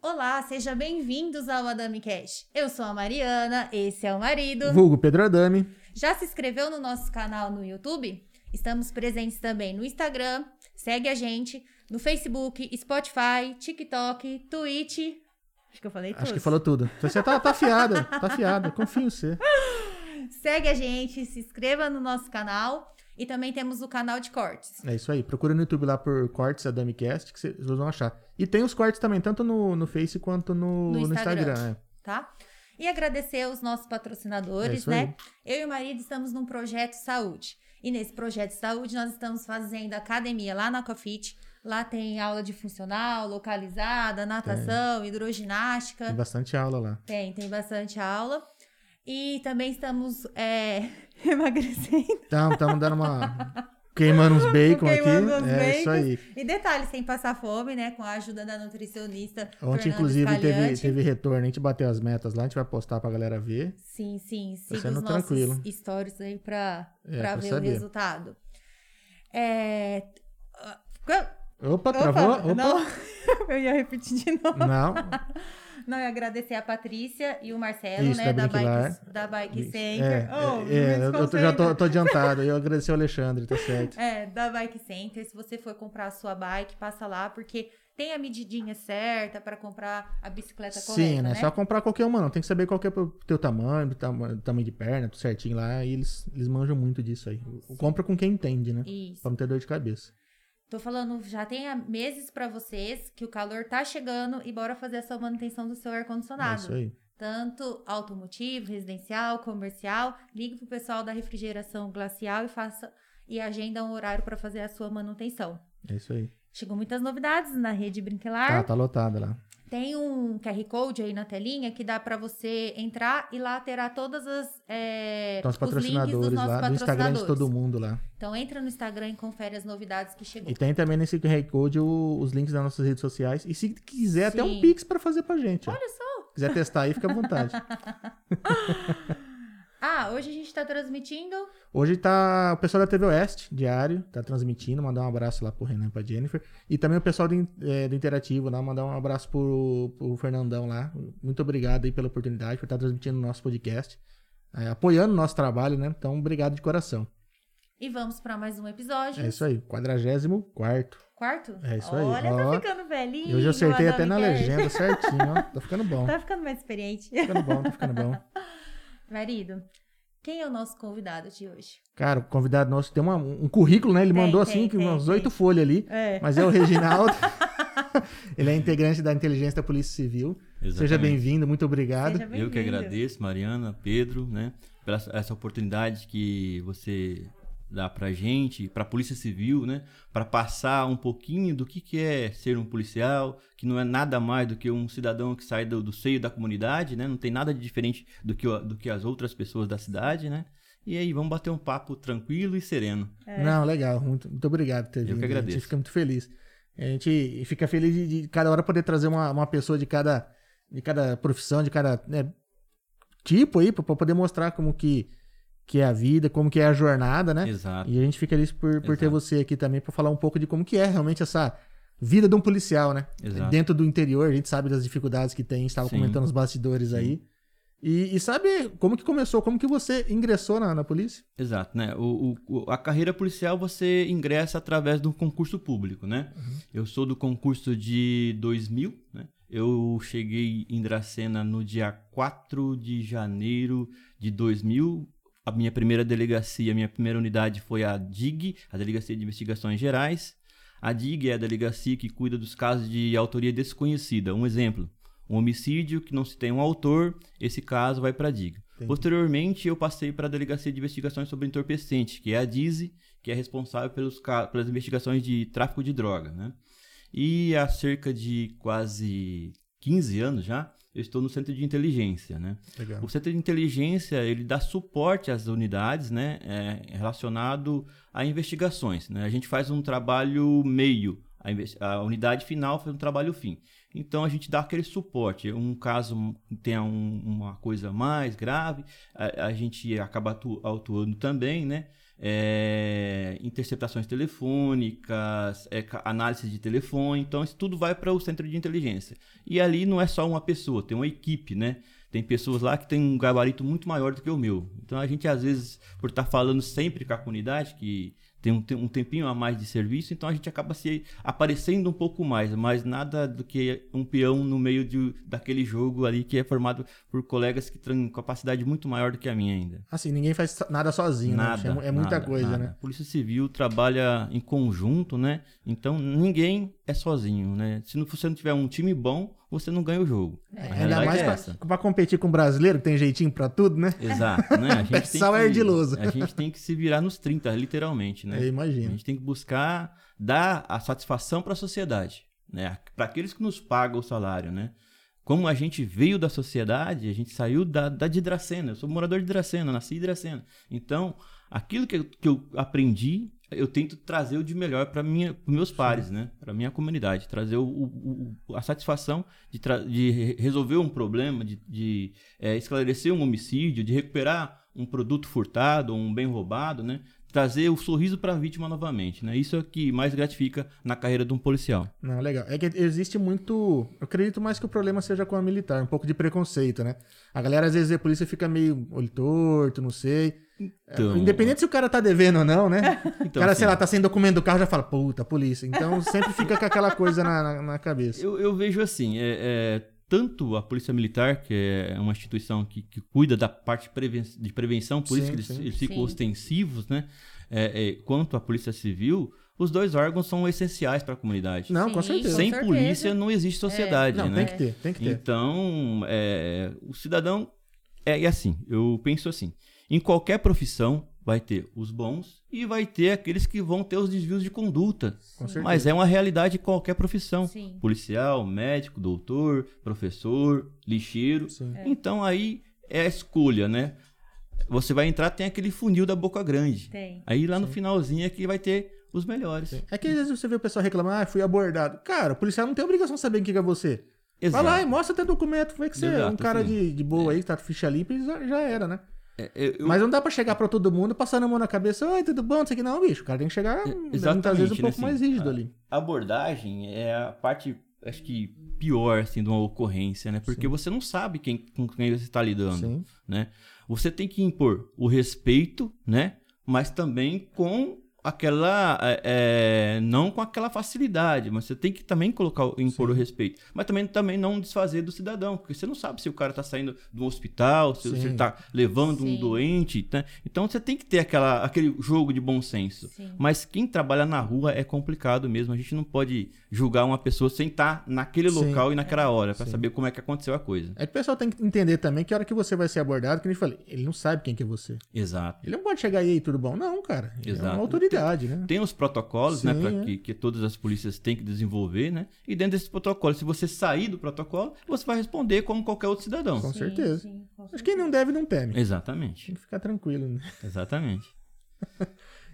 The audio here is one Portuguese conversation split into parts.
Olá, sejam bem-vindos ao Adami Cash. Eu sou a Mariana, esse é o marido. Vulgo Pedro Adami. Já se inscreveu no nosso canal no YouTube? Estamos presentes também no Instagram, segue a gente, no Facebook, Spotify, TikTok, Twitch. Acho que eu falei tudo. Acho que falou tudo. Você tá, tá afiada, tá afiada. Confio em você. Segue a gente, se inscreva no nosso canal. E também temos o canal de cortes. É isso aí. Procura no YouTube lá por cortes AdamiCast que vocês vão achar. E tem os cortes também, tanto no, no Face quanto no, No no Instagram. Instagram. é. tá? E agradecer os nossos É patrocinadores, isso né? aí. Eu e o marido estamos num projeto de saúde. E nesse projeto de saúde nós estamos fazendo academia lá na Aquafit. Lá tem aula de funcional, localizada, natação, hidroginástica. Tem bastante aula lá. Tem, tem bastante aula. E também estamos é, emagrecendo. Então, estamos dando uma. Queimando uns bacon Queimando aqui. uns é isso aí. E detalhe, sem passar fome, né? Com a ajuda da nutricionista. Ontem, Fernanda inclusive, teve, Scaliante. teve retorno. A gente bateu as metas lá, a gente vai postar pra galera ver. Sim, sim. Siga sendo os nossos tranquilo. stories aí pra, É, pra pra ver saber. o resultado. É... Opa, travou? Opa. Não, eu ia repetir de novo. Não. Não, eu ia agradecer a Patrícia e o Marcelo, Isso, né, da da. Bike, da Bike Isso. Center. É, Oh, é, eu tô- já tô, tô adiantado. Eu agradecer o Alexandre, tá certo. É, da Bike Center. Se você for comprar a sua bike, passa lá, porque tem a medidinha certa pra comprar a bicicleta correta, Sim, né? né? Só comprar qualquer uma, não. Tem que saber qual que é o teu tamanho, tama- tamanho de perna, tudo certinho lá. E eles, eles manjam muito disso aí. Compra com quem entende, né? Isso. Pra não ter dor de cabeça. Tô falando, já tem meses pra vocês que o calor tá chegando e bora fazer a sua manutenção do seu É ar-condicionado. isso aí. Tanto automotivo, residencial, comercial. Ligue pro pessoal da refrigeração glacial e faça e agenda um horário pra fazer a sua manutenção. É isso aí. Chegou muitas novidades na rede Brinquelar. Tá, tá lotado lá. Tem um QR Code aí na telinha que dá pra você entrar e lá terá todas as é, Então, os os patrocinadores nossos lá, do Instagram de todo patrocinadores. mundo lá. Então entra no Instagram e confere as novidades que chegou. E tem também nesse QR Code o- os links das nossas redes sociais. E se quiser, até um Sim. Pix pra fazer pra gente. ó. Olha só. quiser testar aí, fica à vontade. Ah, hoje a gente tá transmitindo Hoje tá o pessoal da TV Oeste, diário, tá transmitindo. Mandar um abraço lá pro Renan e pra Jennifer. E também o pessoal do, é, do Interativo lá, mandar um abraço pro, pro Fernandão lá. Muito obrigado aí pela oportunidade, por estar transmitindo o nosso podcast. é, apoiando o nosso trabalho, né? Então, obrigado de coração. e vamos pra mais um episódio. É isso aí, 44 Quarto? É isso aí, Olha, tá ficando velhinho. Hoje eu acertei até na legenda certinho, ó. Tá ficando bom. Tá ficando mais experiente. Tá ficando bom, tá ficando bom. Marido, quem é o nosso convidado de hoje? Cara, o convidado nosso tem uma- um currículo, né? Ele Tem, mandou tem, assim, que tem, umas oito folhas ali. É. Mas é o Reginaldo. Ele é integrante da inteligência da Polícia Civil. Seja Exatamente. bem-vindo, muito obrigado. Seja Eu que agradeço, Mariana, Pedro, né, pela essa oportunidade que você dá pra gente, pra Polícia Civil, né, para passar um pouquinho do que, que é ser um policial, que não é nada mais do que um cidadão que sai do, do seio da comunidade, né, não tem nada de diferente do que, do que as outras pessoas da cidade, né. E aí, vamos bater um papo tranquilo e sereno. Não, legal. Muito, muito obrigado por ter Eu vindo. que A gente agradeço. fica muito feliz. A gente fica feliz de, de cada hora poder trazer uma, uma pessoa de cada, de cada profissão, de cada né, tipo aí, para poder mostrar como que, que é a vida, como que é a jornada, né? Exato. E a gente fica feliz por, por ter você aqui também para falar um pouco de como que é realmente essa vida de um policial, né? Exato. Dentro do interior, a gente sabe das dificuldades que tem, estava Sim. comentando os bastidores aí. E, e sabe como que começou, como que você ingressou na, na polícia? Exato, né? O, o- a carreira policial você ingressa através de um concurso público, né? Eu sou do concurso de 2000, né? Eu cheguei em Dracena no dia 4 de janeiro de 2000. A minha primeira delegacia, a minha primeira unidade foi a DIG, a Delegacia de Investigações Gerais. A DIG é a delegacia que cuida dos casos de autoria desconhecida. Um exemplo, um homicídio que não se tem um autor, esse caso vai para a DIG. Entendi. Posteriormente, eu passei para a Delegacia de Investigações sobre Entorpecente, que é a DISE, que é responsável pelos, pelas investigações de tráfico de droga. Né? E há cerca de quase 15 anos já, eu estou no Centro de Inteligência. Né? Legal. O Centro de Inteligência ele dá suporte às unidades né, é, relacionado a investigações. Né? A gente faz um trabalho meio, a, a unidade final faz um trabalho fim. Então a gente dá aquele suporte. Um caso tem um, uma coisa mais grave, a, a gente acaba atu, atuando também, né? É, interceptações telefônicas, é, análise de telefone, então isso tudo vai para o centro de inteligência. E ali não é só uma pessoa, tem uma equipe, né? Tem pessoas lá que têm um gabarito muito maior do que o meu. Então a gente, às vezes, por estar falando sempre com a comunidade, que tem um, um tempinho a mais de serviço, então a gente acaba se aparecendo um pouco mais, mas nada do que um peão no meio de, daquele jogo ali que é formado por colegas que têm capacidade muito maior do que a minha ainda. Assim, ninguém faz nada sozinho, né? nada, né? É muita nada, coisa, nada. né? A Polícia Civil trabalha em conjunto, né? Então ninguém é sozinho, né? Se você não tiver um time bom, você não ganha o jogo. É. A Ainda mais é pra, pra competir com o brasileiro, que tem jeitinho pra tudo, né? Exato, né? A gente, É tem só que, ardiloso. a gente tem que se virar nos 30, literalmente, né? Eu A imagino. gente tem que buscar dar a satisfação para a sociedade, né? Para aqueles que nos pagam o salário, né? Como a gente veio da sociedade, a gente saiu da, da de Dracena. Eu sou morador de Dracena, nasci em Dracena. Então, aquilo que eu, que eu aprendi, eu tento trazer o de melhor para meus pares, né? Para minha comunidade, trazer o, o- o- a satisfação de, de re- resolver um problema, de, de, eh, esclarecer um homicídio, de recuperar um produto furtado ou um bem roubado, né? Trazer o sorriso para a vítima novamente, né? Isso é o que mais gratifica na carreira de um policial. Não, legal. É que existe muito. Eu acredito mais que o problema seja com a militar, um pouco de preconceito, né? A galera às vezes a polícia fica meio olho torto, não sei. Então, Independente se o cara tá devendo ou não, né? Então, o cara, assim, sei lá, tá sem documento do carro já fala, puta, polícia. Então sempre fica com aquela coisa na, na, na cabeça. Eu, eu vejo assim, é, é, tanto a Polícia Militar, que é uma instituição que, que cuida da parte preven- de prevenção, por Sim, isso que eles, eles ficam Sim. ostensivos, né? É, é, quanto a Polícia Civil, os dois órgãos são essenciais para a comunidade. Não, com Sim, certeza. Sem certeza. polícia não existe sociedade, Não, né? tem que ter, tem que ter. Então, é, o cidadão é, é assim, eu penso assim, em qualquer profissão vai ter os bons e vai ter aqueles que vão ter os desvios de conduta. Com certeza. Mas é uma realidade em qualquer profissão. Sim. Policial, médico, doutor, professor, lixeiro. Sim. Então aí é a escolha, né? Você vai entrar, tem aquele funil da boca grande. Tem. Aí lá no finalzinho é que vai ter os melhores. É que às vezes você vê o pessoal reclamar, ah, fui abordado. Cara, o policial não tem obrigação de saber quem que é você. Exato. Vai lá e mostra teu documento, vê que você é um Exato, cara sim. de, de boa aí, que tá com ficha limpa e já, já era, né? É, é, eu- Mas não dá pra chegar pra todo mundo passando a mão na cabeça, oi, tudo bom? Não sei que não, bicho. O cara tem que chegar muitas É, exatamente, vezes um né, pouco assim, mais rígido a- ali. a abordagem é a parte, acho que pior, assim, de uma ocorrência, né? Porque você não sabe quem, com quem você está lidando, Sim. né? Você tem que impor o respeito, né? Mas também com aquela, é, é, não com aquela facilidade, mas você tem que também colocar, impor o respeito. Mas também, também não desfazer do cidadão, porque você não sabe se o cara está saindo do hospital, se, se Sim. ele está levando um Sim. doente, né? Então você tem que ter aquela, aquele jogo de bom senso. Sim. Mas quem trabalha na rua é complicado mesmo. A gente não pode julgar uma pessoa sem estar naquele Sim. local e naquela hora para Sim. saber como é que aconteceu a coisa. É que o pessoal tem que entender também que a hora que você vai ser abordado, que eu falei, ele não sabe quem que é você. Exato. Ele não pode chegar aí, tudo bom? Não, cara. Ele é Exato. uma autoridade, né? Tem os protocolos, né, Sim, para é. que, que todas as polícias têm que desenvolver, né? E dentro desses protocolos, se você sair do protocolo, você vai responder como qualquer outro cidadão. Com Sim, certeza. sim, com Mas quem não deve, não teme. Exatamente. Tem que ficar tranquilo, né? Exatamente.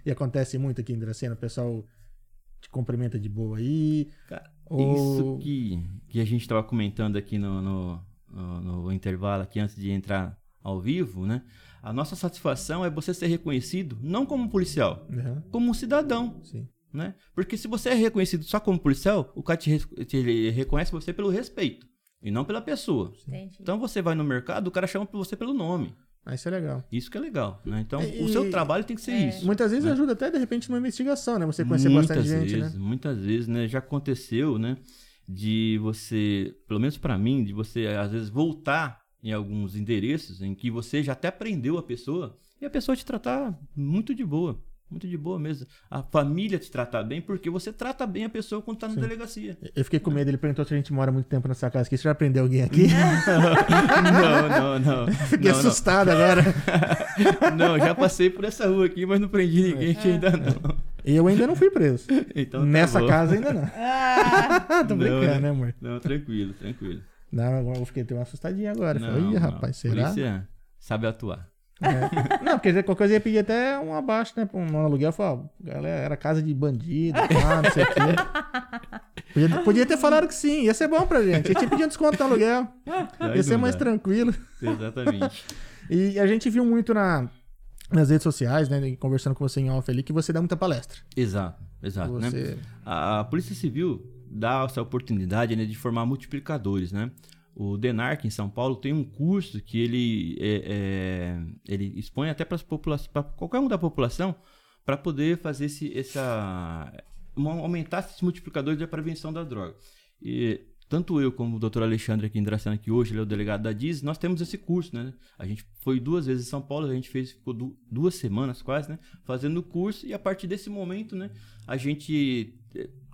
E acontece muito aqui em Dracena, o pessoal te cumprimenta de boa aí. Cara, Ou- Isso que, que a gente estava comentando aqui no, no, no- no intervalo, aqui antes de entrar ao vivo, né? A nossa satisfação é você ser reconhecido não como policial, Uhum, como um cidadão, sim. né? Porque se você é reconhecido só como policial, o cara te, te reconhece você pelo respeito e não pela pessoa. Entendi. Então você vai no mercado, o cara chama você pelo nome. Ah, isso é legal. Isso que é legal, né? Então E- o seu trabalho tem que ser É. isso. Muitas vezes né? ajuda até, de repente, numa investigação, né? Você conhecer muitas bastante gente, vezes, né? Muitas vezes, né? Já aconteceu, né? De você, pelo menos pra mim, de você às vezes voltar em alguns endereços em que você já até prendeu a pessoa e a pessoa te tratar muito de boa. Muito de boa mesmo. A família te tratar bem porque você trata bem a pessoa quando tá na Sim. delegacia. Eu fiquei com medo, ele perguntou se a gente mora muito tempo nessa casa aqui. Você já prendeu alguém aqui? não, não, não. Fiquei não, não. assustado agora. Não, já passei por essa rua aqui, mas não prendi ninguém aqui ainda não. E eu ainda não fui preso. Então, tá Nessa bom. casa ainda não. Ah, Tô Não, brincando, né? né, amor? Não, tranquilo, tranquilo. Não, eu fiquei até uma assustadinha agora. Não, Falei, Ih, rapaz, será? Polícia sabe atuar. É. Não, porque qualquer coisa ia pedir até um abaixo, né? Um aluguel. Falar, ó, galera, era casa de bandido, não sei o quê. Podia, podia ter falado que sim, ia ser bom pra gente. A gente pedir um desconto no aluguel. Ia ser mais dá. tranquilo. Exatamente. E a gente viu muito na, nas redes sociais, né? Conversando com você em off ali, que você dá muita palestra. Exato, exato, né? Você... A, a Polícia Civil dá essa oportunidade né, de formar multiplicadores, né? O DENARC em São Paulo tem um curso que ele, é, é, ele expõe até para qualquer um da população para poder fazer esse, essa aumentar esses multiplicadores da prevenção da droga. E tanto eu como o doutor Alexandre aqui em Dracena, que hoje ele é o delegado da DIS, nós temos esse curso, né? A gente foi duas vezes em São Paulo, a gente fez, ficou du- duas semanas quase, né? Fazendo o curso e a partir desse momento, né? A gente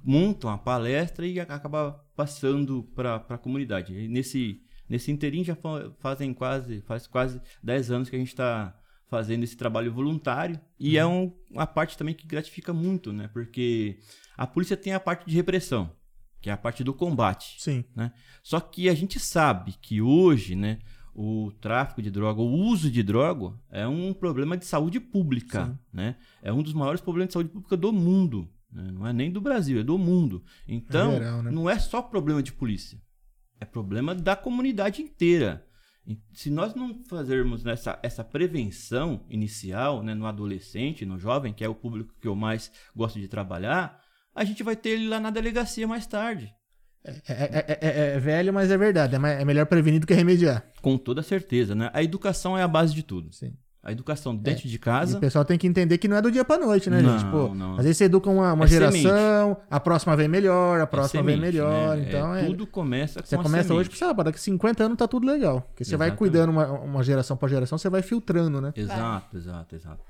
eh, monta uma palestra e a- acaba passando para a comunidade. E nesse, nesse interim já fa- fazem quase, faz quase 10 anos que a gente está fazendo esse trabalho voluntário e é um, uma parte também que gratifica muito, né? Porque a polícia tem a parte de repressão, que é a parte do combate. Sim. Só que a gente sabe que hoje, né, o tráfico de droga, o uso de droga é um problema de saúde pública, Sim. né? É um dos maiores problemas de saúde pública do mundo, né? não é nem do Brasil, é do mundo. Então, É geral, né? não é só problema de polícia, é problema da comunidade inteira. E Se nós não fazermos essa, essa prevenção inicial né, no adolescente, no jovem, que é o público que eu mais gosto de trabalhar, a gente vai ter ele lá na delegacia mais tarde. É, é- é- é velho, mas é verdade. É, é melhor prevenir do que remediar. Com toda certeza, né? A educação é a base de tudo. Sim. A educação dentro de E casa. o pessoal tem que entender que não é do dia pra noite, né, Não, gente? Pô, não. às vezes você educa uma, uma É geração, a próxima vem melhor, a é próxima vem semente, melhor. né? Então é. Tudo começa com Você começa hoje, semente. sabe, daqui 50 anos tá tudo legal. Porque você vai Exatamente. cuidando uma, uma geração pra geração, você vai filtrando, né? Exato, exato, exato.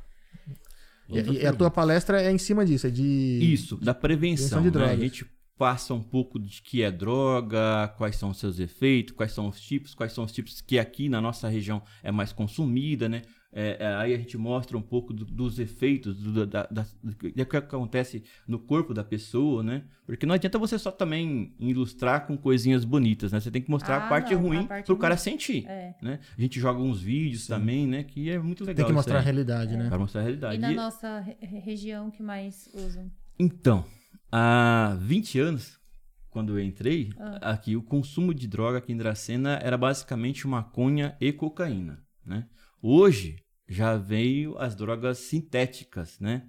E, e a tua palestra é em cima disso, é de. Isso, da prevenção. Prevenção de né? A drogas. gente passa um pouco de que é droga, quais são os seus efeitos, quais são os tipos, quais são os tipos que aqui na nossa região é mais consumida, né? É, é, aí a gente mostra um pouco do- dos efeitos do, da, da- do que acontece no corpo da pessoa, né? Porque não adianta você só também ilustrar com coisinhas bonitas, né? Você tem que mostrar Ah, a parte não, a ruim parte pro cara sentir, É. né? A gente joga uns vídeos também, né? Que é muito legal Tem que mostrar a realidade, né? Pra mostrar a realidade. E na E- nossa re- região que mais usam? Então, há 20 anos, quando eu entrei, Ah. aqui o consumo de droga aqui em Dracena era basicamente maconha e cocaína, né? Hoje já veio as drogas sintéticas, né?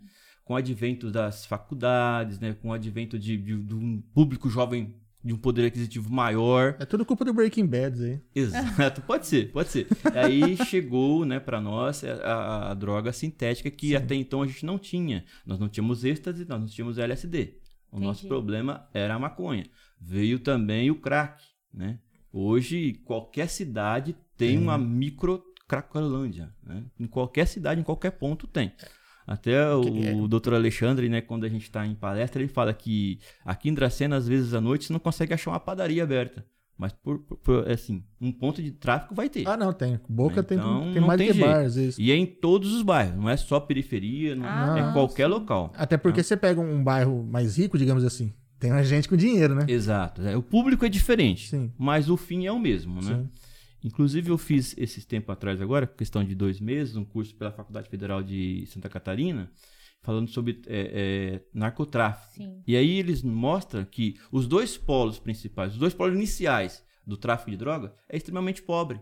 Com o advento das faculdades, né? Com o advento de, de, de um público jovem de um poder aquisitivo maior. É tudo culpa do Breaking Bad aí. Exato, pode ser, pode ser. Aí chegou, né, para nós a, a- a droga sintética que até então a gente não tinha. Nós não tínhamos êxtase, nós não tínhamos LSD. O nosso Entendi. problema era a maconha. Veio também o crack, né? Hoje qualquer cidade tem uma micro cracolândia, né? Em qualquer cidade, em qualquer ponto tem. Até o, doutor Alexandre, né, quando a gente está em palestra, ele fala que aqui em Dracena, às vezes à noite, você não consegue achar uma padaria aberta. Mas, por, por- assim, um ponto de tráfico vai ter. Ah, não, tem. Boca tem, Então, tem não mais tem que jeito. bar, às vezes. E é em todos os bairros, não é só periferia, não, Ah, é qualquer sim. local. Até porque você pega um bairro mais rico, digamos assim. Tem mais gente com dinheiro, né? Exato. é, O público é diferente, Sim. mas o fim é o mesmo, né? Sim. Inclusive, eu fiz esses tempo atrás agora, questão de dois meses, um curso pela Faculdade Federal de Santa Catarina, falando sobre é, é, narcotráfico. Sim. E aí eles mostram que os dois polos principais, os dois polos iniciais do tráfico de droga é extremamente pobre.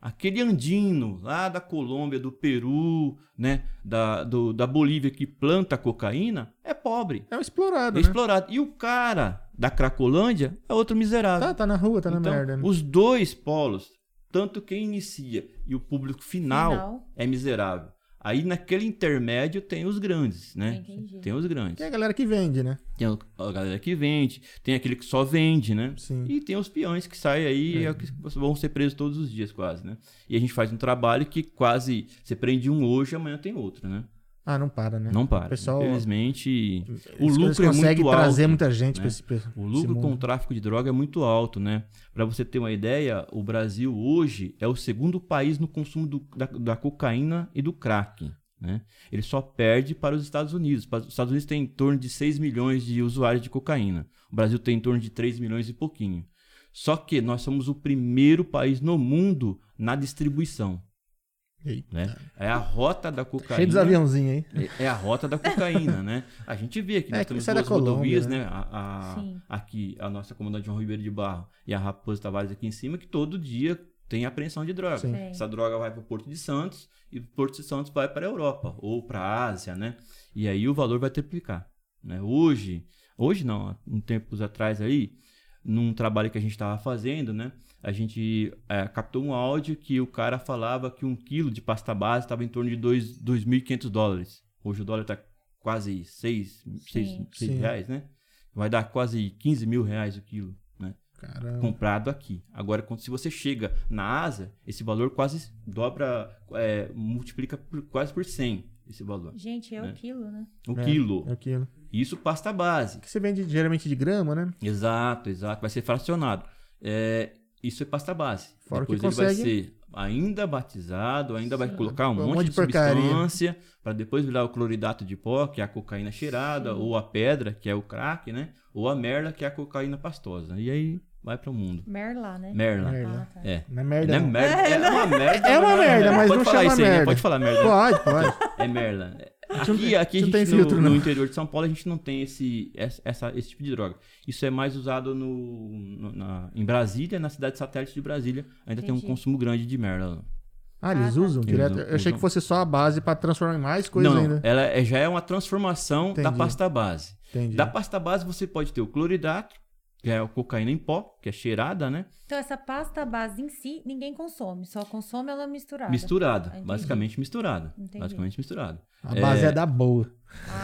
Aquele andino lá da Colômbia, do Peru, né, da, do- da Bolívia que planta cocaína é pobre, É explorado, é né? explorado. E o cara da Cracolândia é outro miserável. Tá, tá na rua, tá na então, merda, né? os dois polos, tanto quem inicia e o público final, Final. é miserável. Aí naquele intermédio tem os grandes, né? Entendi. Tem os grandes. Tem a galera que vende, né? Tem a galera que vende, tem aquele que só vende, né? Sim. E tem os peões que saem aí, é. que vão ser presos todos os dias, quase, né? E a gente faz um trabalho que quase você prende um hoje, amanhã tem outro, né? Ah, não para, né? Não para. O pessoal- Infelizmente, o lucro é muito trazer alto. muita gente né? pra esse, pra O lucro com o tráfico de droga é muito alto, né? Para você ter uma ideia, o Brasil hoje é o segundo país no consumo do- da, da cocaína e do crack. Né? Ele só perde para os Estados Unidos. Os Estados Unidos tem em torno de 6 milhões de usuários de cocaína. O Brasil tem em torno de 3 milhões e pouquinho. Só que nós somos o primeiro país no mundo na distribuição. Eita. né? É a rota da cocaína. Cheio dos aviãozinhos aí. É é a rota da cocaína, né? A gente vê que É, nós temos é duas Colômbia, rodovias, né? né? A, a- aqui, a nossa comandante João Ribeiro de Barro e a Raposo Tavares aqui em cima, que todo dia tem apreensão de droga. Sim. Sim. Essa droga vai para o Porto de Santos e o Porto de Santos vai para a Europa ou para a Ásia, né? E aí o valor vai triplicar. Né? Hoje, hoje não, há um tempos atrás aí, num trabalho que a gente estava fazendo, né? A gente é, captou um áudio que o cara falava que um quilo de pasta base estava em torno de dois- 2.500 dólares. Hoje o dólar está quase 6, Sim. Sim. reais, né? Vai dar quase 15 mil reais o quilo, né? Caramba. comprado aqui. Agora, quando, se você chega na Ásia, esse valor quase dobra, é, multiplica por, quase por 100 esse valor. Gente, é o É. quilo, né? O É, quilo. É aquilo. Isso pasta base. Que você vende geralmente de grama, né? Exato, exato. Vai ser fracionado. É, isso é pasta base. Fora que depois ele vai consegue- ser ainda batizado, ainda vai colocar um Um monte, monte de, substância para depois virar o cloridato de pó, que é a cocaína cheirada, Sim. ou a pedra, que é o crack, né? Ou a merla, que é a cocaína pastosa. E aí vai para o mundo. Merlá, né? Merla. Merla. Ah, tá. É. Não é Não merda. é merda. É uma merda. É uma merda, mas pode não falar chama isso aí, né? merda. Pode falar merda. Pode, pode. É merda. Aqui, aqui a gente, tem no, filtro, no não. interior de São Paulo, a gente não tem esse, essa, esse tipo de droga. Isso é mais usado no, no- na- em Brasília, na cidade satélite de Brasília. Ainda tem um Entendi. consumo grande de merda. Ah, eles Ah, tá. usam Eles direto. usam- Eu achei que usam. fosse só a base pra transformar em mais coisa não, ainda. ela é- já é uma transformação da Entendi. pasta base. Entendi. Da pasta base você pode ter o cloridato, que é a cocaína em pó, que é cheirada, né? Então, essa pasta base em si, ninguém consome. Só consome ela misturada. Misturada. Entendi. Basicamente misturada. Entendi. Basicamente misturada. A base é, da boa.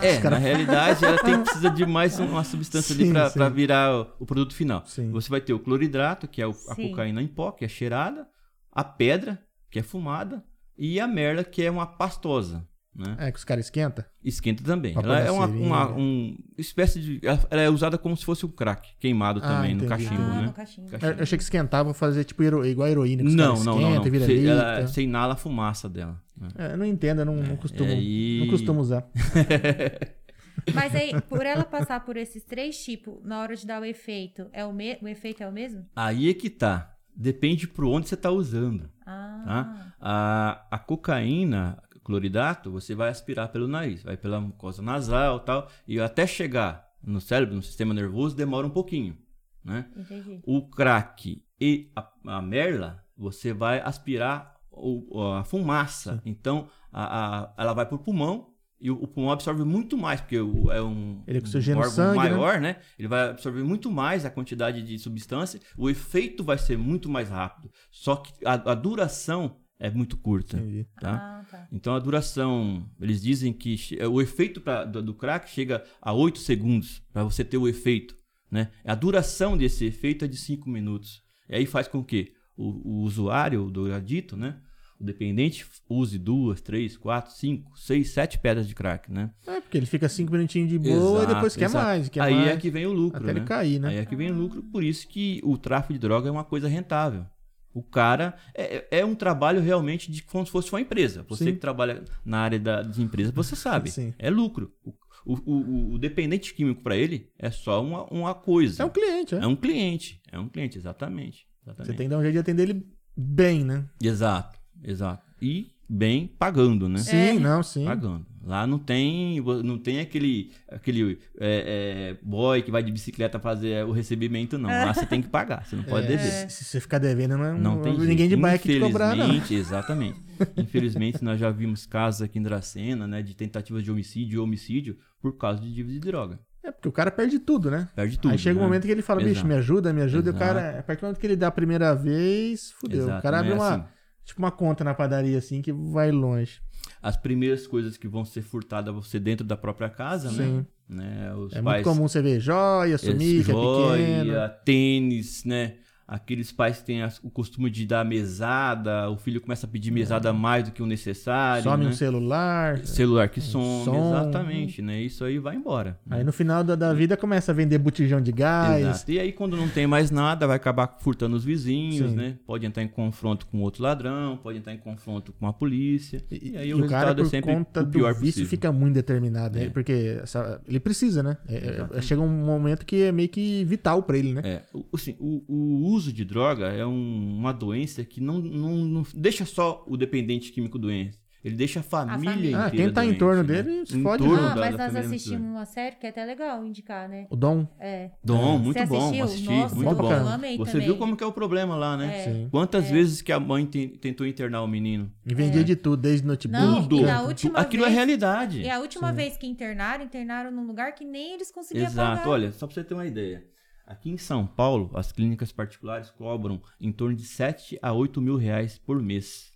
É, na realidade, ela tem, precisa de mais uma substância ali Sim, pra sim. pra virar o, o produto final. Sim. Você vai ter o cloridrato, que é o- a Sim. cocaína em pó, que é cheirada, a pedra, que é fumada, e a merla, que é uma pastosa. Né? É que os caras esquentam? Esquenta também. Pra Ela é na uma, seringa. uma um espécie de. Ela é usada como se fosse um crack, queimado Ah, também, no entendi, cachimbo, ah, né? no cachimbo. Cachimbo. Eu achei que esquentava fazer tipo hero- igual a heroína. Que os Não, não, não, esquentam, não. Vira Você, ela, você inala a fumaça dela. né? É, eu não entendo, eu não, não costumo. aí- Não costumo usar. Mas aí, por ela passar por esses três tipos, na hora de dar o efeito, é o, me... o efeito é o mesmo? Aí é que tá. Depende por onde você tá usando. Ah, Tá? A, a cocaína, cloridato, você vai aspirar pelo nariz, vai pela mucosa nasal tal, e até chegar no cérebro, no sistema nervoso, demora um pouquinho, né? entendi. O crack e a, a merla, você vai aspirar o- a fumaça. Então, a, a- ela vai pro pulmão e o, o pulmão absorve muito mais, porque o- é um, Ele um oxigena o órgão sangue, né? maior, né? Ele vai absorver muito mais a quantidade de substância, o efeito vai ser muito mais rápido. Só que a, a duração é muito curta. Entendi. Tá? Ah, tá. Então a duração, eles dizem que o efeito pra, do, do crack chega a 8 segundos para você ter o efeito. Né? A duração desse efeito é de 5 minutos. E aí faz com que o, o usuário, o drogadito, né? o dependente, use duas, três, quatro, cinco, seis, sete pedras de crack. Né? É, porque ele fica cinco minutinhos de boa Exato, e depois quer exato. mais. Quer aí mais, é que vem o lucro. Até ele né? cair, né? Aí é que vem o lucro, por isso que o tráfico de droga é uma coisa rentável. O cara é, é um trabalho realmente de como se fosse uma empresa. Você Sim. que trabalha na área da, de empresa, você sabe. Sim. É lucro. O, o, o- o dependente químico para ele é só uma, uma coisa. É um cliente, é. É um cliente. É um cliente, exatamente. exatamente. Você tem que dar um jeito de atender ele bem, né? Exato, exato. E bem pagando, né? Sim, não, sim. Pagando. Lá não tem, não tem aquele, aquele é, é, boy que vai de bicicleta fazer o recebimento, não. Lá você tem que pagar, você não pode É, dever. Se, se você ficar devendo, não, Não tem ninguém jeito. de bike te cobrar, não. Infelizmente, exatamente. Infelizmente, nós já vimos casos aqui em Dracena, né, de tentativas de homicídio e homicídio por causa de dívida de droga. É porque o cara perde tudo, né? Perde tudo. Aí chega um né? momento que ele fala, bicho, Exato. me ajuda, me ajuda. E o Exato. cara, a partir do momento que ele dá a primeira vez, fudeu. Exato, o cara abre é uma, assim. Tipo uma conta na padaria, assim, que vai longe. As primeiras coisas que vão ser furtadas vão ser dentro da própria casa, né? Sim. né? Os É pais muito comum você ver joia, sumir, que é pequeno. joia, tênis, né? Aqueles pais que têm o costume de dar mesada, o filho começa a pedir mesada mais do que o necessário. Some né? um celular. Celular que some, som. exatamente, né? Isso aí vai embora. né? Aí no final da, da vida começa a vender botijão de gás. Exato. E aí, quando não tem mais nada, vai acabar furtando os vizinhos, Sim. né? Pode entrar em confronto com outro ladrão, pode entrar em confronto com a polícia. E, E, aí e o o cara, resultado é por sempre conta o do pior vício, possível. fica muito determinado. né? É. Porque essa- ele precisa, né? É- é- chega um momento que é meio que vital pra ele, né? É, o, assim, o, o uso de droga é um- uma doença que não, não, não deixa só o dependente químico doente. Ele deixa a família, família. inteira Ah, quem tá em doente, torno né? dele se Em fode, torno Ah, da- mas da nós assistimos uma série que é até legal indicar, né? O Dom. É. Dom, Você muito bom, assistiu? assisti, Nossa, muito eu bom. amei Você também. viu como que é o problema lá, né? É. Sim. Quantas É. vezes que a mãe te- tentou internar o menino? E vendia de tudo, desde notebook. Não, Tudo. na última Aquilo é vez- realidade. E a última Sim. vez que internaram, internaram num lugar que nem eles conseguiam Exato. pagar. Olha, só pra você ter uma ideia. Aqui em São Paulo, as clínicas particulares cobram em torno de 7 a 8 mil reais por mês.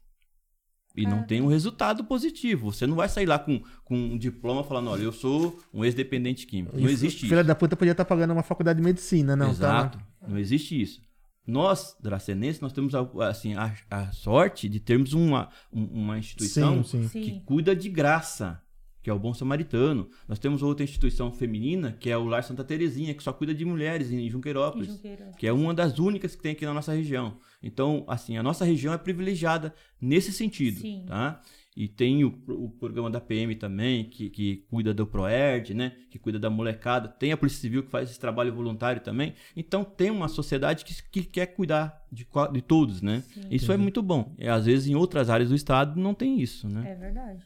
E não tem um resultado positivo. Você não vai sair lá com, com um diploma falando, olha, eu sou um ex-dependente químico. Não existe Filha isso. da puta podia estar pagando uma faculdade de medicina, não, Exato. tá? Não existe isso. Nós, dracenenses, nós temos a, assim, a, a sorte de termos uma, um- uma instituição Sim, sim. Sim. que cuida de graça, que é o Bom Samaritano. Nós temos outra instituição feminina, que é o Lar Santa Terezinha, que só cuida de mulheres em Em Junqueirópolis, Junqueiro. que é uma das únicas que tem aqui na nossa região. Então, assim, a nossa região é privilegiada nesse sentido, Sim. tá? E tem o, o programa da PM também, que, que cuida do ProERD, né? Que cuida da molecada. Tem a Polícia Civil que faz esse trabalho voluntário também. Então, tem uma sociedade que, que quer cuidar de, de todos, né? Sim. Isso é muito bom. E, às vezes, em outras áreas do Estado, não tem isso, né? É verdade.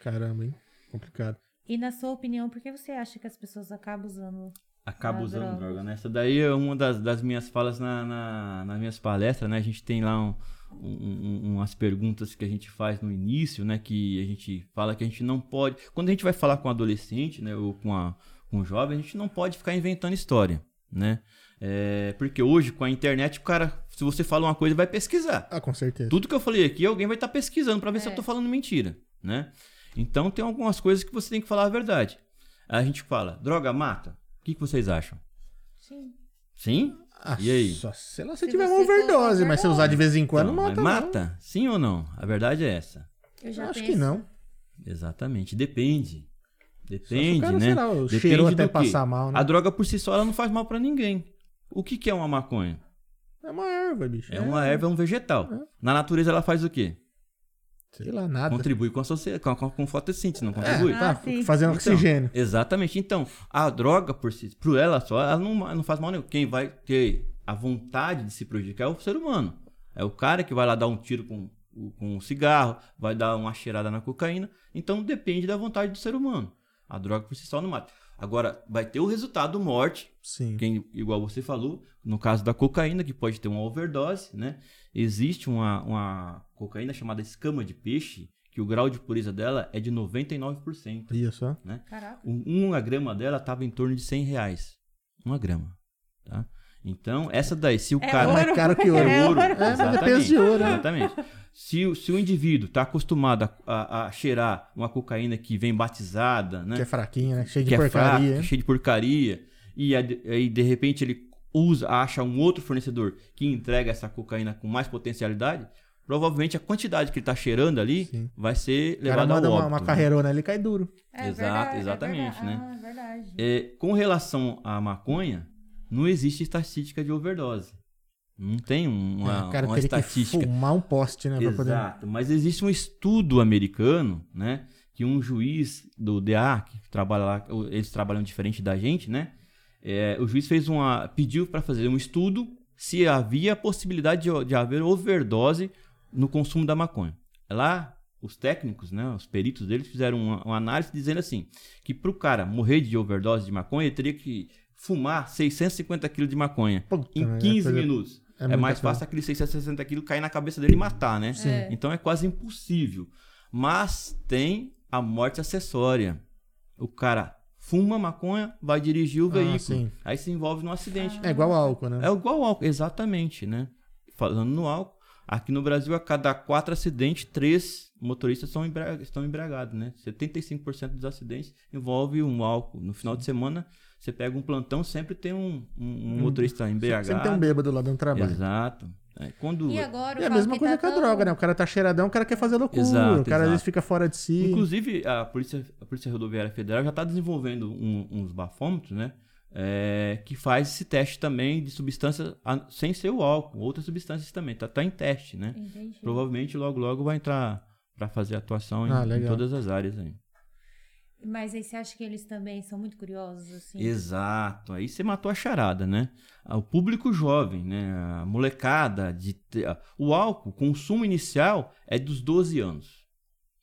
Caramba, hein? Complicado. E na sua opinião, por que você acha que as pessoas acabam usando? Acaba usando droga. droga, né? Essa daí é uma das, das minhas falas na, na- nas minhas palestras, né? A gente tem lá um- um- um- umas perguntas que a gente faz no início, né? Que a gente fala que a gente não pode... Quando a gente vai falar com um adolescente, né? Ou com, a, com um jovem, a gente não pode ficar inventando história, né? É, porque hoje, com a internet, o cara... Se você fala uma coisa, vai pesquisar. Ah, com certeza. Tudo que eu falei aqui, alguém vai estar pesquisando para ver se É. eu tô falando mentira, né? Então tem algumas coisas que você tem que falar a verdade. A gente fala, droga mata? O que, que vocês acham? Sim. Sim? Ah, E aí? Só se ela se Se tiver uma overdose, mas se usar de vez em quando, Então, mas mata. mata? Sim ou não? A verdade é essa. Eu Não. já Eu acho que não. Exatamente. Depende. Só se o Depende, cara, né? sei lá, Depende cheirou até quê? passar mal, né? A droga por si só ela não faz mal pra ninguém. O que, que é uma maconha? É uma erva, bicho. É uma erva, é um vegetal. É. Na natureza ela faz o quê? Sei lá, nada. Contribui com a sociedade, com, com, com fotossíntese, não contribui? Ah, Tá, sim. fazendo Então, oxigênio. Exatamente. Então, a droga por si, por ela só, ela não, não faz mal nenhum. Quem vai ter a vontade de se prejudicar é o ser humano. É o cara que vai lá dar um tiro com, com um cigarro, vai dar uma cheirada na cocaína. Então, depende da vontade do ser humano. A droga por si só não mata. Agora, vai ter o resultado morte, Sim. quem, igual você falou, no caso da cocaína, que pode ter uma overdose, né? Existe uma, uma cocaína chamada escama de peixe, que o grau de pureza dela é de 99%. Isso, ó. Caraca. Um- Uma grama dela estava em torno de 100 reais. Uma grama. Tá? Então, essa daí, se o É cara. ouro. Mais caro que ouro. É ouro. É, mas é Exatamente, peso de ouro, né? Exatamente. Se, o- se o indivíduo está acostumado a, a- a cheirar uma cocaína que vem batizada, né? Que é fraquinha, né? Cheio de que é porcaria. fraca, hein? cheio de porcaria, e aí aí, de repente ele usa, acha um outro fornecedor que entrega essa cocaína com mais potencialidade, provavelmente a quantidade que ele está cheirando ali Sim. vai ser levada ao uma, óbito. uma né? carreirona ali e cai duro. É Exato, verdade, é exatamente, verdade. né? Ah, é verdade. É, com relação à maconha, não existe estatística de overdose. Não tem uma, É, cara uma teria que estatística. fumar um poste, né? Pra poder... Exato, mas existe um estudo americano, né? Que um juiz do DA, que trabalha lá, eles trabalham diferente da gente, né? É, o juiz fez uma. pediu para fazer um estudo se havia possibilidade de, de haver overdose no consumo da maconha. Lá, os técnicos, né? Os peritos deles fizeram uma, uma análise dizendo assim: que para o cara morrer de overdose de maconha, ele teria que fumar 650 quilos de maconha Puta, em mas é 15 coisa- minutos. é É, mais fácil aquele 660 quilos cair na cabeça dele e matar, né? Sim. É. Então é quase impossível. Mas tem a morte acessória. O cara fuma maconha, vai dirigir o Ah, veículo. sim. aí se envolve num acidente. É igual álcool, né? É igual álcool, exatamente, né? Falando no álcool, aqui no Brasil, a cada quatro acidentes, três motoristas são embra- estão embriagados, né? 75% dos acidentes envolve um álcool. No final de semana, você pega um plantão, sempre tem um, um- um motorista embriagado. Sempre tem um bêbado lá dando trabalho. Exato. É, quando... E agora o É a mesma que coisa tá com a tão- droga, né? O cara tá cheiradão, o cara quer fazer loucura. Exato, o cara às vezes exato. fica fora de si. Inclusive, a Polícia, a Polícia Rodoviária Federal já está desenvolvendo um- uns bafômetros, né? É, que faz esse teste também de substâncias a- sem ser o álcool, outras substâncias também. Tá, tá em teste, né? Entendi. Provavelmente logo logo vai entrar para fazer atuação em, Ah, em legal. todas as áreas aí. Mas aí você acha que eles também são muito curiosos, assim? Exato. Aí você matou a charada, né? O público jovem, né? A molecada, de te- o álcool, o consumo inicial é dos 12 anos,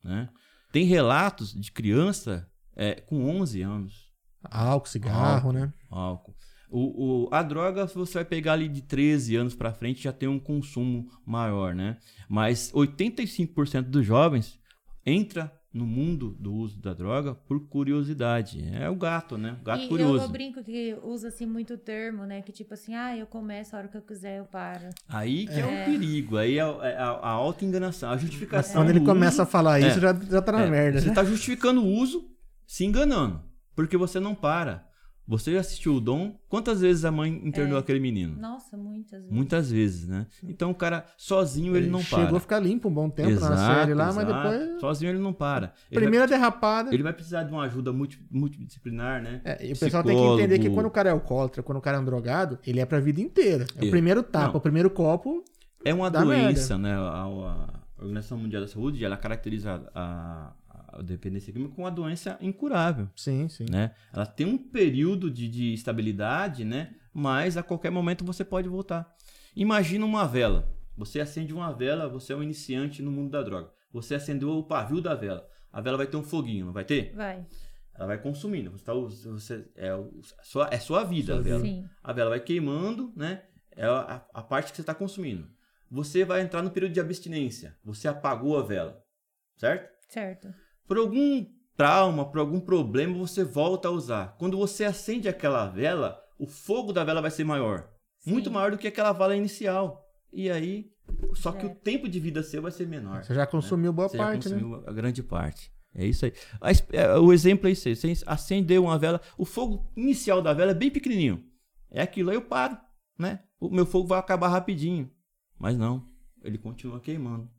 né? Tem relatos de criança é, com 11 anos, Álcool, cigarro, né? álcool. O, o- a droga, você vai pegar ali de 13 anos pra frente, já tem um consumo maior, né? Mas 85% dos jovens entra no mundo do uso da droga por curiosidade. É o gato, né? O gato e curioso. eu, eu brinco que usa assim muito o termo, né? Que tipo assim, ah, eu começo a hora que eu quiser, eu paro. Aí que é, o perigo, aí é a, é a, a auto-enganação, a justificação. Quando ele começa a uso, falar isso, É. já, já tá na é, merda, Você né? tá justificando o uso se enganando, porque você não para. Você já assistiu o Dom? Quantas vezes a mãe internou É. aquele menino? Nossa, muitas vezes. Muitas vezes, né? Então o cara sozinho ele, não chegou para. a ficar limpo um bom tempo na Exato, série lá, mas exato. depois. Sozinho ele não para. Ele Primeira vai, derrapada. ele vai precisar de uma ajuda multi- multidisciplinar, né? É, e o pessoal tem que entender que Psicólogo. quando o cara é alcoólatra, quando o cara é um drogado, ele é pra vida inteira. É o primeiro tapa, Não. o primeiro copo. É uma Dá doença, né? A, a Organização Mundial da Saúde, ela caracteriza a, a dependência química como uma doença incurável, Sim, sim. né? Ela tem um período de, de estabilidade, né? Mas a qualquer momento você pode voltar. Imagina uma vela. Você acende uma vela, você é um iniciante no mundo da droga. Você acendeu o pavio da vela. A vela vai ter um foguinho, não vai ter? Vai. Ela vai consumindo. Você, tá, você é, o- sua, é sua vida Sua a vela. Sim. A vela vai queimando, né? É a, a parte que você está consumindo. Você vai entrar no período de abstinência. Você apagou a vela, certo? Certo. Por algum trauma, por algum problema, você volta a usar. Quando você acende aquela vela, o fogo da vela vai ser maior. Sim. Muito maior do que aquela vela inicial. E aí, só que o tempo de vida seu vai ser menor. Você já consumiu boa Você já parte, né? consumiu a grande parte. É isso aí. É, o exemplo é isso aí. Você acendeu uma vela, o fogo inicial da vela é bem pequenininho. É aquilo aí eu paro, né? O meu fogo vai acabar rapidinho. Mas não, ele continua queimando.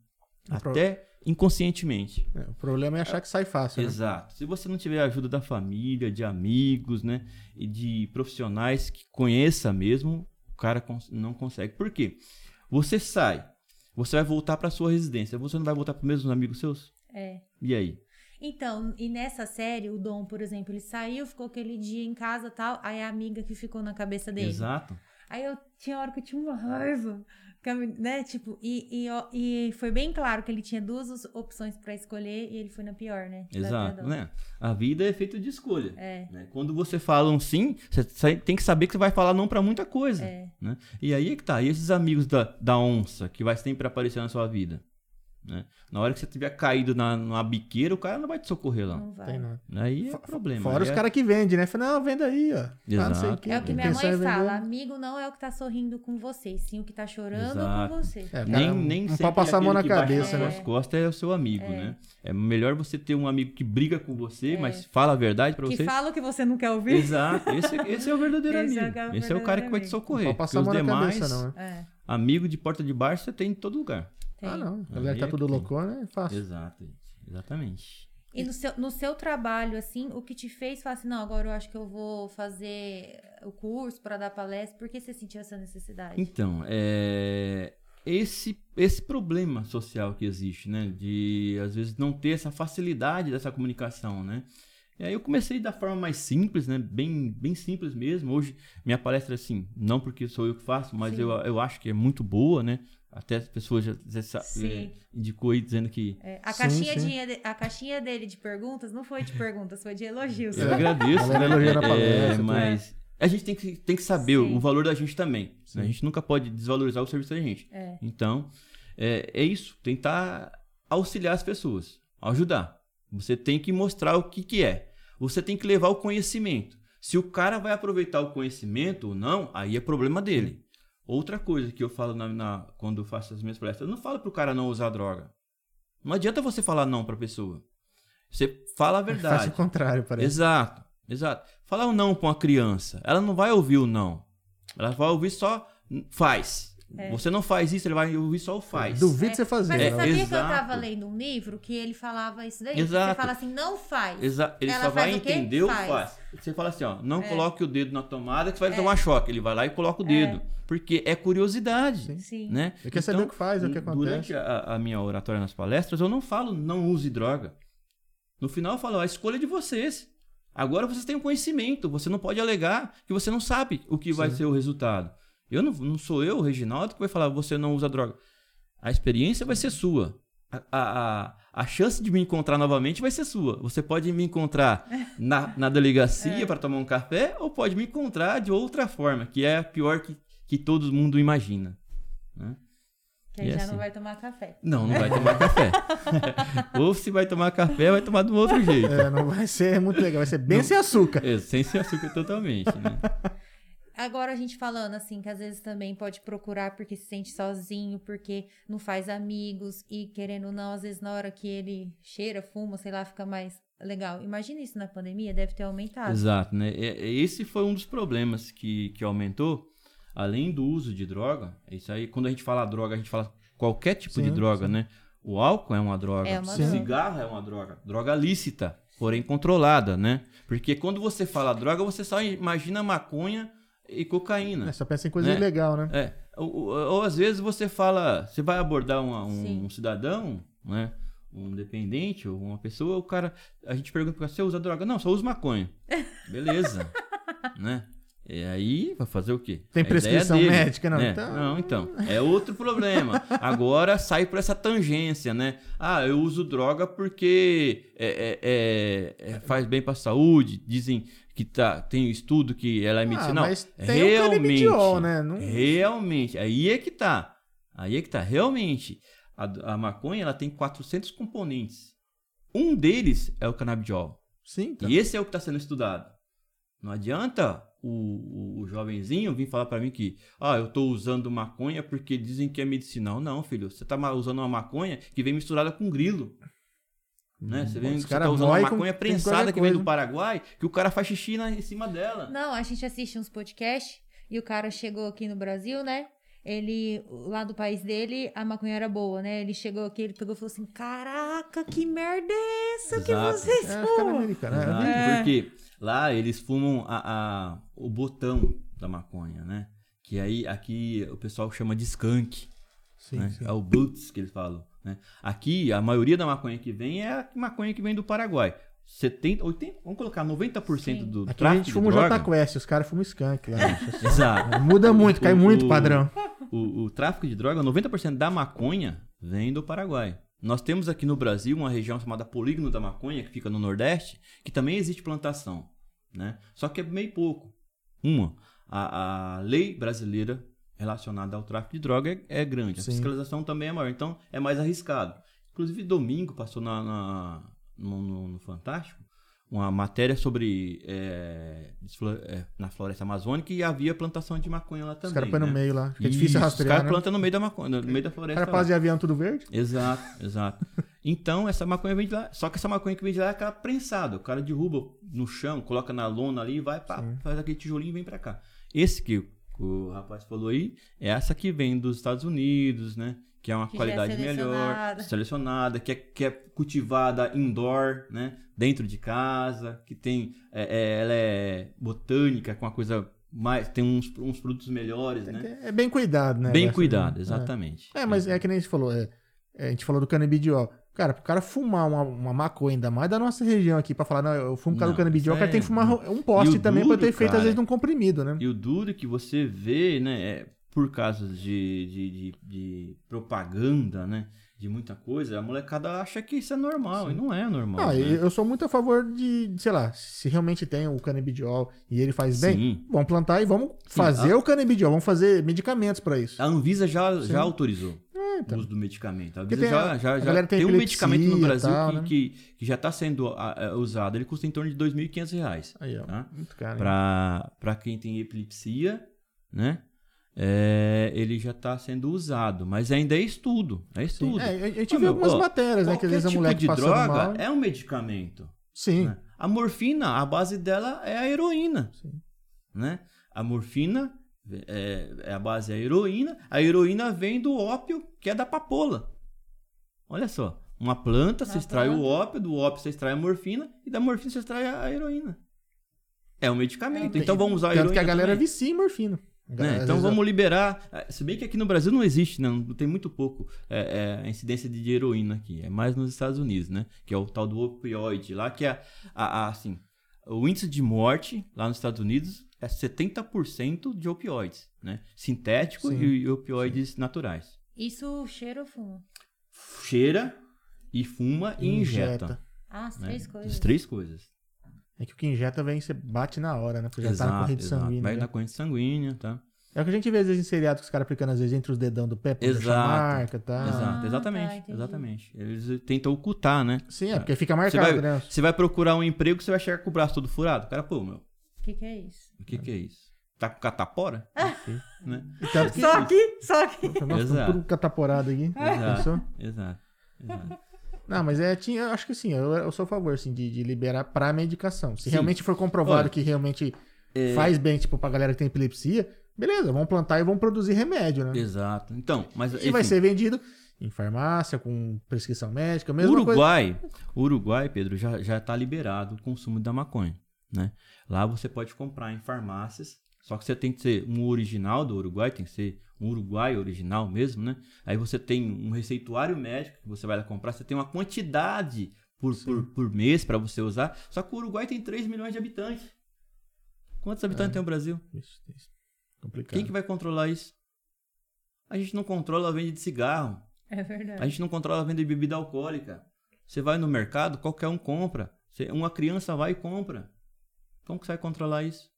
Pro- Até inconscientemente. É, o problema é achar que sai fácil, né? Exato. Se você não tiver a ajuda da família, de amigos, né? E de profissionais que conheça mesmo, o cara não consegue. Por quê? Você sai, você vai voltar para sua residência, você não vai voltar para os mesmos amigos seus? É. E aí? Então, e nessa série, o Dom, por exemplo, ele saiu, ficou aquele dia em casa e tal, aí a amiga que ficou na cabeça dele. Exato. Aí eu tinha hora que eu tinha uma raiva, né? Tipo, e, e, e foi bem claro que ele tinha duas opções pra escolher e ele foi na pior, né? Exato, né? A vida é feita de escolha. É. né? Quando você fala um sim, você tem que saber que você vai falar não pra muita coisa. É. Né? E aí é que tá. E esses amigos da, da onça que vai sempre aparecer na sua vida? Né? Na hora que você tiver caído na, numa biqueira, o cara não vai te socorrer lá. Não vai. Tem não. Aí é Fo- problema. Fora Aí os é- caras que vendem, né? Fala, não, venda aí, ó. Ah, não sei Exato. quê. É o que minha mãe é vender. fala, amigo não é o que tá sorrindo com você, sim o que tá chorando Exato. com você. É, cara, Nem, não- nem não sempre pode passar a mão na que cabeça, nas né? suas costas é o seu amigo, né? É melhor você ter um amigo que briga com você, mas fala a verdade pra Que você. fala o que você não quer ouvir. Exato. Esse, esse é o verdadeiro Esse é o amigo. que é o esse é o cara que vai te verdadeiro socorrer. Não pode passar a Porque mão os na demais, cabeça, não. né? É, amigo de porta de baixo, você tem em todo lugar. Tem. Ah, não. A tá é tudo que tem. loucona, é fácil. Exato, gente. Exatamente. E no seu, no seu trabalho, assim, o que te fez falar assim, não, agora eu acho que eu vou fazer o curso pra dar palestra, por que você sentiu essa necessidade? Então, é, esse, esse problema social que existe, né? De, às vezes, não ter essa facilidade dessa comunicação, né? E aí eu comecei da forma mais simples, né? Bem, bem simples mesmo. Hoje, minha palestra, assim, não porque sou eu que faço, mas Sim. eu, eu acho que é muito boa, né? Até as pessoas já, Sim. é, indicou aí dizendo que... É, a, Sim, caixinha sim. De, a caixinha dele de perguntas não foi de perguntas, foi de elogios. Eu agradeço. A galera né? elogia na É, palestra, tudo. mas a gente tem que, tem que saber Sim. o valor da gente também. Sim. A gente nunca pode desvalorizar o serviço da gente. É. Então, é, é isso. Tentar auxiliar as pessoas. Ajudar. Você tem que mostrar o que, que é. Você tem que levar o conhecimento. Se o cara vai aproveitar o conhecimento ou não, aí é problema dele. Outra coisa que eu falo na, na- quando eu faço as minhas palestras, eu não falo pro cara não usar droga. Não adianta você falar não pra pessoa. Você fala a Faz verdade. o contrário, parece. Exato, exato. Falar o não pra uma criança, ela não vai ouvir o não. Ela vai ouvir só faz. É. Você não faz isso, ele vai ouvir só o faz. Duvido você fazer. Mas você É, né? sabia que eu exato. tava lendo um livro que ele falava isso daí? Exato. Você fala assim, não faz. Exa- ele Ela só vai faz o entender o Faz. faz. Você fala assim, ó, não É. coloque o dedo na tomada que você vai tomar choque. Ele vai lá e coloca o dedo. Porque é curiosidade. Sim. Sim. Né? Ele quer saber o que faz, o que Durante acontece. a, a minha oratória nas palestras, eu não falo não use droga. No final eu falo, a escolha é de vocês. Agora vocês têm o conhecimento, você não pode alegar que você não sabe o que vai Sim. ser o resultado. Eu não, não sou eu, o Reginaldo, que vai falar, você não usa droga. A experiência vai ser sua. A, a, a, chance de me encontrar novamente vai ser sua. Você pode me encontrar na, na delegacia para tomar um café ou pode me encontrar de outra forma, que é a pior que, que todo mundo imagina. né? Que aí E já assim? não vai tomar café. Não, não vai tomar café. ou se vai tomar café, vai tomar do outro jeito. É, não vai ser muito legal, vai ser bem Não. sem açúcar. É, sem ser açúcar totalmente, né? Agora a gente falando assim, que às vezes também pode procurar porque se sente sozinho, porque não faz amigos e querendo ou não, às vezes na hora que ele cheira, fuma, sei lá, fica mais legal. Imagina isso na pandemia, deve ter aumentado. Exato, né? É- é- Esse foi um dos problemas que, que aumentou, além do uso de droga. Isso aí, quando a gente fala droga, a gente fala qualquer tipo de Sim, droga, sim. né? O álcool é uma droga, É uma droga. cigarro é uma droga, droga lícita, porém controlada, né? Porque quando você fala droga, você só imagina maconha e cocaína. É, só pensa em coisa Né? ilegal, né? É, ou, ou- ou às vezes você fala, você vai abordar uma- Sim. um, cidadão, né? Um dependente ou uma pessoa, o cara, a gente pergunta pra você usa droga? Não, só uso maconha. Beleza, né? E aí, vai fazer o quê? Tem É a prescrição dele, médica, não? né? Então- Não, então. É outro problema. Agora sai por essa tangência, né? Ah, eu uso droga porque é- é- é- é- faz bem pra saúde. Dizem que tá, tem estudo que ela é Ah, medicinal. mas tem o canabidiol, né? Não- Realmente, aí é que tá. Aí é que tá. Realmente, a, a maconha ela tem 400 componentes. Um deles é o canabidiol. Sim, tá. E esse é o que está sendo estudado. Não adianta o, o, o jovenzinho vir falar para mim que ah, eu tô usando maconha porque dizem que é medicinal. Não, filho, você tá usando uma maconha que vem misturada com grilo. Né? Você, vem, você cara tá usando uma maconha com prensada que vem do Paraguai, que o cara faz xixi na, em cima dela. Não, a gente assiste uns podcasts e o cara chegou aqui no Brasil, né? Ele, lá do país dele, a maconha era boa, né? Ele chegou aqui, ele pegou e falou assim: Caraca, que merda é essa que Exato. vocês É, fumam? é, É. Porque lá eles fumam a, a- o botão da maconha, né? Que aí aqui o pessoal chama de skunk. Sim, né? sim. É o boots que eles falam. Né? Aqui, a maioria da maconha que vem é a maconha que vem do Paraguai. 70, 80, vamos colocar 90% Sim. do Aqui a tráfico gente de fuma o. Jota Quest, os caras fumam skunk lá. Exato. Muda muito, cai O- muito o o- padrão. O, o tráfico de droga, 90% da maconha vem do Paraguai. Nós temos aqui no Brasil uma região chamada Polígono da Maconha, que fica no Nordeste, que também existe plantação. Né? Só que é meio pouco. Uma, a, a lei brasileira relacionada ao tráfico de droga é, é grande. A Sim. fiscalização também é maior. Então, é mais arriscado. Inclusive, domingo passou na, na- no, no- no Fantástico uma matéria sobre é, é, na floresta amazônica e havia plantação de maconha lá também. Os caras põem no né? meio lá. Fica Isso, difícil Os rastrear, caras né? plantam no meio da maconha, no meio da floresta. cara lá. passa de avião tudo verde? Exato, exato. Então, essa maconha vem de lá. Só que essa maconha que vem de lá é aquela prensada. O cara derruba no chão, coloca na lona ali, vai, pá, faz aquele tijolinho e vem pra cá. Esse que o rapaz falou aí, é essa que vem dos Estados Unidos, né? Que é uma Que é qualidade melhor, selecionada. que é, que é cultivada indoor, né? Dentro de casa, que tem. é- é- ela é botânica, com uma coisa mais. Tem uns, uns produtos melhores, né? É bem cuidado, né? Bem Essa- cuidado, é. exatamente. É, mas é que nem a gente falou. é, é, a gente falou do canabidiol. Cara, pro cara fumar uma, uma maconha, ainda mais da nossa região aqui, pra falar, não, eu fumo por causa do canabidiol, o cara é- tem que fumar um poste também pra duro, ter feito, às cara, vezes, num comprimido, né? E o duro é que você vê, né, é, por causa de, de, de, de propaganda, né, de muita coisa, a molecada acha que isso é normal, e não é normal. Ah, né? eu sou muito a favor de, sei lá, se realmente tem o canabidiol e ele faz bem, Sim. vamos plantar e vamos fazer o canabidiol, vamos fazer medicamentos pra isso. A Anvisa já, Sim. já autorizou É, o então. uso do medicamento. A Anvisa tem já, a- já, a já tem tem um medicamento no Brasil tal, que, né? que, que já está sendo usado. Ele custa em torno de 2.500 reais. Aí, ó, Tá? muito caro. Para para quem tem epilepsia, né? É, ele já está sendo usado, mas ainda é estudo, é estudo. É, a gente Ah, meu, algumas ó, matérias, né? Que às vezes a tipo moleque de droga mal. é um medicamento. Sim. né? A morfina, a base dela é a heroína. Sim. Né? A morfina é, é a base é a heroína. A heroína vem do ópio, que é da papoula. Olha só. Uma planta, você extrai o ópio, do ópio você extrai a morfina, e da morfina você extrai a heroína. É um medicamento. É então vamos usar a Tanto heroína que a galera também. vicia em morfina. Né? Então vamos liberar. eh, Se bem que aqui no Brasil não existe, não, não tem muito pouco é, é, a incidência de heroína aqui. É mais nos Estados Unidos, né? Que é o tal do opioide lá, que é a, a- assim, o índice de morte lá nos Estados Unidos é 70% de opioides, né? Sintéticos Sim, e, e opioides naturais. Isso cheira ou fumo? Cheira e fuma e injeta. Ah, as né? três coisas. As três coisas. É que o que injeta vem, você bate na hora, né? Porque já tá na corrente exato. sanguínea. Vai já. na corrente sanguínea, tá? É o que a gente vê às vezes em seriado que os caras aplicando às vezes entre os dedão do pé pra deixar Exato. marca, tá? Ah, Exato, tá, exatamente, entendi. exatamente. Eles tentam ocultar, né? Sim, é porque fica Você marcado, vai, né? você vai procurar um emprego, você vai chegar com o braço todo furado. O cara, pô, meu, O que, que é isso? o que que é isso? Tá com catapora? né? E tanto que- Só aqui, só aqui. Nossa, Exato. tudo cataporado aqui. Exato. Exato. Exato. Não, mas é, tinha, eu acho que sim, eu, eu sou a favor, assim, de, de liberar pra medicação. Se Sim. realmente for comprovado Olha, que realmente é- faz bem, tipo, pra galera que tem epilepsia, beleza, vamos plantar e vamos produzir remédio, né? Exato. Então, mas E vai enfim, ser vendido em farmácia, com prescrição médica, o mesma coisa. Uruguai, Uruguai, Pedro, já, já tá liberado o consumo da maconha, né? Lá você pode comprar em farmácias, só que você tem que ser um original do Uruguai, tem que ser um Uruguai original mesmo, né? Aí você tem um receituário médico que você vai lá comprar, você tem uma quantidade por, por, por mês para você usar. Só que o Uruguai tem 3 milhões de habitantes. Quantos habitantes tem o Brasil? Isso é complicado. Quem que vai controlar isso? A gente não controla a venda de cigarro. É verdade. A gente não controla a venda de bebida alcoólica. Você vai no mercado, qualquer um compra. Você- Uma criança vai e compra. Como que você vai controlar isso?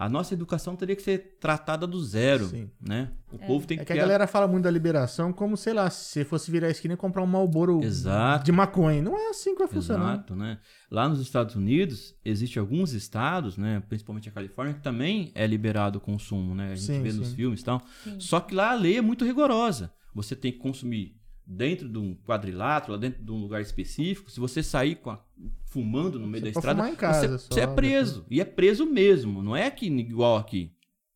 A nossa educação teria que ser tratada do zero, Sim. né? O povo tem que É que a criar- galera fala muito da liberação como, sei lá, se você fosse virar a esquina e comprar um Malboro Exato. de maconha. Não é assim que vai funcionar. Exato, né? Lá nos Estados Unidos, existe alguns estados, né, principalmente a Califórnia, que também é liberado o consumo, né? A gente Sim, vê nos sim. filmes e tal. Sim. Só que lá a lei é muito rigorosa. Você tem que consumir dentro de um quadrilátero, lá dentro de um lugar específico. Se você sair com a- fumando no meio Você da pode estrada, fumar em casa você, só, você é preso. E é preso mesmo. Não é aqui igual aqui,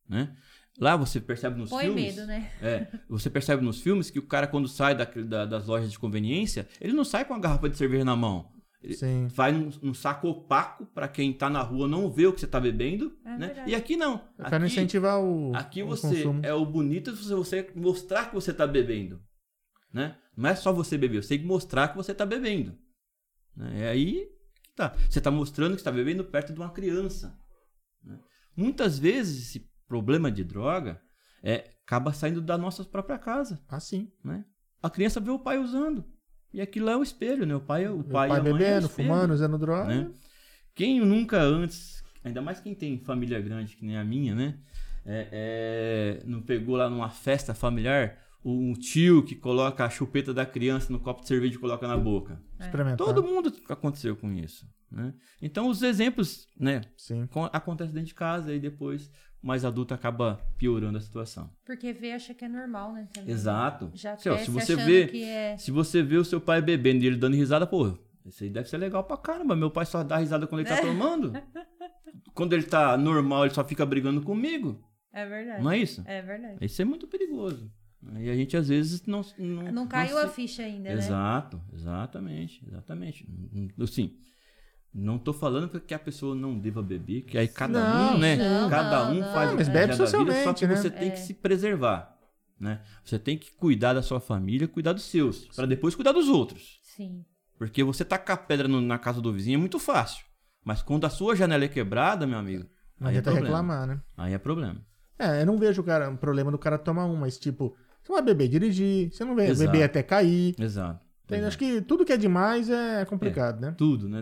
né? Lá você percebe nos Põe filmes... medo, né? É, você percebe nos filmes que o cara, quando sai da- da- das lojas de conveniência, ele não sai com a garrafa de cerveja na mão. Ele Sim. vai num, num saco opaco para quem tá na rua não ver o que você tá bebendo, É né? verdade. E aqui não Aqui, incentivar o, aqui o você consumo. é o bonito se você mostrar que você tá bebendo, né? Não é só você beber, você tem que mostrar que você tá bebendo. Né? É aí que tá. Você tá mostrando que está bebendo perto de uma criança. né? Muitas vezes esse problema de droga é, acaba saindo da nossa própria casa Ah, sim. né? A criança vê o pai usando. E aquilo é o espelho, né? O pai, o O pai, e é o bebendo, espelho, fumando, usando droga. né? Quem nunca antes, ainda mais quem tem família grande que nem a minha, né? É, é, não pegou lá numa festa familiar um tio que coloca a chupeta da criança no copo de cerveja e coloca na boca. Experimentar. Todo mundo aconteceu com isso, né? Então os exemplos, né? Sim. Acontecem dentro de casa e depois mais adulto acaba piorando a situação. Porque vê acha que é normal, né? também. Exato. Já Se, ó, cresce se você vê, que é... se você vê o seu pai bebendo e ele dando risada, pô, isso aí deve ser legal pra caramba. Meu pai só dá risada quando ele tá tomando. Quando ele tá normal, ele só fica brigando comigo. É verdade. Não é isso? É verdade. Isso é muito perigoso. E a gente às vezes não. Não, Não caiu se- a ficha ainda, né? Exato, exatamente, exatamente. Assim, não tô falando que a pessoa não deva beber, que aí cada Não, um, né? não, cada não, um não. faz o mas que bebe da vida, só que né? você tem É. que se preservar, né? Você tem que cuidar da sua família, cuidar dos seus, para depois cuidar dos outros. Sim. Porque você tacar pedra no- na casa do vizinho é muito fácil. Mas quando a sua janela é quebrada, meu amigo, Não aí é problema. reclamar, né? Aí é problema. É, eu não vejo cara, um problema do cara tomar um, mas tipo, você não vai beber dirigir, você não vai Exato. beber até cair. Exato. Entende? Exato. Acho que tudo que é demais é complicado, né? Tudo, né?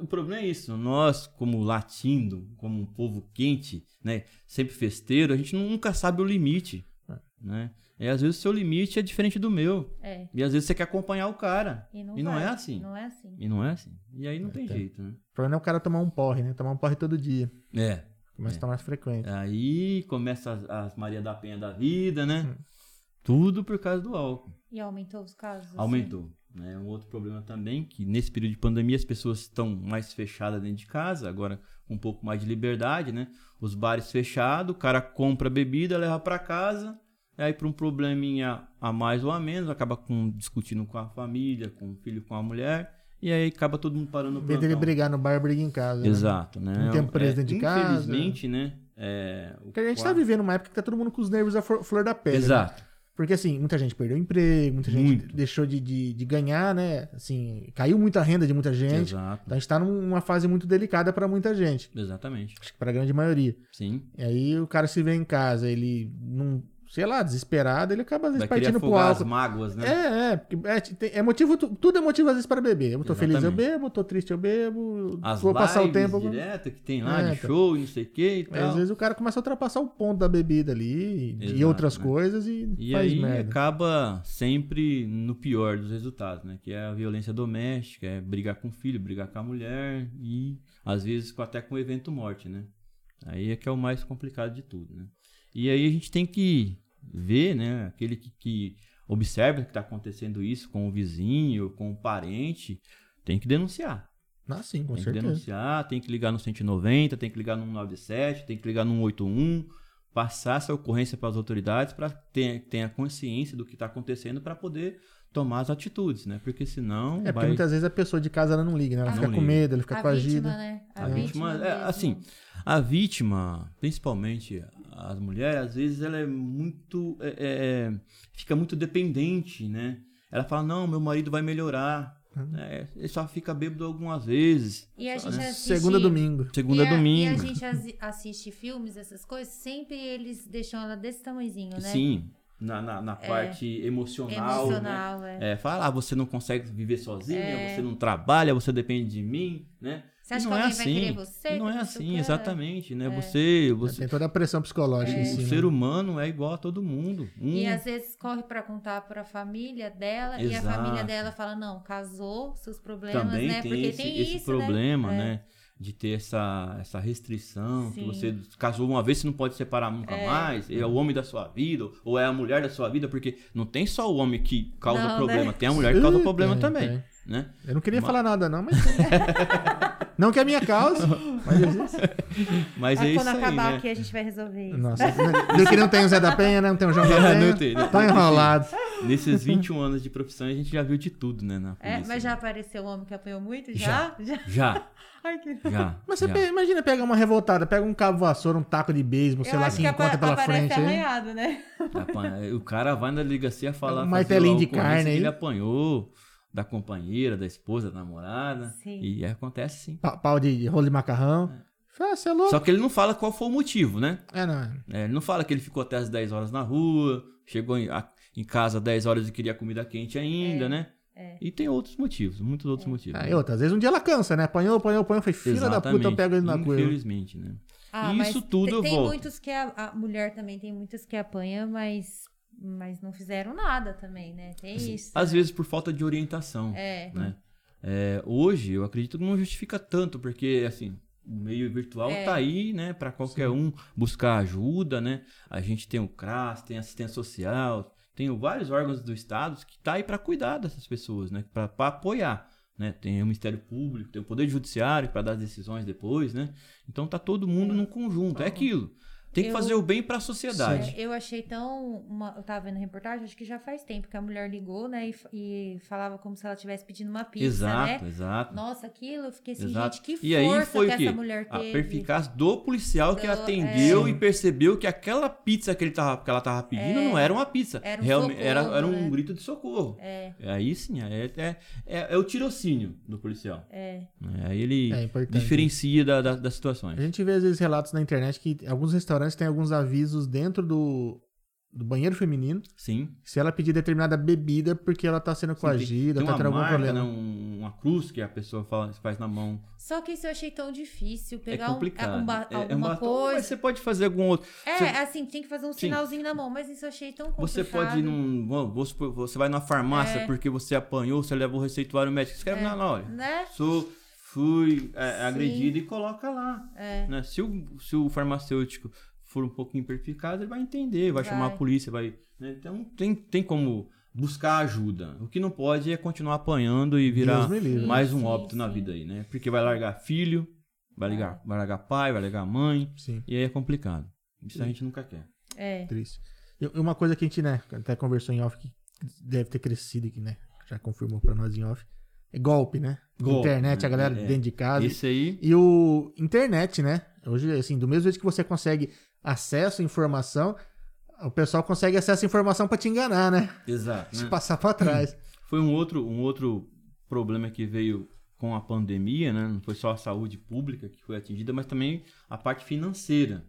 O problema é isso. Nós, como latindo, como um povo quente, né? Sempre festeiro, a gente nunca sabe o limite, É. né? E às vezes o seu limite é diferente do meu. É. E às vezes você quer acompanhar o cara. E não, E não é assim. Não é assim. E não é assim. E aí não tem tem. jeito, né? O problema é o cara tomar um porre, né? Tomar um porre todo dia. É. Começa É. a tomar mais frequente. Aí começa as, as Maria da Penha da vida, né? Hum. Tudo por causa do álcool. E aumentou os casos? assim? Aumentou. Né? Um outro problema também, que nesse período de pandemia as pessoas estão mais fechadas dentro de casa, agora com um pouco mais de liberdade, né? Os bares fechados, o cara compra bebida, leva para casa, aí por um probleminha a mais ou a menos, acaba com, discutindo com a família, com o filho, com a mulher, e aí acaba todo mundo parando Em dele plantão. brigar no bar, briga em casa. né? Exato, né? Um tempo preso dentro de casa. Infelizmente, né? É, o Porque a gente tá quadro- vivendo uma época que tá todo mundo com os nervos à flor da pele. né? Porque assim, muita gente perdeu emprego, muita gente Muito. deixou de, de, de ganhar, né? Assim, caiu muita renda de muita gente. Exato. Então a gente tá numa fase muito delicada pra muita gente. Exatamente. Acho que pra grande maioria. Sim. E aí o cara se vê em casa, ele não, sei lá, desesperado, ele acaba às vezes Vai partindo pro afogar as álcool. mágoas, né? É, é, é, é motivo, tu- tudo é motivo às vezes para beber. Eu tô feliz, eu Exatamente. bebo, tô triste, eu bebo, As vou passar o tempo. direto que tem lá É, de então. show e não sei o que e tal. às vezes o cara começa a ultrapassar o ponto da bebida ali e Exato, outras né? coisas e, E aí merda. acaba sempre no pior dos resultados, né? Que é a violência doméstica, é brigar com o filho, brigar com a mulher e às vezes até com evento morte, né? Aí é que é o mais complicado de tudo, né? E aí a gente tem que ver, né? Aquele que, que observa que está acontecendo isso com o vizinho, com o parente, tem que denunciar. Ah, sim, com tem que certeza. denunciar, tem que ligar no 190, tem que ligar no 197, tem que ligar no 181, passar essa ocorrência para as autoridades para ter, ter a consciência do que está acontecendo para poder tomar as atitudes, né? Porque senão É, porque vai... muitas vezes a pessoa de casa ela não liga, né? Ela Não fica com liga. medo, ela fica A coagida. vítima, né? A vítima, é, mesmo. assim, a vítima, principalmente as mulheres, às vezes ela é muito, é, é, fica muito dependente, né? Ela fala, não, meu marido vai melhorar, Uhum. né? ele só fica bêbado algumas vezes, E a gente né? assiste... Segunda domingo. segunda e a, domingo. E a gente assi- assiste filmes, essas coisas, sempre eles deixam ela desse tamanhozinho, né? Sim, na, na, na parte emocional, Emocional, né? é. É, fala, ah, você não consegue viver sozinha, você não trabalha, você depende de mim, né? Você acha não que é alguém vai assim. querer você? E não é que o assim, exatamente, né? Você, você Tem toda a pressão psicológica em o cima. ser humano é igual a todo mundo. Um, E às vezes corre pra contar pra família dela e a Exato. família dela fala: não, casou, seus problemas, também né? tem Porque esse, tem esse isso, problema, né? né? De ter essa, essa restrição, que Sim. você casou uma vez, você não pode separar nunca mais, é o homem da sua vida, ou é a mulher da sua vida, porque não tem só o homem que causa Não, problema, né? tem a mulher que causa problema também, né? Eu não queria Mas- falar nada, não, mas. não que é a minha causa, mas existe. Mas é Aí isso quando aí, acabar né? aqui a gente vai resolver isso. Nossa, do que não tem o Zé da Penha, né? Não tem o João da Penha. Não tem, né? Tá enrolado. Nesses 21 anos de profissão, a gente já viu de tudo, né? Na É, polícia, mas já né? apareceu o homem que apanhou muito? Já? Já? Já, Ai, que... já. Mas você já. pe- imagina pegar uma revoltada, pega um cabo vassoura, um taco de beisebol, sei lá, que que encontra pela frente aí. arranhado, né? O cara vai na delegacia falar Um martelinho a de carne que aí. ele apanhou da companheira, da esposa, da namorada. Sim. E acontece sim. Pa- Pau de rolo de macarrão. Você é louco? Só que ele não fala qual foi o motivo, né? É, não. É, ele não fala que ele ficou até as 10 horas na rua, chegou em, a- em casa às 10 horas e queria comida quente ainda, né? é. E tem outros motivos, muitos outros motivos. Ah, né? e outra, às vezes um dia ela cansa, né? Apanhou, apanhou, apanhou. Foi filha da puta, eu pego ele na curva. Infelizmente, né? Ah, Isso mas tudo tem, eu tem volto. muitos que a, a mulher também tem muitas que apanha, mas mas não fizeram nada também, né? Tem isso. Às vezes por falta de orientação. É. né? É, hoje, eu acredito que não justifica tanto, porque, assim, o meio virtual É. tá aí, né, para qualquer um buscar ajuda, né? A gente tem o CRAS, tem assistência social, tem vários órgãos do Estado que tá aí para cuidar dessas pessoas, né? Para apoiar. Né? Tem o Ministério Público, tem o Poder Judiciário para dar as decisões depois, né? Então tá todo mundo num conjunto. É aquilo. Tem que Eu- fazer o bem para a sociedade. É, eu achei tão. Uma, eu tava vendo reportagem, acho que já faz tempo que a mulher ligou, né? E, e falava como se ela estivesse pedindo uma pizza, exato, né? exato. Nossa, aquilo, eu fiquei assim, Exato. gente, que força e aí foi que essa mulher A teve. perficácia do policial que Do- atendeu é. e percebeu que aquela pizza que, ele tava, que ela tava pedindo não era uma pizza. Era um Realme- socorro, era, era um né? grito de socorro. É, Aí sim, é, é, é, é o tirocínio do policial. é. Aí ele É diferencia da, da- das situações. A gente vê às vezes relatos na internet que alguns restaurantes têm alguns avisos dentro do, do banheiro feminino. Sim. Se ela pedir determinada bebida porque ela tá sendo Sim, coagida, tem tá uma tendo algum marca, problema. né, um- uma cruz que a pessoa fala, faz na mão. Só que isso eu achei tão difícil. É Pegar um, complicado. um É- é um alguma batom, coisa. Mas você pode fazer algum outro. É, Você- assim, tem que fazer um Sim. sinalzinho na mão, mas isso eu achei tão complicado. Você pode ir num. Você vai na farmácia É. porque você apanhou, você levou o receituário médico. Escreve É. na olha. Né? Sou, fui é, agredido e coloca lá. É. né? Se, o, se o farmacêutico for um pouquinho perspicaz, ele vai entender, vai, Vai. chamar a polícia, vai. né? Então tem, tem como buscar ajuda. O que não pode é continuar apanhando e virar livre. mais um Sim, óbito na sim. vida aí, né? Porque vai largar filho, vai largar, vai largar pai, vai largar mãe, Sim, e aí é complicado. Isso a gente nunca quer. É. triste. E uma coisa que a gente, né, até conversou em off que deve ter crescido aqui, né? Já confirmou pra nós em off. É golpe, né? Golpe, internet, a né? galera É. dentro de casa. Esse aí. E o internet, né? Hoje, assim, do mesmo jeito que você consegue acesso à informação, o pessoal consegue acesso à informação para te enganar, né? Exato. Te né? passar para trás. Foi um outro, um outro problema que veio com a pandemia, né? Não foi só a saúde pública que foi atingida, mas também a parte financeira.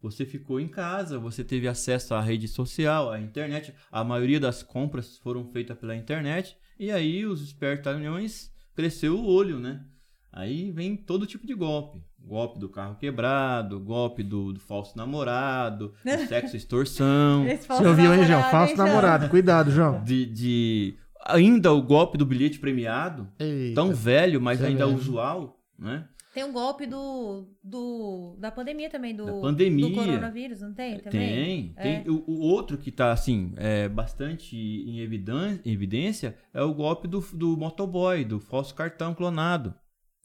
Você ficou em casa, você teve acesso à rede social, à internet. A maioria das compras foram feitas pela internet. E aí os espertalhões cresceu o olho, né? Aí vem todo tipo de golpe. Golpe do carro quebrado, golpe do, do falso namorado, do sexo extorsão, Você falso ouviu, hein, João? Falso hein, João? namorado. Cuidado, João. de, de ainda o golpe do bilhete premiado, Eita. tão velho, mas é ainda usual, né? Tem um golpe do, do da pandemia também, do, Da pandemia. do coronavírus, não tem? Também? Tem, É. tem. O, o outro que tá, assim, é, bastante em evidan- em evidência é o golpe do, do motoboy, do falso cartão clonado,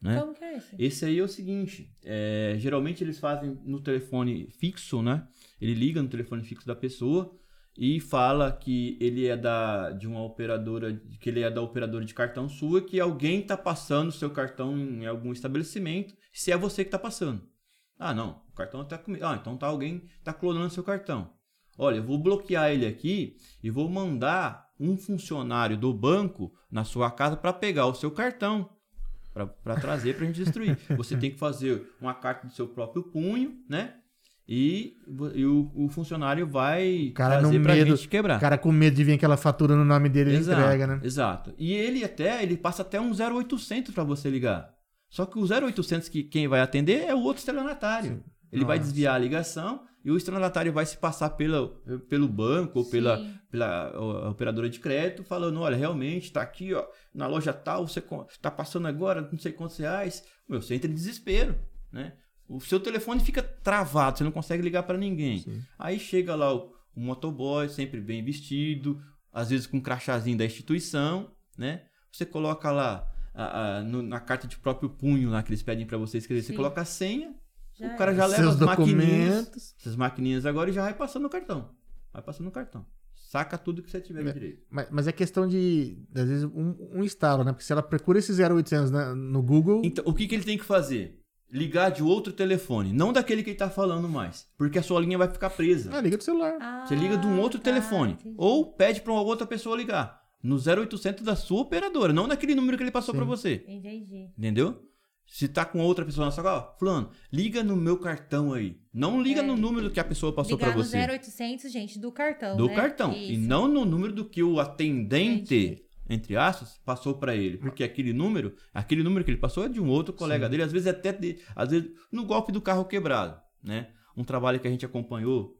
né? Como que é esse? Esse aí é o seguinte, é, geralmente eles fazem no telefone fixo, né? Ele liga no telefone fixo da pessoa e fala que ele é da de uma operadora, que ele é da operadora de cartão sua, que alguém tá passando o seu cartão em algum estabelecimento, se é você que tá passando. Ah, não, o cartão tá comigo. Ah, então tá alguém tá clonando seu cartão. Olha, eu vou bloquear ele aqui e vou mandar um funcionário do banco na sua casa para pegar o seu cartão para trazer para a gente destruir. Você tem que fazer uma carta do seu próprio punho, né? E, e o, o funcionário vai cara trazer pra medo- gente quebrar. O cara com medo de vir aquela fatura no nome dele, ele exato, entrega, né? Exato. E ele até, ele passa até um 0800 para você ligar. Só que o 0800 que quem vai atender é o outro estelionatário. Ele vai Nossa. desviar a ligação e o estelionatário vai se passar pela, pelo banco ou pela, pela operadora de crédito, falando, olha, realmente tá aqui, ó, na loja tal, você co- tá passando agora não sei quantos reais. Meu, você entra em desespero, né? O seu telefone fica travado, você não consegue ligar para ninguém. Sim. Aí chega lá o, o motoboy, sempre bem vestido, às vezes com um crachazinho da instituição, né? Você coloca lá a- a- no- na carta de próprio punho lá que eles pedem para você escrever, você Sim. coloca a senha, Já o cara é. já leva Seus as maquininhas, documentos. essas maquininhas agora e já vai passando no cartão. Vai passando no cartão. Saca tudo que você tiver É. direito. Mas, mas é questão de, às vezes, um, um instalo, né? Porque se ela procura esse 0800 né, no Google, Então, o que, que ele tem que fazer? Ligar de outro telefone, não daquele que ele tá falando mais, porque a sua linha vai ficar presa. ah, liga do celular. Ah, Você liga de um outro tá, telefone. entendi. Ou pede para uma outra pessoa ligar. No 0800 da sua operadora, não naquele número que ele passou para você. Entendi. Entendeu? Se tá com outra pessoa na sua casa, ó, fulano, liga no meu cartão aí. Não liga É. no número que a pessoa passou Ligar para no você. 0800, gente, do cartão, do né? cartão. E Isso. não no número do que o atendente, Entendi. entre aspas, passou para ele. Porque aquele número, aquele número que ele passou é de um outro colega Sim. dele, às vezes até de, às vezes no golpe do carro quebrado, né? Um trabalho que a gente acompanhou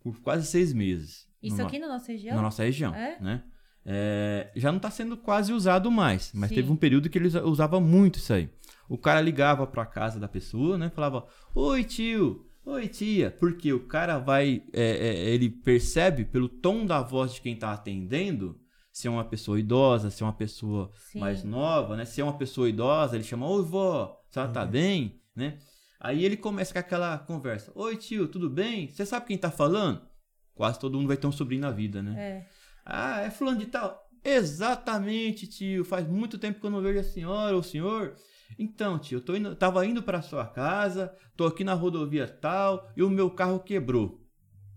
por quase seis meses. Isso no no- aqui na nossa região? na nossa região, É? né? É, já não está sendo quase usado mais, mas Sim. teve um período que eles usavam muito isso aí. O cara ligava para casa da pessoa, né? Falava: "Oi tio, oi tia", porque o cara vai, é, é, ele percebe pelo tom da voz de quem está atendendo se é uma pessoa idosa, se é uma pessoa Sim. mais nova, né? Se é uma pessoa idosa, ele chama: "Oi vó, a senhora tá bem?", né? Aí ele começa com aquela conversa: "Oi tio, tudo bem? Você sabe quem tá falando?" Quase todo mundo vai ter um sobrinho na vida, né? É. Ah, é fulano de tal. Exatamente, tio. Faz muito tempo que eu não vejo a senhora ou o senhor. Então, tio, eu tô indo, tava indo para sua casa, tô aqui na rodovia tal e o meu carro quebrou.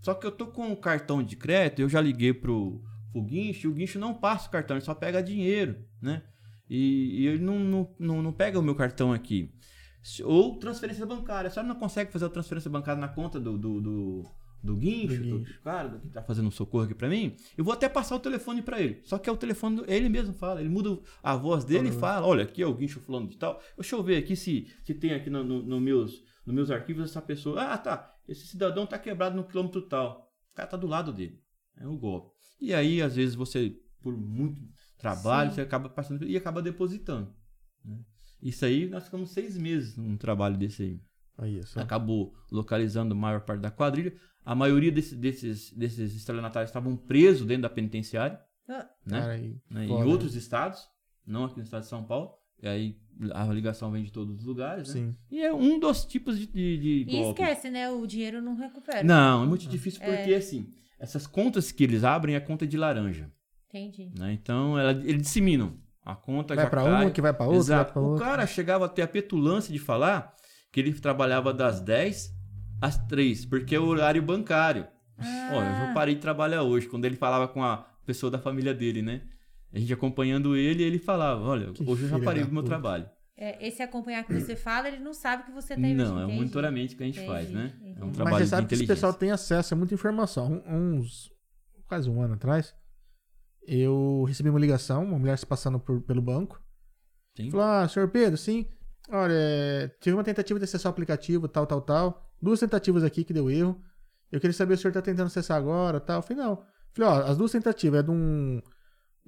Só que eu tô com o cartão de crédito, eu já liguei pro, pro guincho, o guincho não passa o cartão, ele só pega dinheiro, né? E, e ele não, não, não, não pega o meu cartão aqui. Ou transferência bancária. A senhora não consegue fazer a transferência bancária na conta do, do, do, do guincho, Do guincho. do cara que tá fazendo um socorro aqui pra mim? Eu vou até passar o telefone pra ele. Só que é o telefone, do- ele mesmo fala. Ele muda a voz dele e fala: Olha, aqui é o guincho fulano de tal. Deixa eu ver aqui se, se tem aqui no, no, no meus, nos meus arquivos essa pessoa. Ah, tá. Esse cidadão tá quebrado no quilômetro tal. O cara tá do lado dele. É um golpe. E aí, às vezes, você, por muito trabalho, Sim. você acaba passando e acaba depositando. né? Isso aí, nós ficamos seis meses num trabalho desse aí. Aí. Acabou localizando a maior parte da quadrilha. A maioria desse- desses, desses estelionatários estavam presos dentro da penitenciária, Ah, né? Cara, aí, né? Em outros estados, não aqui no estado de São Paulo. E aí a ligação vem de todos os lugares, né? Sim. E é um dos tipos de, de, de E golpes. esquece, né? O dinheiro não recupera. Não, é muito difícil É. porque, assim, essas contas que eles abrem é conta de laranja, Entendi. né? Então, ela, eles disseminam. A conta Vai cai. uma, que vai pra outra, vai Exato. pra O outra. cara chegava a ter a petulância de falar que ele trabalhava das 10 às 3, porque é o horário bancário. Ah, Ó, eu já parei de trabalhar hoje, quando ele falava com a pessoa da família dele, né? A gente acompanhando ele, ele falava, olha, Que hoje eu já parei do meu puta. trabalho. é, esse acompanhar que você fala, ele não sabe que você tem Não, é um monitoramento que a gente faz, Entendi, né? É um trabalho Mas você de sabe que esse pessoal tem acesso a muita informação. Um- Uns. quase um ano atrás, eu recebi uma ligação, uma mulher se passando por- pelo banco. Sim. Falou: Ah, senhor Pedro, sim. Olha, é, tive uma tentativa de acessar o aplicativo, tal, tal, tal. Duas tentativas aqui que deu erro. Eu queria saber se o senhor tá tentando acessar agora, tal. Eu falei, não. Falei, ó, as duas tentativas é de um,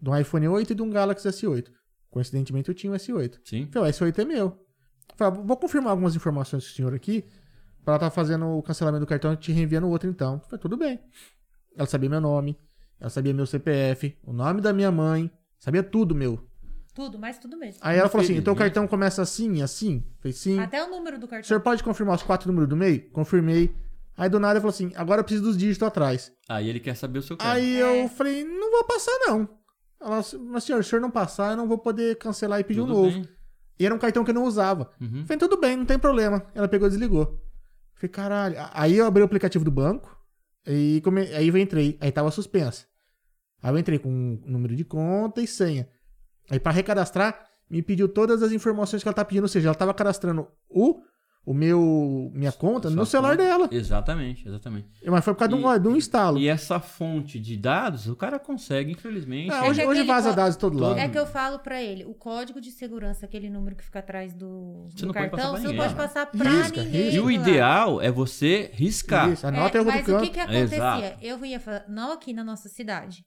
de um iPhone 8 e de um Galaxy S8. Coincidentemente, eu tinha um S8. Sim. Falei, ó, S8 é meu. Falei, vou confirmar algumas informações com o senhor aqui, pra ela tá fazendo o cancelamento do cartão e te reenviando o outro então. Falei, tudo bem. Ela sabia meu nome, ela sabia meu CPF, o nome da minha mãe, sabia tudo meu. Tudo, mas tudo mesmo. Aí ela falou assim, então o cartão começa assim, assim? Falei, sim. Até o número do O cartão. senhor pode confirmar os quatro números do meio? Confirmei. Aí do nada ele falou assim, agora eu preciso dos dígitos atrás. Aí ele quer saber o seu carro. Aí É. eu falei, não vou passar não. Ela, mas senhor, se o senhor não passar, eu não vou poder cancelar e pedir um Tudo novo. bem. E era um cartão que eu não usava. Uhum. Falei, tudo bem, não tem problema. Ela pegou e desligou. Falei, caralho. Aí eu abri o aplicativo do banco. E come... aí eu entrei. Aí tava suspensa. Aí eu entrei com o número de conta e senha. Aí pra recadastrar, me pediu todas as informações que ela tá pedindo. Ou seja, ela tava cadastrando o, o meu, minha conta no celular conta. dela. Exatamente, exatamente. Mas foi por causa de um, E- de um instalo. E essa fonte de dados, o cara consegue, infelizmente. Ah, É hoje que hoje vaza co- dados de todo lado. É que eu falo pra ele, o código de segurança, aquele número que fica atrás do, Você do não cartão, você não pode passar pra Risca, ninguém. risca. E o ideal é você riscar. Isso, anota É, mas canto. o que que acontecia? Exato. Eu ia, fa- não aqui na nossa cidade.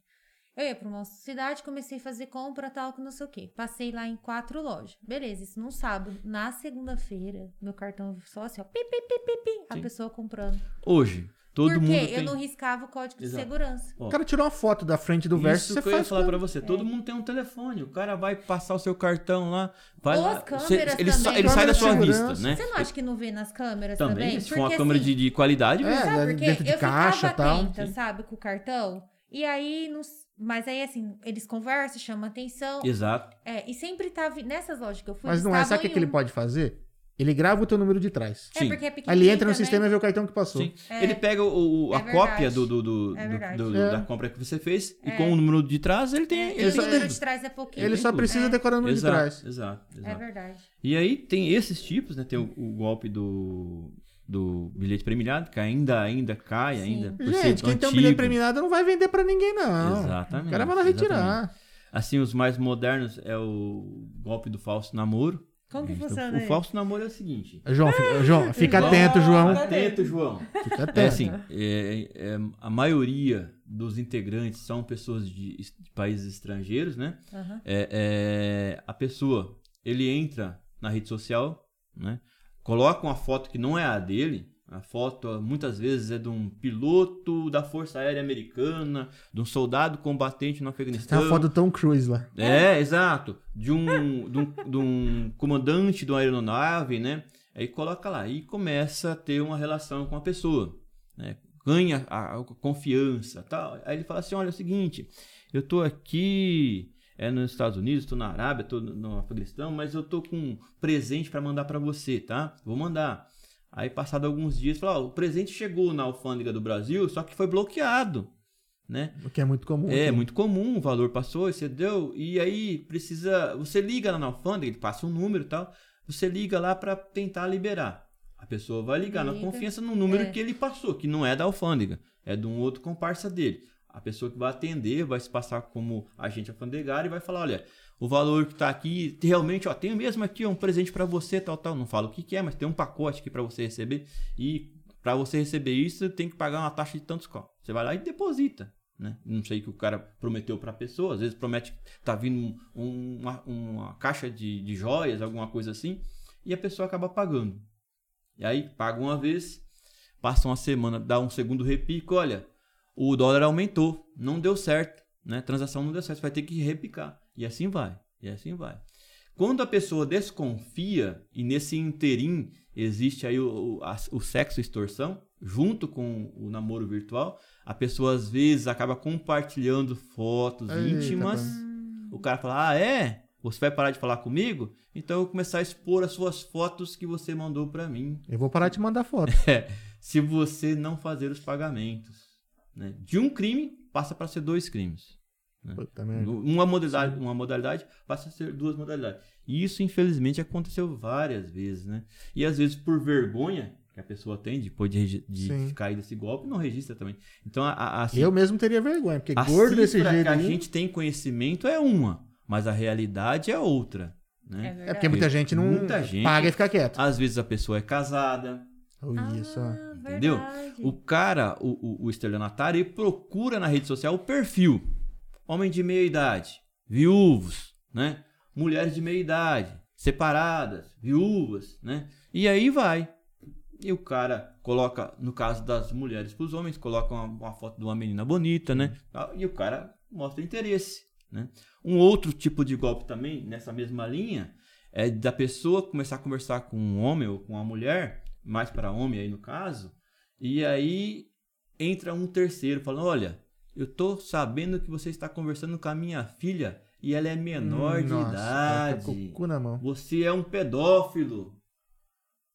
Eu ia pra uma cidade, comecei a fazer compra, tal, que não sei o quê. Passei lá em quatro lojas. Beleza, isso num sábado. Na segunda-feira, meu cartão só assim, ó, pi, pi, pi, pi, pi, a Sim. pessoa comprando. Hoje, todo Por mundo quê? tem... Eu não riscava o código de Exato. segurança. Ó, O cara tirou uma foto da frente do verso, Isso você que eu ia faz falar com- pra você. Todo mundo tem um telefone. O cara vai passar o seu cartão lá. Vai Ou lá. as câmeras ele, sa- também. ele sai da sua de vista, segurança. né? Você não acha que não vê nas câmeras Também, também? se for uma Porque, câmera assim, de, de qualidade, É, vê. Sabe né, por quê? dentro de eu caixa, ficava tal. atenta, Sim. sabe, com o cartão. E aí, não s- mas aí assim, eles conversam, chamam atenção. Exato. É, e sempre tava nessas lojas que eu fui. Mas não é, sabe o que, em que ele um. pode fazer? Ele grava o teu número de trás. É, Sim. porque é Aí ele entra no também. sistema e vê o cartão que passou. Sim. É. Ele pega o, o- a É cópia do, do, do- É do- É. da compra que você fez e É. com o número de trás ele tem. É, ele o tem número de trás é pouquinho. Ele só precisa É. decorar o número de Exato, trás. exato, É exato. verdade. E aí tem esses tipos, né? Tem o, o golpe do, do bilhete premiado, que ainda, ainda cai, Sim. ainda. por ser Gente, quem tem um antigo. bilhete premiado não vai vender pra ninguém, não. Exatamente, O cara vai lá retirar. Assim, os mais modernos é o golpe do falso namoro. Como que Então, funciona O ele? falso namoro é o seguinte. João, fica, João, fica João, atento, João. Atento, João. Fica atento. É assim, é- é- a maioria dos integrantes são pessoas de, de países estrangeiros, né? É, é, a pessoa, ele entra na rede social, né? Coloca uma foto que não é a dele. A foto muitas vezes é de um piloto da Força Aérea Americana, de um soldado combatente no Tem Afeganistão. uma foto do Tom Cruise lá. É, exato. De um, de, um, de um comandante de uma aeronave, né? Aí coloca lá e começa a ter uma relação com a pessoa, né? Ganha a, a confiança, tal. Aí ele fala assim, olha, é o seguinte, eu tô aqui é nos Estados Unidos, tô na Arábia, tô no- Afeganistão, mas eu tô com um presente para mandar para você, tá? Vou mandar. Aí passado alguns dias, fala, ó, o presente chegou na alfândega do Brasil, só que foi bloqueado, né? O que é muito comum. É, muito comum, o valor passou, você deu, e aí precisa. Você liga lá na alfândega, ele passa um número e tal, você liga lá para tentar liberar. A pessoa vai ligar na Liga. confiança no número É. que ele passou, que não é da alfândega, é de um outro comparsa dele. A pessoa que vai atender vai se passar como agente alfandegário e vai falar: olha, o valor que tá aqui, realmente, ó, tem mesmo aqui um presente para você, tal, tal. Não falo o que, que é, mas tem um pacote aqui para você receber. E para você receber isso, tem que pagar uma taxa de tantos call. Você vai lá e deposita. Né? Não sei o que o cara prometeu para a pessoa, às vezes promete que tá vindo um- uma, uma caixa de, de joias, alguma coisa assim, e a pessoa acaba pagando. E aí paga uma vez, passa uma semana, dá um segundo repique, olha, o dólar aumentou, não deu certo, né? Transação não deu certo, você vai ter que repicar. E assim vai, e assim vai. Quando a pessoa desconfia, e nesse interim existe aí o, o, a- o sexo extorsão, junto com o namoro virtual, a pessoa às vezes acaba compartilhando fotos Eita, íntimas. pô. O cara fala, ah, é? Você vai parar de falar comigo? Então eu vou começar a expor as suas fotos que você mandou para mim. Eu vou parar de mandar foto. É, se você não fazer os pagamentos. Né? De um crime, passa para ser dois crimes. Puta merda. Uma modalidade, uma modalidade passa a ser duas modalidades. E isso, infelizmente, aconteceu várias vezes, né? E às vezes, por vergonha que a pessoa tem depois de, de Sim. cair desse golpe, não registra também. Então, a, a, a, Eu mesmo teria vergonha, porque a gordo desse jeito que a gente tem conhecimento é uma, mas a realidade é outra. É Né? verdade. É porque muita gente não Muita gente- paga e fica quieto. Às vezes a pessoa é casada, Olha isso, ó. Ah, Entendeu? verdade. O cara, o, o, o estelionatário, ele procura na rede social o perfil. Homem de meia idade, viúvos, né? Mulheres de meia idade, separadas, viúvas, né? E aí vai. E o cara coloca, no caso das mulheres para os homens, coloca uma, uma foto de uma menina bonita, né? E o cara mostra interesse, né? Um outro tipo de golpe também, nessa mesma linha, é da pessoa começar a conversar com um homem ou com uma mulher, mais para homem aí no caso, e aí entra um terceiro falando: Olha, eu tô sabendo que você está conversando com a minha filha e ela é menor de Hum, Nossa, ela idade. cu na mão. Você é um pedófilo.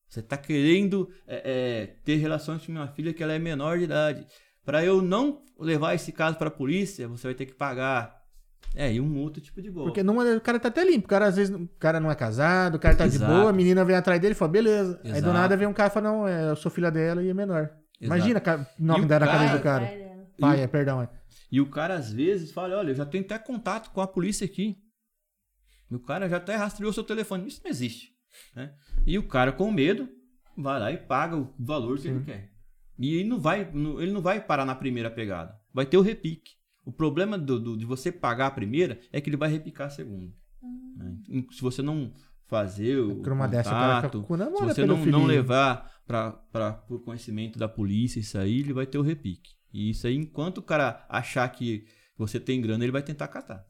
Você está querendo é, é, ter relações com minha filha que ela é menor de idade. Para eu não levar esse caso para a polícia, você vai ter que pagar. É, e um outro tipo de golpe. Porque não, o cara tá até limpo. O cara, às vezes, o cara não é casado, o cara tá Exato. de boa, a menina vem atrás dele e fala, beleza. Aí do Exato. nada vem um cara e fala, não, é, eu sou filha dela e é menor. Imagina ca- o nome dela na cara- cabeça do cara. Pai. Pai, é, perdão. É. E o cara às vezes fala: Olha, eu já tenho até contato com a polícia aqui. E o cara já até rastreou seu telefone. Isso não existe. Né? E o cara, com medo, vai lá e paga o valor que ele quer. E ele não, vai, ele não vai parar na primeira pegada. Vai ter o repique. O problema do, do- de você pagar a primeira é que ele vai repicar a segunda. né? E Se você não fazer o dessa, o contato, o mão, se né, você não, não levar para o conhecimento da polícia isso aí, ele vai ter o repique. E isso aí, enquanto o cara achar que você tem grana, ele vai tentar catar.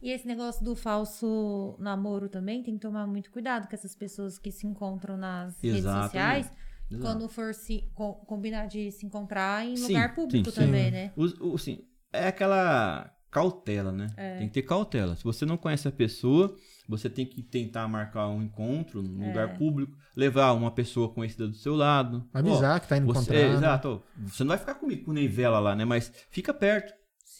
E esse negócio do falso namoro também tem que tomar muito cuidado com essas pessoas que se encontram nas redes Exatamente. sociais. Exato. Quando for se co- combinar de se encontrar em Sim, lugar público sim, sim. também, né? Os- o- assim, é aquela cautela, né? É. Tem que ter cautela. Se você não conhece a pessoa, você tem que tentar marcar um encontro num É. lugar público, levar uma pessoa conhecida do seu lado. Avisar que tá indo Ó, encontrar. você, né? Exato. ó, Você não vai ficar comigo com nem vela lá, né? Mas fica perto.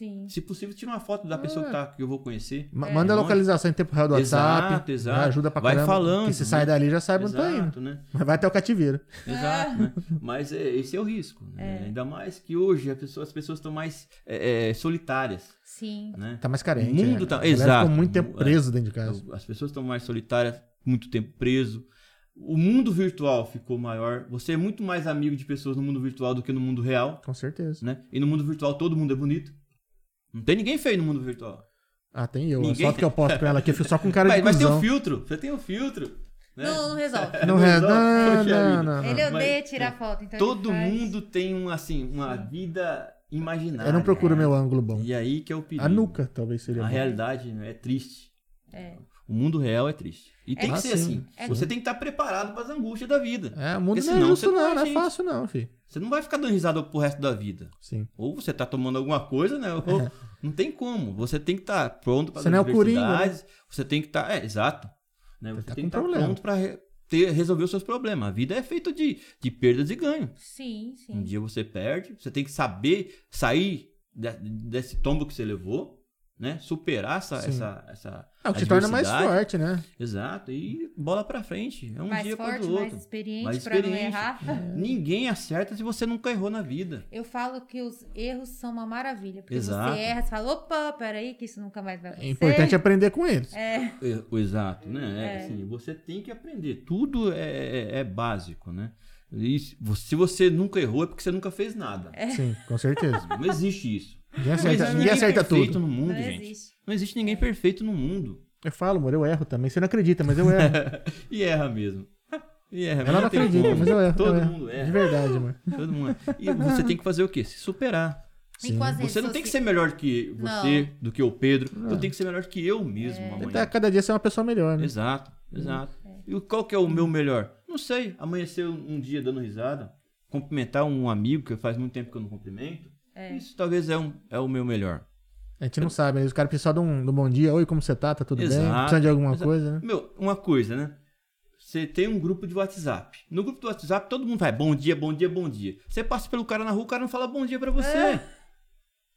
Sim. Se possível, tira uma foto da pessoa que, tá, que eu vou conhecer. Ma- É. Manda a localização em tempo real do Exato, WhatsApp. exato. já Ajuda pra Vai caramba. falando, Que se né? sai dali já sabe onde tá indo. Né? Mas vai até o cativeiro. Exato, né? Mas é, esse é o risco. né? Ainda mais que hoje a pessoa- as pessoas estão mais é, é, solitárias, Sim. né? Tá mais carente. O mundo né? tá- exato. Ficou muito tempo É. preso dentro de casa. As pessoas estão mais solitárias, muito tempo preso. O mundo virtual ficou maior. Você é muito mais amigo de pessoas no mundo virtual do que no mundo real, Com certeza. né? E no mundo virtual todo mundo é bonito. Não tem ninguém feio no mundo virtual. Ah, tem eu. Ninguém- foto que eu posto com ela aqui, eu fiz só com cara Mas, de mas tem o filtro. Você tem o filtro. né? Não, não resolve. Não, Não, vida. não, não, não. Ele Mas- odeia tirar foto, então Todo mundo tem um, assim, uma vida imaginária. Eu não procuro meu ângulo bom. E aí que é o perigo. A nuca talvez seria A bom. realidade né, é triste. É. O mundo real é triste. E tem Ah, que ser sim. assim. É. Você tem que estar preparado para as angústias da vida. É, o mundo Porque não é senão justo você não não, é não é gente. fácil não, filho. Você não vai ficar dando risada pro resto da vida. Sim. Ou você tá tomando alguma coisa, né? Ou não tem como. Você tem que estar pronto para Você não é Coringa, Você tem que estar, é, exato. Né? Você tá tem que estar problema. pronto para resolver os seus problemas. A vida é feita de, de perdas e ganhos. Sim, Um sim. dia você perde, você tem que saber sair de- desse tombo que você levou, né? Superar essa Sim. essa essa É o que te torna mais forte, né? Exato, e bola pra frente. É um mais dia forte, após o mais outro. experiente Mais pra não experiente. errar. Ninguém acerta se você nunca errou na vida. Eu falo que os erros são uma maravilha. Porque Exato. você erra, você fala, opa, peraí, que isso nunca mais vai É acontecer. importante aprender com eles. É, É, o exato, né? É, É. assim, você tem que aprender. Tudo é, é- é básico, né? E se vo- se você nunca errou, é porque você nunca fez nada. Sim, com certeza. Não existe isso. Ninguém Não acerta, existe ninguém acerta perfeito tudo. no mundo, não gente. existe. Não existe ninguém perfeito no mundo. Eu falo, amor, eu erro também. Você não acredita, mas eu erro. E erra mesmo. E erra Ela não acredita, como. mas eu erro. Todo eu mundo De erra. verdade, amor. Todo mundo erra. E você tem que fazer o quê? Se superar. E Sim. Você não tem que ser melhor que você, do que o Pedro. Não. Eu tenho que ser melhor que eu mesmo amanhã. Tentar cada dia ser uma pessoa melhor, né? Exato, exato. E o- qual que é o meu melhor? Não sei. Amanhecer um um dia dando risada, cumprimentar um amigo que faz muito tempo que eu não cumprimento. É. Isso talvez é, um, é o meu melhor. A gente não sabe, né? Os caras precisam só de um, de um bom dia. Oi, como você tá? Tá tudo bem? Exato, Precisa de alguma exato. coisa, né? Meu, uma coisa, né? Você tem um grupo de WhatsApp. No grupo do WhatsApp, todo mundo vai bom dia, bom dia, bom dia. Você passa pelo cara na rua, o cara não fala bom dia pra você. É.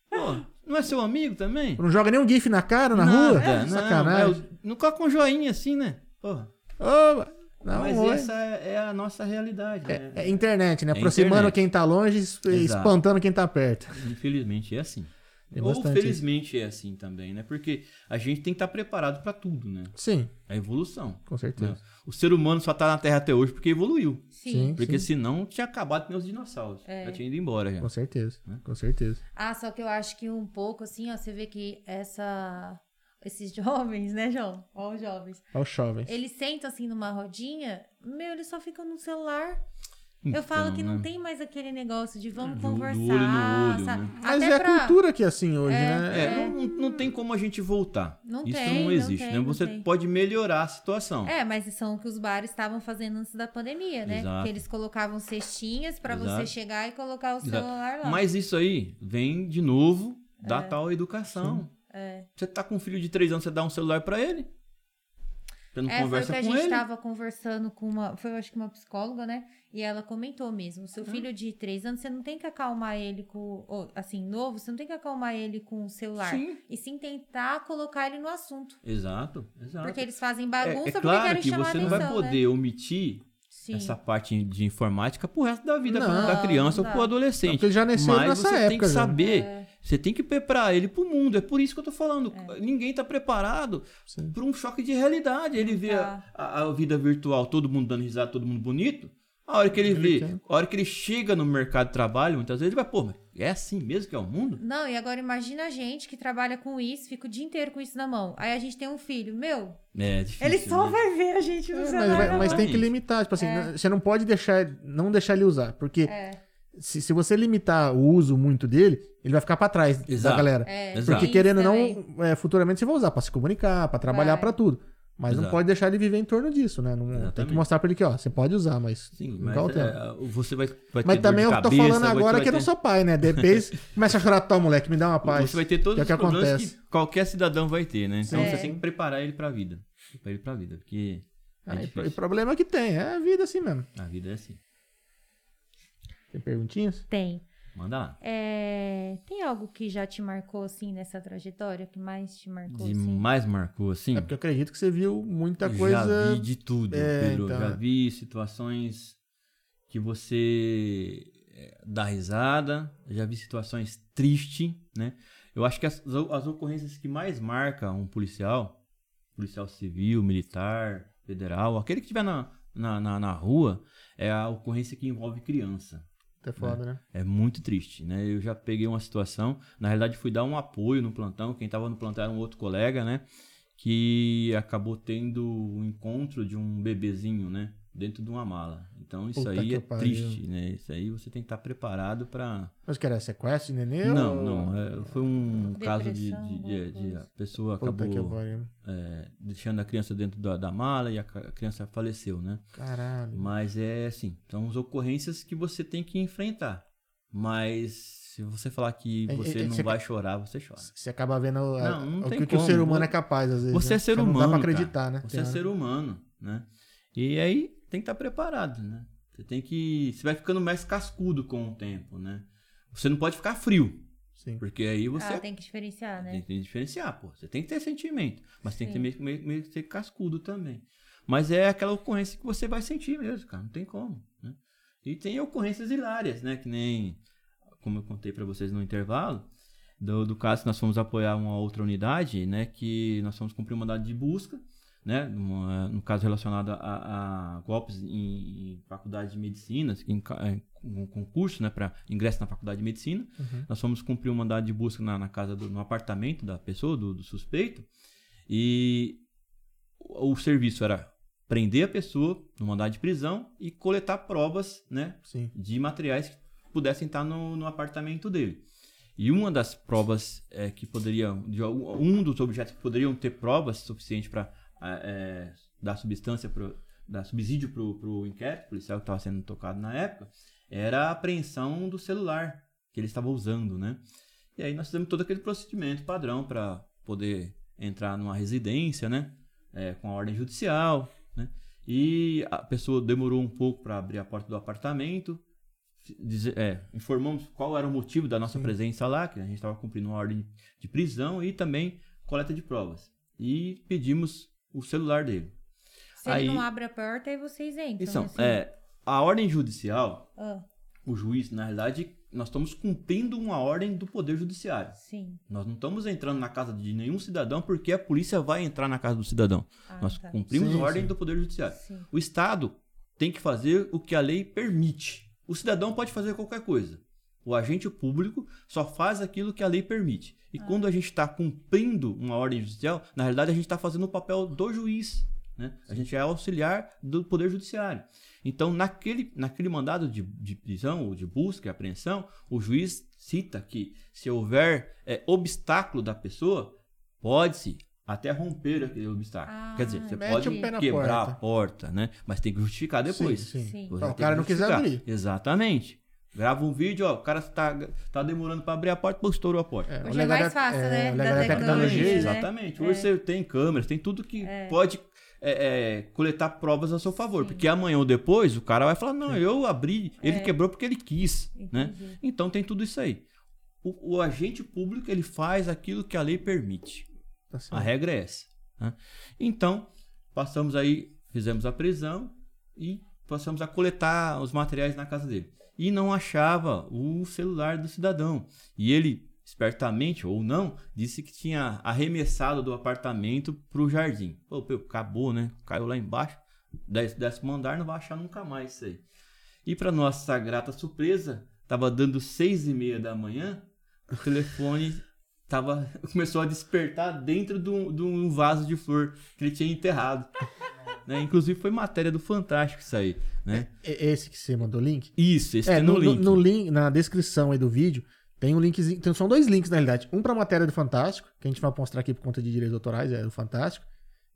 Pô, não é seu amigo também? Não joga nem um gif na cara, na Nada, rua? não, Sacanagem. é, não coloca um joinha assim, né? Porra. Ô, não, Mas oi. essa é, é a nossa realidade, né? É, é internet, né? É Aproximando internet. quem tá longe, es- espantando quem tá perto. Infelizmente é assim. Tem Ou bastante felizmente é assim também, né? Porque a gente tem que estar preparado pra tudo, né? Sim, A evolução. com certeza. né? O ser humano só tá na Terra até hoje porque evoluiu. Sim. Sim. Porque senão tinha acabado com os dinossauros. É. Já tinha ido embora já. Com certeza, Né? com certeza. Ah, só que eu acho que um pouco, assim, ó, você vê que essa... Esses jovens, né, João? Ó, os jovens. Olha os jovens. Eles sentam assim numa rodinha, meu, eles só ficam no celular. eu Então, falo que não né? tem mais aquele negócio de vamos Do- do conversar. olho no olho, sabe? né? Mas Até é pra- a cultura que é assim hoje, né? É, não, não tem como a gente voltar. Não Isso tem, não não existe, tem, né? não Você pode melhorar a situação. É, mas são o que os bares estavam fazendo antes da pandemia, né? Exato. Que eles colocavam cestinhas pra você Exato. chegar e colocar o Exato. celular lá. Mas isso aí vem de novo da tal educação. É. Você tá com um filho de 3 anos, você dá um celular pra ele? Você não É, foi o conversa que a gente ele? tava conversando com uma. Foi, eu acho que uma psicóloga, né? E ela comentou mesmo: seu filho de três anos, você não tem que acalmar ele com. ou, assim, novo, você não tem que acalmar ele com o celular. Sim. E sim tentar colocar ele no assunto. Exato, exato. Porque eles fazem é, bagunça é porque claro querem que chamar você não atenção. vai poder omitir Né? Sim. essa parte de informática pro resto da vida Não, da criança não ou pro adolescente. Porque ele já nasceu Mas nessa você época. tem que saber, É. você tem que preparar ele pro mundo. É por isso que eu tô falando. Ninguém tá preparado para um choque de realidade. Ele vê tá. a, a vida virtual, todo mundo dando risada, todo mundo bonito. A hora que ele, Ele vê, quer. a hora que ele chega no mercado de trabalho, muitas vezes ele vai, pô, mas é assim mesmo que é o mundo? Não, e agora imagina a gente que trabalha com isso, fica o dia inteiro com isso na mão. Aí a gente tem um filho, meu, É difícil. ele só né? vai ver a gente no É, celular. mas, mas tem que limitar, tipo assim, você não pode deixar, não deixar ele usar, porque É. se, se você limitar o uso muito dele, ele vai ficar pra trás da Exato. galera. É. Porque querendo ou não, é, futuramente você vai usar pra se comunicar, pra trabalhar, Vai. pra tudo. Mas não Exato. pode deixar ele viver em torno disso, né? Não, tem que mostrar pra ele que, ó, você pode usar, mas Sim, mas é, você vai, vai Mas ter também dor eu de tô cabeça, falando agora que eu não ter- sou pai, né? Depois começa a chorar, tá, moleque, me dá uma paz. Você vai ter todos Que é os o que problemas acontece. que qualquer cidadão vai ter, né? Então Sim. você tem que preparar ele pra vida. Pra ele pra vida, porque é Ah, e, e problema que tem, é a vida assim mesmo. A vida é assim. Tem perguntinhas? Tem. Manda lá. É, Tem algo que já te marcou, assim, nessa trajetória? Que mais te marcou, De assim? mais marcou, assim? É porque eu acredito que você viu muita coisa. Já vi de tudo, É, Pedro. então. Já vi situações que você é, dá risada, já vi situações tristes, né? Eu acho que as, as ocorrências que mais marcam um policial, policial civil, militar, federal, aquele que estiver na, na, na, na rua, é a ocorrência que envolve criança. É foda, né? É muito triste, né? Eu já peguei uma situação, na realidade fui dar um apoio no plantão, quem estava no plantão era um outro colega, né? Que acabou tendo um encontro de um bebezinho, né? Dentro de uma mala. Então isso Puta aí é pariu. triste, né? Isso aí você tem que estar preparado para Mas que era sequestro de neném? Não, ou- não. é, foi um caso de, Depressão, de, de- de a pessoa Puta que acabou é, deixando a criança dentro da, da mala e a criança faleceu, né? Caralho. Mas é assim, são as ocorrências que você tem que enfrentar. Mas se você falar que É, você é, é, não você- vai chorar, você chora. Você acaba vendo a- Não, não o tem que, que o ser humano é capaz, às vezes. Você né? é ser Porque humano. Não dá pra cara. acreditar, né? Você Tem é hora- ser humano, né? E aí tem que estar preparado, né? Você tem que. Você vai ficando mais cascudo com o tempo, né? Você não pode ficar frio. Sim. Porque aí você Ah, tem que diferenciar, né? tem que diferenciar, pô. Você tem que ter sentimento, mas tem que ter Sim. meio, meio, meio que ser cascudo também. Mas é aquela ocorrência que você vai sentir mesmo, cara. Não tem como, né? E tem ocorrências hilárias, né? Que nem, como eu contei pra vocês no intervalo, do, do caso que nós fomos apoiar uma outra unidade, né? Que nós fomos cumprir um mandado de busca, né? numa- no caso relacionado a, a golpes em, em faculdade de medicina, em, um concurso, né? Para ingresso na faculdade de medicina. Uhum. Nós fomos cumprir um mandado de busca na, na casa, do, no apartamento da pessoa, do, do suspeito. E o, o serviço era prender a pessoa no mandado de prisão e coletar provas, né? Sim. de materiais que pudessem estar no, no apartamento dele. E uma das provas é, que poderiam, um dos objetos que poderiam ter provas suficientes para dar substância, pro, dar subsídio para o inquérito policial que estava sendo tocado na época, era a apreensão do celular que ele estava usando, né? E aí nós fizemos todo aquele procedimento padrão para poder entrar numa residência, né? É, com a ordem judicial, né? E a pessoa demorou um pouco para abrir a porta do apartamento. Dizer, é, informamos qual era o motivo da nossa Sim. presença lá, que a gente estava cumprindo uma ordem de prisão e também coleta de provas. E pedimos o celular dele. Se aí, ele não abre a porta, aí vocês entram. Então, assim. é, a ordem judicial, ah. o juiz, na realidade, nós estamos cumprindo uma ordem do Poder Judiciário. Sim. Nós não estamos entrando na casa de nenhum cidadão porque a polícia vai entrar na casa do cidadão. Ah, nós tá. cumprimos sim, a ordem sim. do Poder Judiciário. Sim. O Estado tem que fazer o que a lei permite. O cidadão pode fazer qualquer coisa. O agente público só faz aquilo que a lei permite. E ah. quando a gente está cumprindo uma ordem judicial, na realidade a gente está fazendo o papel do juiz. Né? A gente é auxiliar do Poder Judiciário. Então, naquele, naquele mandado de, de prisão ou de busca e apreensão, o juiz cita que se houver é, obstáculo da pessoa, pode-se até romper aquele obstáculo. Ah, Quer dizer, você pode quebrar porta. a porta, né? Mas tem que justificar depois. Sim, sim. Então, o cara não quiser abrir. Exatamente. Grava um vídeo, ó, o cara tá, tá demorando para abrir a porta, pô, estourou a porta. É, Hoje é mais fácil, é, né? Da tecnologia, tecnologia né? Exatamente. Hoje é. você tem câmeras, tem tudo que é. pode é, é, coletar provas a seu favor. Sim. Porque amanhã ou depois o cara vai falar: não, eu abri, ele é. quebrou porque ele quis. Né? Então tem tudo isso aí. O, o, agente público ele faz aquilo que a lei permite. Tá a regra é essa. Né? Então, passamos aí, fizemos a prisão e passamos a coletar os materiais na casa dele. E não achava o celular do cidadão. E ele espertamente ou não, disse que tinha arremessado do apartamento para o jardim. Pô, pô, acabou, né? Caiu lá embaixo. Décimo andar, não vai achar nunca mais isso aí. E para nossa grata surpresa, tava dando seis e meia da manhã, o telefone tava, começou a despertar dentro de um, vaso de flor que ele tinha enterrado. Né? Inclusive foi matéria do Fantástico isso aí. Né? É, é esse que você mandou o link? Isso, esse é, no, no, link. No link. Na descrição aí do vídeo tem um linkzinho. Então são dois links, na realidade. Um pra matéria do Fantástico, que a gente vai mostrar aqui por conta de direitos autorais, é do Fantástico.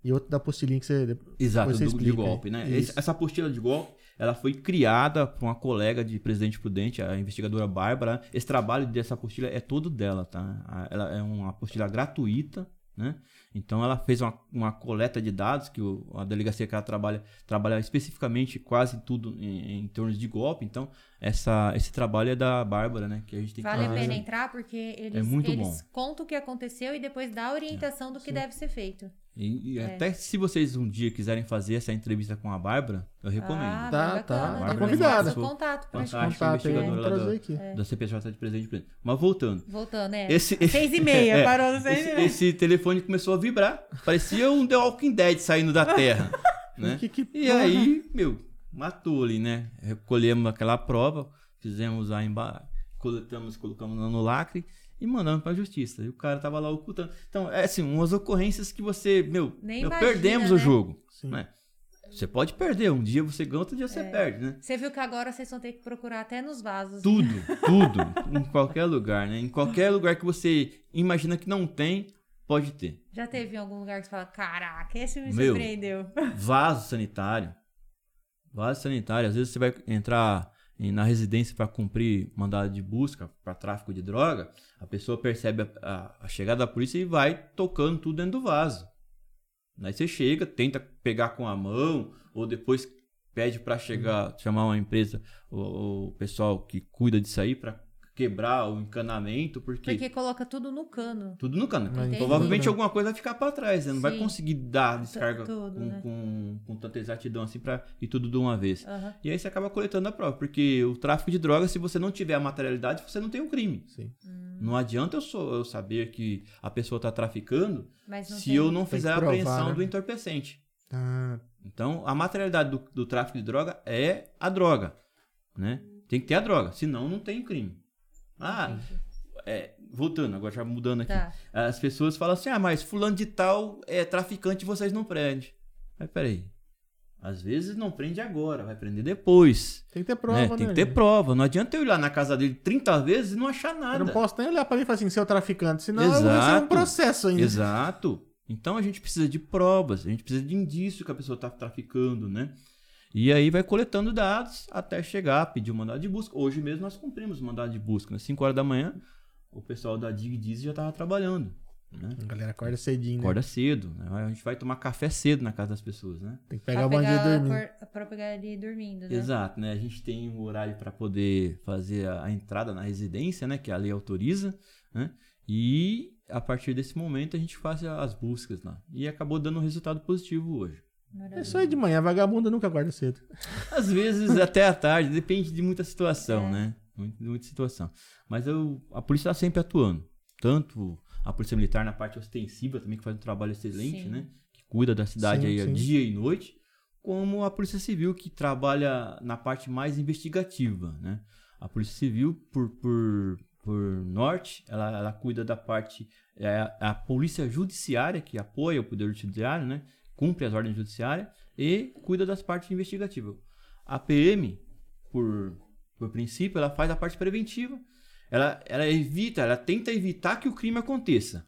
E outro da apostilinha que você. Exato, você do, explica, de golpe, né? Esse, essa apostila de golpe, ela foi criada por uma colega de Presidente Prudente, a investigadora Bárbara. Esse trabalho dessa apostila é todo dela, tá? Ela é uma apostila gratuita, né? Então ela fez uma, uma coleta de dados, que o, a delegacia que ela trabalha, trabalha especificamente quase tudo em, em torno de golpe. Então, essa, esse trabalho é da Bárbara, né? Que a gente tem vale que a pena entrar porque eles, é muito eles bom. contam o que aconteceu e depois dá a orientação é. do que Sim. deve ser feito. E, e é. até se vocês um dia quiserem fazer essa entrevista com a Bárbara, eu recomendo. Ah, tá, tá. Tá convidada. contato pra Fantástica, contato, investigadora lá do, é. da CPJ de Presidente Mas voltando. Voltando, é. Esse, esse, seis e meia, é, parou no seis esse, e meia. Esse telefone começou a vibrar. Parecia um The Walking Dead saindo da Terra. né? que, que e aí, meu, matou ali, né? Recolhemos aquela prova, fizemos a embalagem, coletamos, colocamos no lacre e mandando pra justiça. E o cara tava lá ocultando. Então, é assim, umas ocorrências que você, meu, meu imagina, perdemos né? o jogo. Né? Você pode perder, um dia você ganha, outro dia você é. perde, né? Você viu que agora vocês vão ter que procurar até nos vasos. Tudo, tudo, em qualquer lugar, né? Em qualquer lugar que você imagina que não tem, pode ter. Já teve em algum lugar que você fala, caraca, esse me Meu, surpreendeu. Vaso sanitário. Vaso sanitário, às vezes você vai entrar na residência para cumprir mandado de busca para tráfico de droga, a pessoa percebe a, a, a, chegada da polícia e vai tocando tudo dentro do vaso. Aí você chega, tenta pegar com a mão, ou depois pede para chegar, chamar uma empresa, o pessoal que cuida disso aí, para quebrar o encanamento, porque... Porque coloca tudo no cano. Tudo no cano. Entendi. Provavelmente alguma coisa vai ficar para trás, né? Não Sim. vai conseguir dar descarga tudo, com, né? com, com, tanta exatidão assim para ir tudo de uma vez. Uhum. E aí você acaba coletando a prova, porque o tráfico de drogas, se você não tiver a materialidade, você não tem um crime. Sim. Hum. Não adianta eu, sou, eu saber que a pessoa está traficando se tem... eu não fizer provar, a apreensão né? do entorpecente. Ah. Então, a materialidade do, do, tráfico de droga é a droga, né? Tem que ter a droga, senão não tem crime. Ah, é, voltando, agora já mudando aqui. Tá. As pessoas falam assim: ah, mas fulano de tal é traficante vocês não prendem. Mas peraí. Às vezes não prende agora, vai prender depois. Tem que ter prova, né? Tem né, que ter gente? prova. Não adianta eu ir lá na casa dele 30 vezes e não achar nada. Eu não posso nem olhar pra mim e falar assim, seu traficante, senão Exato. eu vou ser um processo ainda. Exato. Então a gente precisa de provas, a gente precisa de indício que a pessoa está traficando, né? E aí vai coletando dados até chegar, pedir o um mandado de busca. Hoje mesmo nós cumprimos o mandado de busca. Às né? 5 horas da manhã, o pessoal da Dig Diz já tava trabalhando. Né? A galera acorda cedinho, né? Acorda cedo. Né? A gente vai tomar café cedo na casa das pessoas, né? Tem que pegar o pra bandido pegar, dormindo. pra pegar ele dormindo, né? Exato, né? A gente tem um horário para poder fazer a, a entrada na residência, né? Que a lei autoriza, né? E a partir desse momento a gente faz as buscas lá. E acabou dando um resultado positivo hoje. É só ir de manhã, vagabunda nunca acorda cedo. Às vezes até à tarde, depende de muita situação, né? Muito- Muita situação. Mas eu, a polícia está sempre atuando. Tanto a polícia militar na parte ostensiva também, que faz um trabalho excelente, Sim. né? Que cuida da cidade Sim, aí sim. dia e noite. Como a polícia civil, que trabalha na parte mais investigativa, né? A polícia civil, por, por, por norte, ela, ela cuida da parte... É a, a polícia judiciária, que apoia o poder judiciário, né? Cumpre as ordens judiciárias e cuida das partes investigativas. A PM, por, por princípio, ela faz a parte preventiva. Ela, ela evita, ela tenta evitar que o crime aconteça.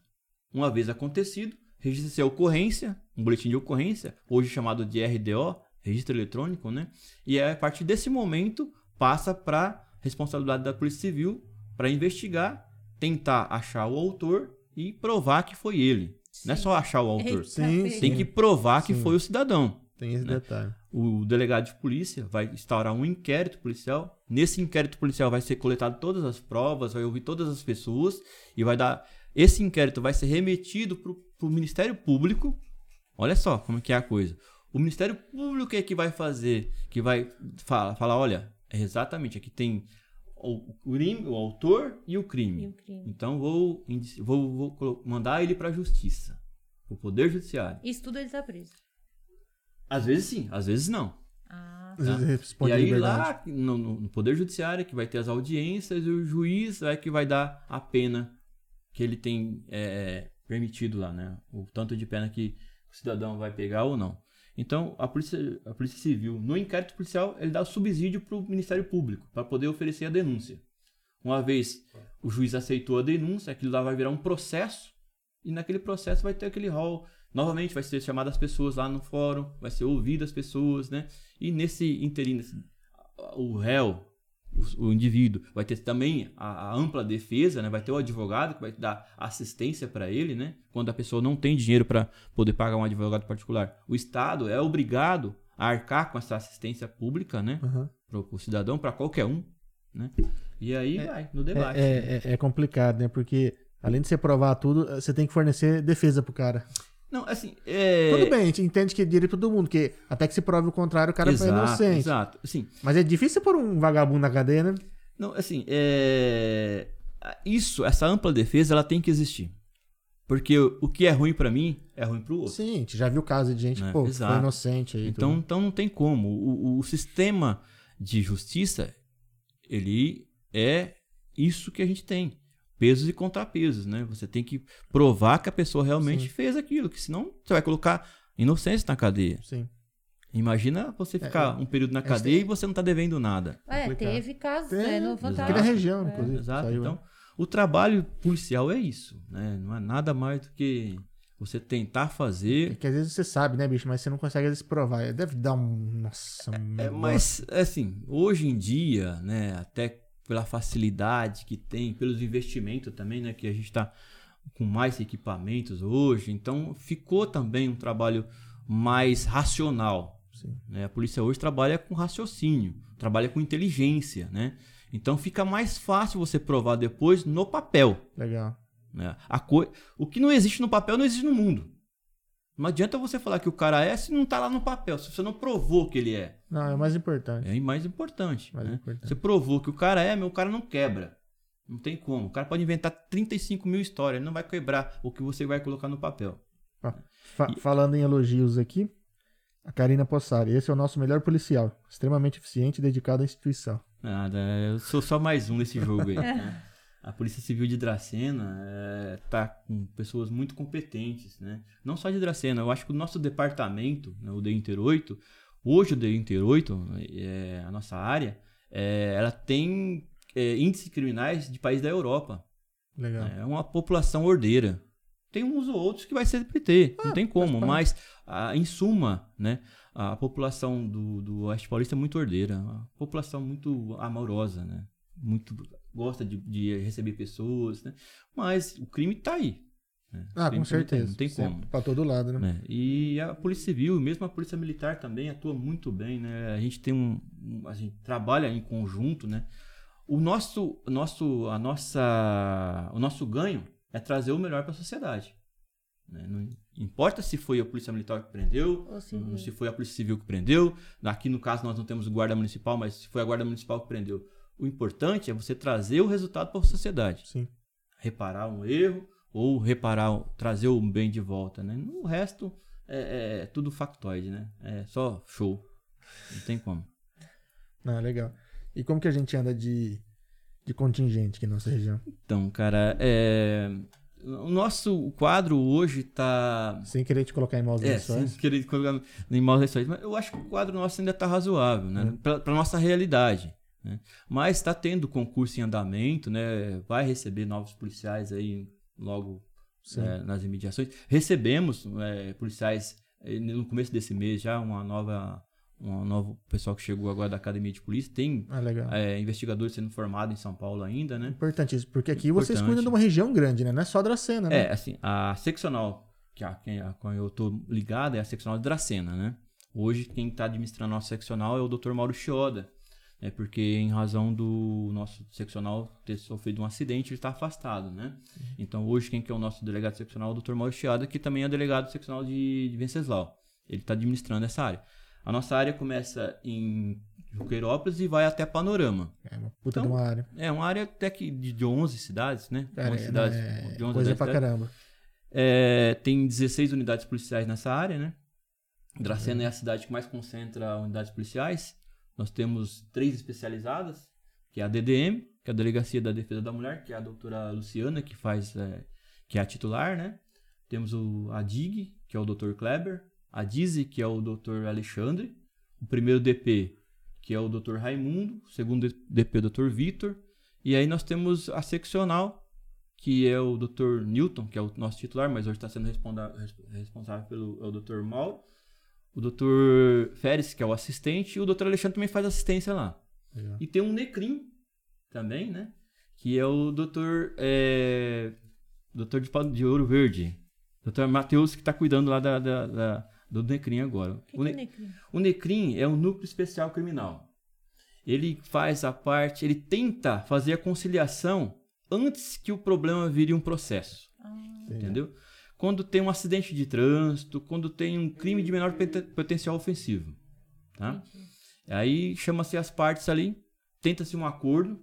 Uma vez acontecido, registra a ocorrência, um boletim de ocorrência, hoje chamado de RDO, registro eletrônico, né? E a partir desse momento passa para responsabilidade da Polícia Civil para investigar, tentar achar o autor e provar que foi ele. Não é só achar o autor. Sim, pega. Tem que provar que Sim. foi o cidadão Tem esse Né? detalhe. o delegado de polícia vai instaurar um inquérito policial. Nesse inquérito policial vai ser coletado todas as provas, vai ouvir todas as pessoas e vai dar. Esse inquérito vai ser remetido para o Ministério Público. Olha só como que é a coisa. O Ministério Público é que vai fazer, que vai falar, falar olha, é exatamente aqui tem o, crime, o autor e o crime. E o crime. Então vou, vou, vou mandar ele para a justiça, o poder judiciário. Isso tudo ele tá preso. Às vezes sim, às vezes não. Ah, Às Tá. vezes responde e aí lá no, no- no Poder Judiciário que vai ter as audiências e o juiz é que vai dar a pena que ele tem é, permitido lá, né? O tanto de pena que o cidadão vai pegar ou não. Então, a Polícia, a polícia Civil, no inquérito policial, ele dá subsídio para o Ministério Público, para poder oferecer a denúncia. Uma vez o juiz aceitou a denúncia, aquilo lá vai virar um processo, e naquele processo vai ter aquele rol. Novamente, vai ser chamado as pessoas lá no fórum, vai ser ouvido as pessoas, né? E nesse interim, o réu, o, o indivíduo, vai ter também a, a ampla defesa, né? Vai ter o advogado que vai dar assistência para ele, né? Quando a pessoa não tem dinheiro para poder pagar um advogado particular. O Estado é obrigado a arcar com essa assistência pública, né? Aham. Para o cidadão, para qualquer um, né? E aí vai, no debate. É, é, é- é complicado, né? Porque além de você provar tudo, você tem que fornecer defesa pro cara. Não, assim, é... Tudo bem, a gente entende que é direito todo mundo, que até que se prove o contrário, o cara foi exato, inocente. Exato, assim, Mas é difícil pôr um vagabundo na cadeia, né? Não, assim, é... isso, essa ampla defesa, ela tem que existir. Porque o o que é ruim pra mim é ruim pro outro. Sim, a gente já viu caso de gente, É, pô, que foi inocente aí. Então, tudo. então não tem como. O, o- o sistema de justiça, ele é isso que a gente tem. Pesos e contrapesos, né? Você tem que provar que a pessoa realmente Sim. fez aquilo, que senão você vai colocar inocência na cadeia. Sim. Imagina você ficar um período na gente cadeia tem- e você não tá devendo nada. é, complicado. teve casos, Tem, é, no. Aqui na região, É. inclusive. Exato. saiu, então, né? o trabalho policial é isso, né? Não é nada mais do que você tentar É fazer. que às vezes você sabe, né, bicho? Mas você não consegue às vezes provar. Deve dar um. Nossa, um É, mas, assim, hoje em dia, né? Até pela facilidade que tem, pelos investimentos também, né? Que a gente está com mais equipamentos hoje, então ficou também um trabalho mais racional. Né? A polícia hoje trabalha com raciocínio, trabalha com inteligência, né? Então fica mais fácil você provar depois no papel. Legal. Né? A co... O que não existe no papel não existe no mundo. Não adianta você falar que o cara é se não tá lá no papel, se você não provou que ele é. Não, é o mais importante. É mais importante. Mais né? importante. Você provou que o cara é, meu, o cara não quebra. Não tem como. O cara pode inventar 35 mil histórias, ele não vai quebrar o que você vai colocar no papel. Fa- Falando em elogios aqui, a Karina Possari. Esse é o nosso melhor policial. Extremamente eficiente e dedicado à instituição. Nada, eu sou só mais um nesse jogo aí. né? A Polícia Civil de Dracena é, tá com pessoas muito competentes, né? Não só de Dracena, eu acho que o nosso departamento, né, o DE Inter 8, hoje o DE Inter 8, é, a nossa área, é, ela tem é, índices criminais de países da Europa. Legal. É uma população ordeira. Tem uns ou outros que vai sempre ter, não tem como, mas a, em suma, né, a população do, do Oeste Paulista é muito ordeira, uma população muito amorosa, né? Muito gosta de, de receber pessoas, né? Mas o crime tá aí. né? Ah, com tem, certeza. Não tem Sempre, como. Pra todo lado, né? né? E a Polícia Civil, mesmo a Polícia Militar também atua muito bem, né? A gente tem um, um- a gente trabalha em conjunto, né? O nosso, nosso, a nossa, o nosso ganho é trazer o melhor para a sociedade. né? Não importa se foi a Polícia Militar que prendeu, se foi a Polícia Civil que prendeu. Aqui no caso nós não temos o guarda municipal, mas se foi a guarda municipal que prendeu. O importante é você trazer o resultado para a sociedade Sim. reparar um erro ou reparar, trazer o bem de volta, né? O resto é, é tudo factoide, né? É só show. Não tem como. Ah, legal. E como que a gente anda de, de contingente aqui na nossa região? Então, cara, é... o nosso quadro hoje tá... Sem querer te colocar em maus É, lençóis. sem querer colocar em maus lençóis, mas eu acho que o quadro nosso ainda tá razoável, né? Pra, pra nossa realidade. Né? Mas está tendo concurso em andamento, né? Vai receber novos policiais aí logo é, nas imediações. Recebemos é, policiais eh, no começo desse mês já uma nova um novo pessoal que chegou agora da academia de polícia tem Ah, é, investigadores sendo formados em São Paulo ainda, né? Importantíssimo, porque aqui vocês Importante. cuidam de uma região grande, né? Não é só Dracena, né? É, assim, a seccional que a, quem, a qual eu tô ligado é a seccional de Dracena, né? Hoje quem está administrando a nossa seccional é o Dr. Mauro Chioda, né? Porque em razão do nosso seccional ter sofrido um acidente, ele está afastado, né? Então hoje quem que é o nosso delegado seccional é o Dr. Mauro Chioda, que também é delegado seccional de, de Venceslau. Ele está administrando essa área. A nossa área começa em Juqueirópolis e vai até Panorama. É uma puta Então, de uma área. É uma área até que de, de 11 cidades, né? Cara, 11 é, cidades, é de 11 coisa a 10 pra cidades. caramba. É, tem 16 unidades policiais nessa área, né? Dracena é a cidade que mais concentra unidades policiais. Nós temos três especializadas, que é a DDM, que é a Delegacia da Defesa da Mulher, que é a doutora Luciana, que faz, é, que é a titular, né? Temos o, a DIG, que é o Dr. Kleber, a DIZI, que é o Dr. Alexandre, o primeiro DP, que é o Dr. Raimundo, o segundo DP, o Dr. Vitor, e aí nós temos a seccional, que é o Dr. Newton, que é o nosso titular, mas hoje está sendo responsável pelo é o Dr. Mauro, o Dr. Férez, que é o assistente, e o Dr. Alexandre também faz assistência lá. Legal. E tem um Necrim também, né? Que é o Dr. É, Dr. de, de Ouro Verde. Dr. Matheus, que está cuidando lá da, da- da- do Necrim agora. O que, O que Ne- é Necrim? o NECRIM é um núcleo especial criminal. Ele faz a parte, ele tenta fazer a conciliação antes que o problema vire um processo. Ah. Entendeu? Quando tem um acidente de trânsito, quando tem um crime de menor potencial ofensivo. Tá? entendi. Aí chama-se as partes ali, tenta-se um acordo.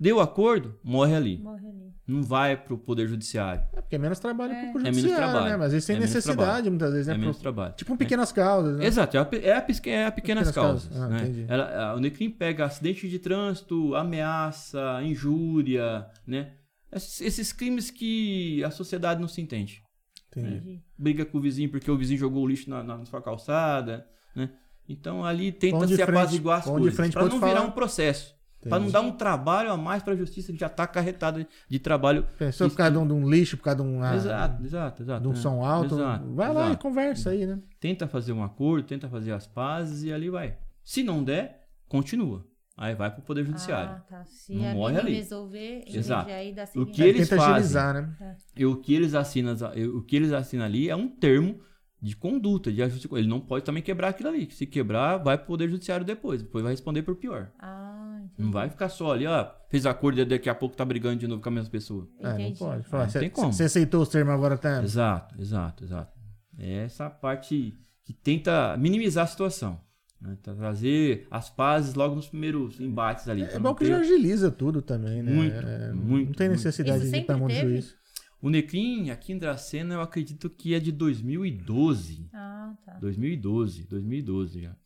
Deu acordo, morre ali. Morre ali. Não vai pro Poder Judiciário. É porque é menos trabalho É. pro menos judiciário, trabalho. né? Mas às vezes tem É menos necessidade, trabalho. muitas vezes, né? É Pro- menos trabalho. Tipo um pequenas causas, né? Exato, é a, é é a pequenas, Pequenas causas. causas. Ah, né? entendi. Ela- a- o Necrim pega acidente de trânsito, ameaça, injúria, né? Esses, crimes que a sociedade não se entende. Entendi. Entendi. Briga com o vizinho porque o vizinho jogou o lixo na, na sua calçada, né? Então ali tenta se frente- apaziguar as coisas. Para não virar falar. um processo. Para não dar um trabalho a mais para a justiça que já está carretada de trabalho. Pensou por causa de um, lixo, por causa de um, ah, exato, exato, exato. de um né? som alto. Exato, vai lá e exato. conversa aí, né? tenta fazer um acordo, tenta fazer as pazes e ali vai. Se não der, continua. Aí vai pro Poder Judiciário. Ah, tá. Se Não ali morre ali. resolver, Exato. aí dá O que eles fazem? agilizar, né? E o que eles assinam, o que eles assinam ali é um termo de conduta, de ajuste. Ele não pode também quebrar aquilo ali. Se quebrar, vai pro Poder Judiciário depois. Depois vai responder por pior. Ah, entendi. Não vai ficar só ali, ó, fez acordo e daqui a pouco tá brigando de novo com a mesma pessoa. É, não pode. Fala, Não você, tem como. você aceitou os termos agora, tá? Exato, exato, exato. É essa parte que tenta minimizar a situação. Né? Tá- Trazer as pazes logo nos primeiros embates ali. É pra bom não que ter- já agiliza tudo também, né? Muito, É, muito, Não tem muito. necessidade Isso de do teve? juiz. O Necrim, aqui em Dracena, eu acredito que é de 2012. Ah, tá. 2012, 2012 já.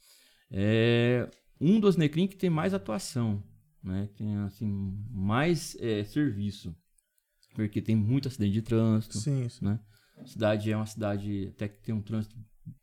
É um dos Necrim que tem mais atuação, né? Tem, assim, mais é, serviço. Porque tem muito acidente de trânsito, Sim, sim. né? A cidade é uma cidade até que tem um trânsito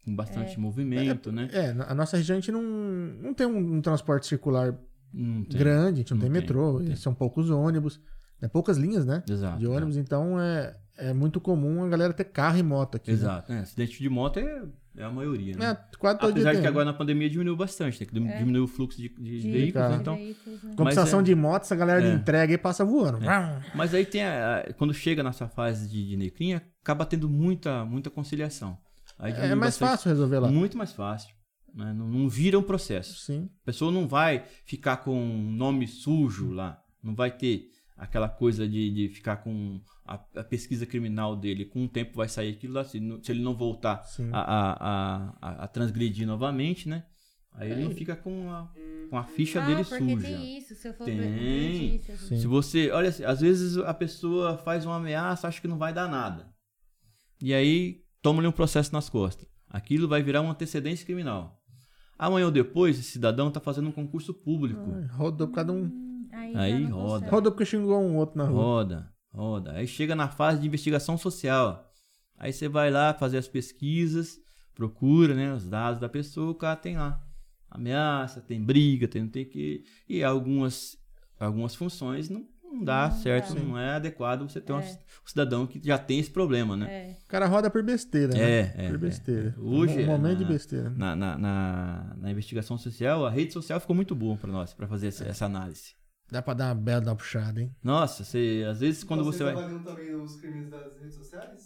com bastante movimento, né? É, a nossa região a gente não, não tem um, um transporte circular tem. grande, a gente não, Não tem, tem, metrô, não tem. são poucos ônibus, né? poucas linhas, né? Exato. de ônibus, então é, é muito comum a galera ter carro e moto aqui. né? Exato. É, acidente de moto é, é a maioria, né? É, quase todo Apesar de que agora na pandemia diminuiu bastante, né? É. diminuiu o fluxo de, de De- veículos, carro. né? então... né? Compensação é- de moto, essa galera É. de entrega aí passa voando. Mas aí tem a, a- quando chega nessa fase de, de necrim, acaba tendo muita, muita conciliação. Aí É mais bastante- fácil resolver lá. Muito mais fácil. né? Não, não vira um processo. Sim. A pessoa não vai ficar com um nome sujo lá. Não vai ter aquela coisa de, de ficar com a, a pesquisa criminal dele. Com o tempo vai sair aquilo lá. Se, não- se ele não voltar a, a, a, a- a transgredir novamente, né? Aí É. ele fica com a, com a ficha ah, dele porque suja. tem isso, se eu for Tem. isso, assim. Se você, olha, assim, às vezes a pessoa faz uma ameaça, acha que não vai dar nada. E aí toma-lhe um processo nas costas. Aquilo vai virar um antecedente criminal. Amanhã ou depois, esse cidadão está fazendo um concurso público. Rodou por cada um. Hum, Aí, Aí roda. consegue. Rodou porque xingou um outro na rua. Roda, roda. Aí chega na fase de investigação social. Aí você vai lá fazer as pesquisas, procura né, os dados da pessoa, o cara tem lá ameaça, tem briga, tem não tem que. E algumas, algumas funções não, não dá Não certo, dá. não é adequado você ter um É. um cidadão que já tem esse problema, né? É. O cara roda por besteira, né? É, é, Por é, besteira. é. Hoje, Um momento na- de besteira. Na, na, na, na investigação social, a rede social ficou muito boa para nós, para fazer essa, essa análise. Dá pra dar uma bela dar uma puxada, hein? Nossa, você, às vezes quando Então, você vocês vai. avaliam também os crimes das redes sociais?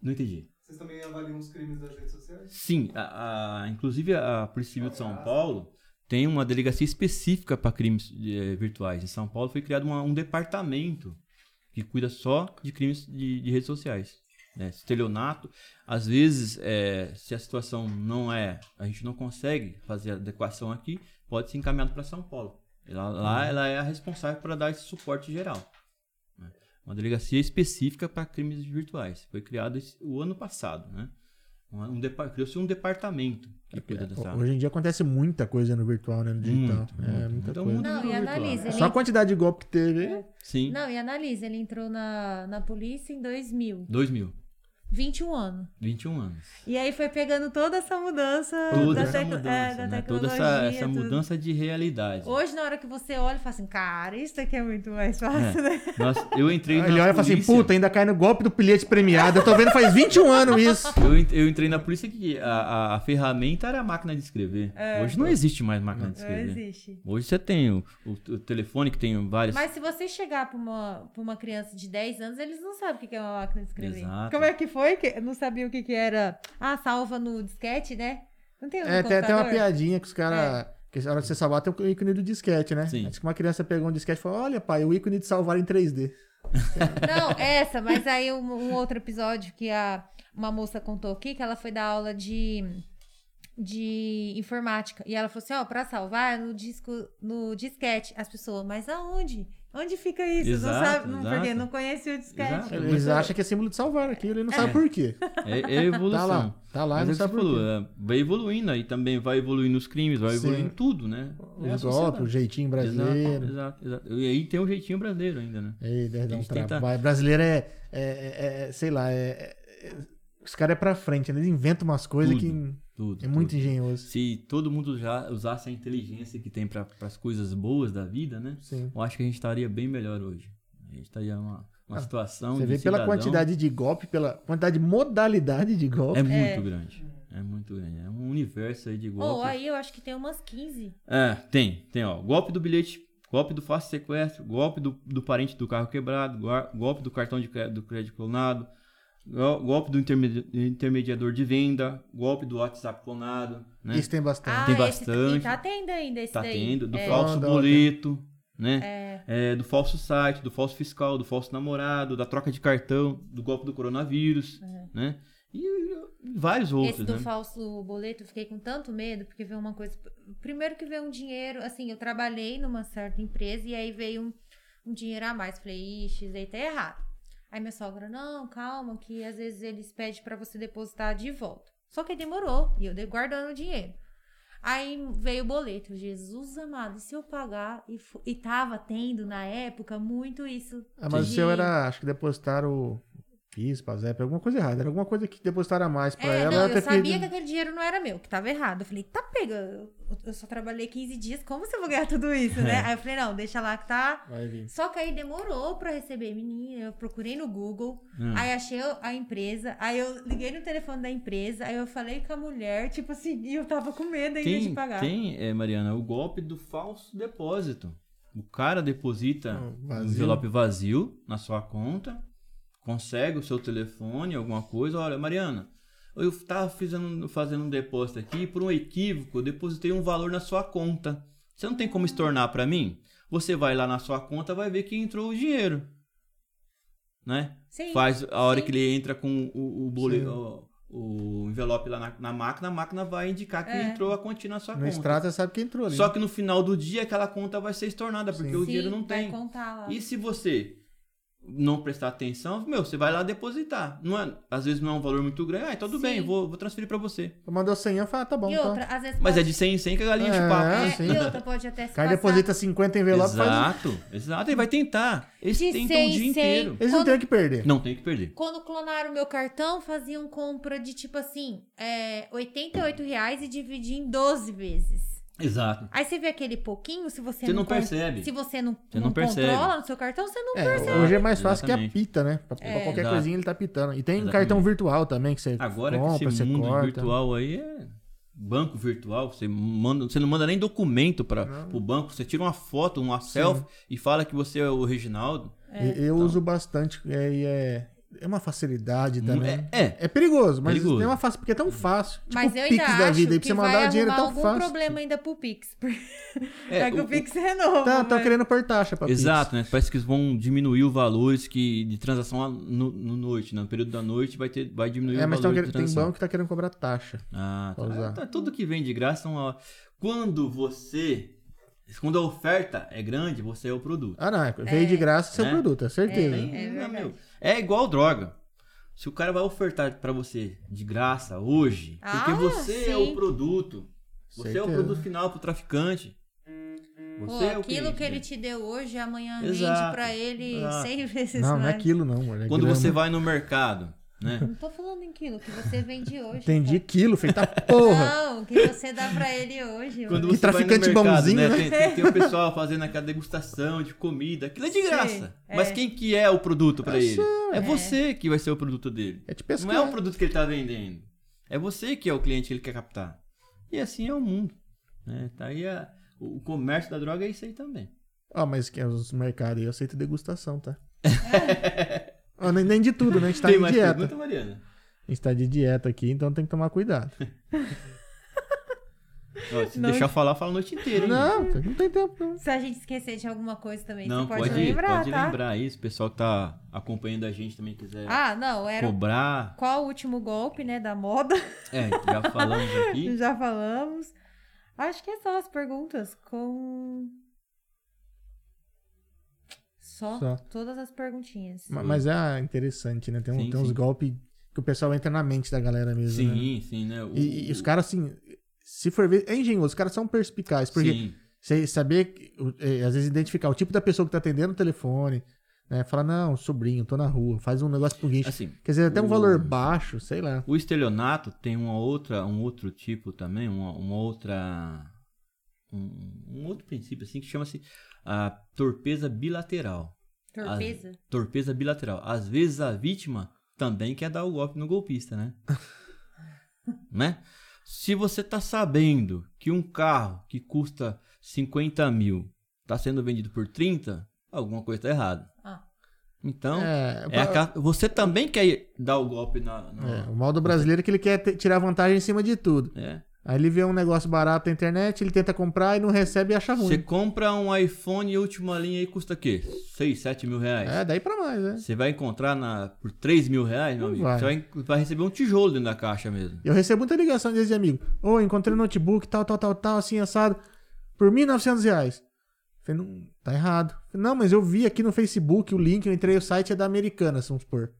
Não entendi. Vocês também avaliam os crimes das redes sociais? Sim, a, a- inclusive a Polícia Civil de São Paulo tem uma delegacia específica para crimes eh, virtuais. Em São Paulo foi criado uma- um departamento que cuida só de crimes de, de redes sociais. Né? Estelionato, às vezes, eh, se a situação não é, a gente não consegue fazer adequação aqui, pode ser encaminhado para São Paulo. Ela- lá ela é a responsável para dar esse suporte geral. né? Uma delegacia específica para crimes virtuais. Foi criado esse- o ano passado, né? Um, um Criou-se um departamento que cuida dessa Hoje em dia acontece muita coisa no virtual, né? No digital. Muito, é, muito. muita Então, coisa. mundo Não, e analisa, Só a quantidade de golpe que teve. É. Sim, Não, e analisa, ele entrou na, na polícia em 2000, 2000, 21 anos. 21 anos. E aí foi pegando toda essa mudança Toda da, essa tec- mudança, é, da né? Toda tecnologia. essa, essa tudo. mudança de realidade. Hoje, na hora que você olha, fala assim, cara, isso aqui é muito mais fácil, né? Nós, eu entrei Ele na olha e fala assim, polícia... puta, ainda cai no golpe do bilhete premiado. Eu tô vendo faz 21 anos isso. Eu, eu entrei na polícia que a, a, a ferramenta era a máquina de escrever. É. Hoje não existe mais máquina de Não escrever. existe. Hoje você tem o, o- o telefone que tem vários... Mas se você chegar pra uma, pra uma criança de 10 anos, eles não sabem o que que é uma máquina de escrever. Exato. Como é que foi? Que não sabia o que, que era. Ah, salva no disquete, né? Não tem É, tem até uma piadinha que os caras. Que na hora de você salvar tem o ícone do disquete, né? Sim. Acho que uma criança pegou um disquete e falou: Olha, pai, o ícone de salvar em 3D. Não, essa, mas aí um, um outro episódio que a, uma moça contou aqui, que ela foi dar aula de, de informática. E ela falou assim, ó, pra salvar no disco, no disquete. As pessoas, mas aonde? Onde fica isso? Exato, não sabe, não, porque não conhecia o disquete. Exato. Eles Mas é- acham que é símbolo de salvar aquilo, ele não sabe por quê. É, é evolução. Tá lá, tá lá, Mas não é sabe por falou, quê. é, vai evoluindo aí também, vai evoluindo os crimes, vai Sim. evoluindo tudo, né? É Os golpes, sociedade. o jeitinho brasileiro. Exato, exato, exato. E aí tem o jeitinho brasileiro ainda, né? Ei, dar A um tenta- trabalho. Brasileiro é, é, é- é- sei lá, é, é- os caras é pra frente, né? eles inventam umas coisas Tudo, que Tudo. é muito tudo. engenhoso. Se todo mundo já usasse a inteligência que tem para as coisas boas da vida, né? Sim. Eu acho que a gente estaria bem melhor hoje. A gente estaria numa, uma Ah, situação Você de vê pela cidadão- quantidade de golpe, pela quantidade de modalidade de golpe. É muito É. grande. É muito grande. É um universo aí de Ou golpes. aí eu acho que tem umas 15. É, tem, tem, ó. Golpe do bilhete, golpe do fácil sequestro, golpe do, do parente do carro quebrado, golpe do cartão de do crédito clonado, golpe do intermedi- intermediador de venda, golpe do WhatsApp clonado, né? Isso tem bastante. Ah, Tem esse- bastante. E tá tendo ainda esse Tá daí. tendo, do é, falso boleto, né? É. É, do falso site, do falso fiscal, do falso namorado, da troca de cartão, do golpe do coronavírus, né? E, e vários outros, Esse do né? falso boleto, eu fiquei com tanto medo, porque veio uma coisa. Primeiro que veio um dinheiro, assim, eu trabalhei numa certa empresa e aí veio um, um dinheiro a mais. Falei, ixi, isso aí tá errado. Aí minha sogra, não, calma, que às vezes eles pedem pra você depositar de volta. Só que demorou, e eu dei guardando o dinheiro. Aí veio o boleto, Jesus amado, e se eu pagar? E, e tava tendo na época muito isso. Ah, mas o seu era, acho que depositaram PIS, PASEP, alguma coisa errada. Era alguma coisa que depositaram a mais pra É, ela. não, ela eu sabia que aquele dinheiro não era meu, que tava errado. Eu falei, tá pega, eu, só trabalhei 15 dias, como você vai ganhar tudo isso, né? É. Aí eu falei, não, deixa lá que tá. Vai vir. Só que aí demorou pra receber, menina. Eu procurei no Google, Hum. aí achei a empresa, aí eu liguei no telefone da empresa, aí eu falei com a mulher, tipo assim, e eu tava com medo ainda de Tem, pagar. tem é, Mariana, o golpe do falso depósito. O cara deposita um envelope vazio na sua conta, consegue o seu telefone, alguma coisa. Olha, Mariana, eu tava fazendo, fazendo um depósito aqui, por um equívoco, eu depositei um valor na sua conta. Você não tem como estornar para mim? Você vai lá na sua conta, vai ver que entrou o dinheiro. Né? Sim. Faz a hora sim. que ele entra com o, o, bole- Sim. o, o envelope lá na, na máquina, a máquina vai indicar que É. entrou a quantia na sua No conta. extrato, você sabe que entrou ali. Só que no final do dia aquela conta vai ser estornada, porque Sim. o dinheiro não vai tem. contar lá. E se você não prestar atenção, meu, você vai lá depositar. Não é, às vezes não é um valor muito grande. Ah, tudo Sim. bem, vou, vou transferir pra você. Mandou 100, eu falo, ah, tá bom. E então. outra, às vezes Mas pode... é de 100 em 100 que a galinha É, de papo. É, sim. e outra pode até se O cara passar- deposita 50 envelopes, faz... um- Exato, exato. Ele vai tentar. Eles De tentam 100 o dia em 100. inteiro. Eles não Quando- têm o que perder. Não tem que perder. Quando clonaram meu cartão, faziam compra de tipo assim, é, 88 reais e dividia em 12 vezes. Exato. Aí você vê aquele pouquinho, se você, Você não con- percebe. Se você não, Você não, não percebe. controla no seu cartão, você não É, percebe. hoje é mais fácil que Exatamente. apita, né? Pra, pra É. qualquer Exato. coisinha ele tá pitando. E tem Exatamente. cartão virtual também, que você Agora compra, que você esse mundo corta. virtual aí é banco virtual, você manda, você não manda nem documento para o banco, você tira uma foto, uma selfie e fala que você é o Reginaldo. E- Eu uso bastante, é, é, é uma facilidade também. É, é. É perigoso, mas Perigoso. é uma fácil, porque é tão fácil. Tipo Mas o eu Pix ainda da acho vida aí, pra que você vai mandar o dinheiro é tão algum fácil. problema ainda pro Pix. É, É, que o, o- Pix é novo. Tá, mas- querendo pôr taxa pra Pix. Exato, né? Parece que eles vão diminuir os valores que, de transação no, no noite, né? no período da noite vai, ter, vai diminuir É, o mas valor querendo- de tem transação. banco que tá querendo cobrar taxa. Ah, pra usar. tá. tá. Tudo que vem de graça são... ó, Quando você... Quando a oferta é grande, você é o produto. Ah, não, é, veio de graça seu É. produto, é certeza. Nem- É não, verdade. É igual droga. Se o cara vai ofertar pra você de graça hoje, porque Ah, você é sim. o produto. Você é o Certeza. produto final pro traficante. Pô, Você é o aquilo que ele dele. te deu hoje, amanhã Exato, rende pra ele exato. 100 vezes Não, não é mais. aquilo não, é Quando grama. você vai no mercado, né? Não tô falando em quilo que você vende hoje. Entendi cara. quilo, feita porra. Não, que você dá pra ele hoje. Quando mano. Você no traficante mercado, bonzinho, né? né? Tem, tem- tem o pessoal fazendo aquela degustação de comida. Aquilo é de Sim, graça. é. Mas quem que é o produto pra É ele? seu. É você que vai ser o produto dele. É te Não é o produto que ele tá vendendo. É você que é o cliente que ele quer captar. E assim é o mundo. Né? Tá aí a- o comércio da droga é isso aí também. Ó, mas que os mercados aí eu aceito degustação, tá? Ó, nem, nem de tudo, né? A gente tá Tem de mais dieta. pergunta, Mariana? A gente tá de dieta aqui, então tem que tomar cuidado. Ó, se Não. deixar eu falar, fala a noite inteira, hein? Não, não tem tempo, não. Se a gente esquecer de alguma coisa também, Não, você pode, pode, lembrar, pode tá? lembrar isso. O pessoal que tá acompanhando a gente também quiser Ah, não, era cobrar. qual o último golpe, né, da moda? É, já falamos aqui. Já falamos. Acho que é só as perguntas com só, Só. todas as perguntinhas. Ma- Mas é interessante, né? Tem, um- Sim, tem uns sim. golpes que o pessoal entra na mente da galera mesmo. né? Sim, sim, né? O- E, e os caras, assim, se for ver, é engenhoso, os caras são perspicazes, porque Sim. você saber, é, às vezes, identificar o tipo da pessoa que tá atendendo o telefone, né? Fala, não, sobrinho, tô na rua, faz um negócio pro guincho. Assim, Quer dizer, até um o- valor baixo, sei lá. O estelionato tem uma outra, um outro tipo também, uma, uma outra. Um, um outro princípio assim que chama-se a torpeza bilateral. Torpeza? Torpeza bilateral. Às vezes a vítima também quer dar o golpe no golpista, né? né? Se você tá sabendo que um carro que custa 50 mil tá sendo vendido por 30, alguma coisa tá errada. Ah. Então, É, é aquela- você também quer dar o golpe na. na- é, o mal do brasileiro é que ele quer ter- tirar vantagem em cima de tudo. é. Aí ele vê um negócio barato na internet, ele tenta comprar e não recebe e acha ruim. Você compra um iPhone última linha aí custa o quê? 6, 7 mil reais. É, daí pra mais, né? Você vai encontrar na, por 3 mil reais, meu Não amigo? vai. Você vai, vai receber um tijolo dentro da caixa mesmo. Eu recebo muita ligação desse de amigo. Ô, encontrei um notebook, tal, tal, tal, tal, assim, assado, por 1.900 reais. Falei, não, tá errado. Falei, não, mas eu vi aqui no Facebook o link, eu entrei, o site é da Americanas, vamos supor.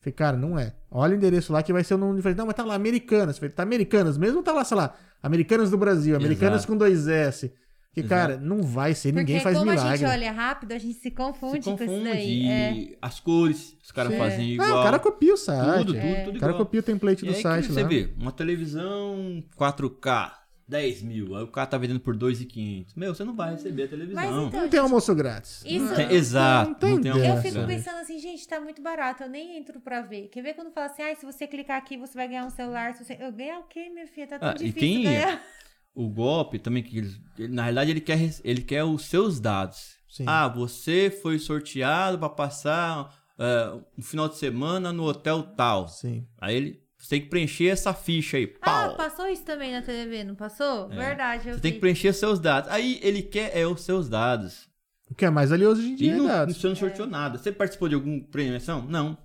Falei, cara, não é. Olha o endereço lá que vai ser o nome. Falei, não, mas tá lá, Americanas. Falei, tá Americanas mesmo ou tá lá, sei lá, Americanas do Brasil, Americanas Exato. com dois S. Porque, Exato. cara, não vai ser, ninguém Porque faz como a milagre. gente olha rápido, a gente se confunde, Se com isso confunde. daí. E É. as cores, os caras Sim. fazem Não, igual. o cara copia o site. tudo, tudo, É. tudo O cara igual. copia o template E do aí site que lá. você vê, uma televisão 4K, 10 mil, aí o cara tá vendendo por 2.500. Meu, você não vai receber a televisão. Mas então, Não tem almoço grátis. Isso- Não tem- exato, Não tem não tem ideia. Eu almoço fico pensando assim, gente, tá muito barato, eu nem entro pra ver. Quer ver quando fala assim, ah, se você clicar aqui, você vai ganhar um celular. Se você... Eu ganhar o quê, minha filha? Tá tão Ah, e difícil tem- ganhar. O golpe também, que ele- na realidade ele quer, ele quer os seus dados. Sim. Ah, você foi sorteado pra passar é, um final de semana no hotel tal. Sim. Aí ele você tem que preencher essa ficha aí. Ah, Pau. passou isso também na TV, não passou? Verdade, eu É. você tem vi. que preencher seus dados. Aí ele quer é os seus dados. O que é mais valioso hoje em E dia é não, dados. você não sorteou nada. Você participou de alguma premiação? Não.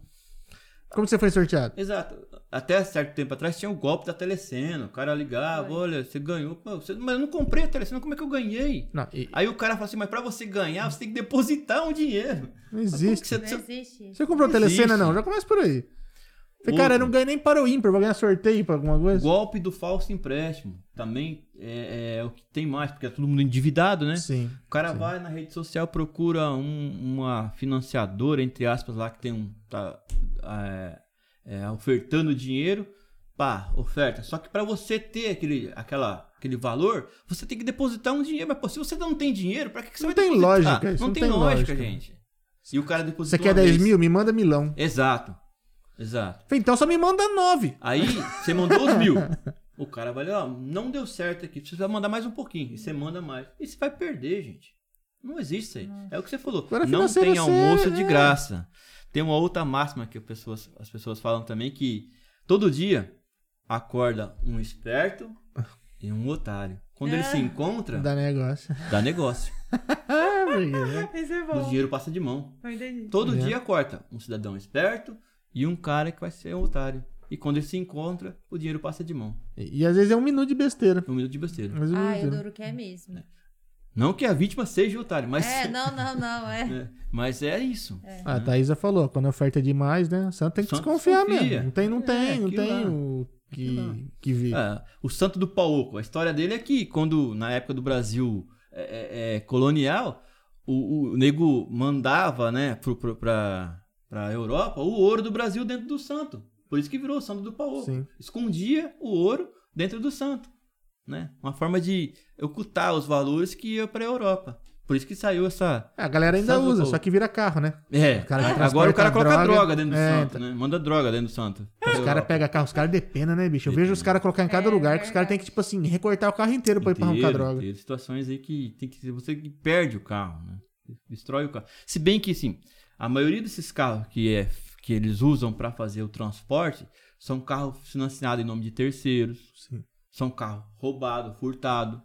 Como você foi sorteado? Exato. Até certo tempo atrás tinha o golpe da telecena. O cara ligava, Foi. olha, você ganhou. Pô, você- mas eu não comprei a telecena, como é que eu ganhei? Não, e- Aí o cara fala assim, mas pra você ganhar, você tem que depositar um dinheiro. não existe. você- Não você- existe. Você comprou Não telecena, existe. não? Já começa por aí. Falei, cara, eu não ganhei nem para o ímpar, vou ganhar sorteio pra alguma coisa. Golpe do falso empréstimo. Também é, é o que tem mais, porque é todo mundo endividado, né? Sim. O cara Sim. vai na rede social, procura um- uma financiadora, entre aspas, lá que tem um. Tá, é, é, ofertando dinheiro. Pá, oferta. Só que pra você ter aquele, aquela, aquele valor, você tem que depositar um dinheiro. Mas pô, se você não tem dinheiro, pra que, que você Não vai tem lógica isso, Não, não tem, tem lógica, lógica. gente. E o cara Você depositou. quer uma 10 vez. mil? Me manda milão. Exato. Exato. Falei, então só me manda 9. Aí você mandou os mil. O cara vai, ó, não deu certo aqui, você vai mandar mais um pouquinho. E você manda mais. E você vai perder, gente. Não existe isso aí. É o que você falou. Agora não tem é almoço sério, de é. graça. Tem uma outra máxima que as pessoas, as pessoas falam também que todo dia acorda um esperto e um otário. Quando eles se encontram, Dá negócio. dá negócio. Né? É O dinheiro passa de mão. Todo É. dia corta um cidadão esperto e um cara que vai ser um otário. E quando eles se encontram, o dinheiro passa de mão. E, e às vezes é um minuto de besteira. Um minuto de besteira. Mas um Ah, minuto eu duro que é mesmo. Não que a vítima seja o otário, mas É, não, não, não, é. é, mas é isso. Ah, a Thaísa falou, quando a oferta é demais, né? O santo tem que Santo desconfiar desconfia. mesmo. Não tem, não tem, É, não aquilo tem lá. o que, que ver. É, o Santo do Pauoco, a história dele é que quando, na época do Brasil é, é, é, colonial, o, o nego mandava, né, pro, pro, pra, pra Europa o ouro do Brasil dentro do santo. Por isso que virou o Santo do Pauoco. Sim. Escondia o ouro dentro do santo. Né? Uma forma de ocultar os valores que ia pra Europa. Por isso que saiu essa. A galera ainda do usa, só que vira carro, né? É, O cara agora o cara coloca droga, droga dentro do é, santo, né? Manda droga dentro do santo. Os caras pegam carro, os caras depenam, né, bicho? Eu vejo os caras colocar em cada É, lugar que os caras têm que, tipo assim, recortar o carro inteiro pra ir pra arrancar Inteiro, droga. inteiro. situações aí que tem que você que perde o carro, né? Destrói o carro. Se bem que sim, a maioria desses carros que é que eles usam para fazer o transporte são carros financiados em nome de terceiros. Sim. São carros roubados, furtados.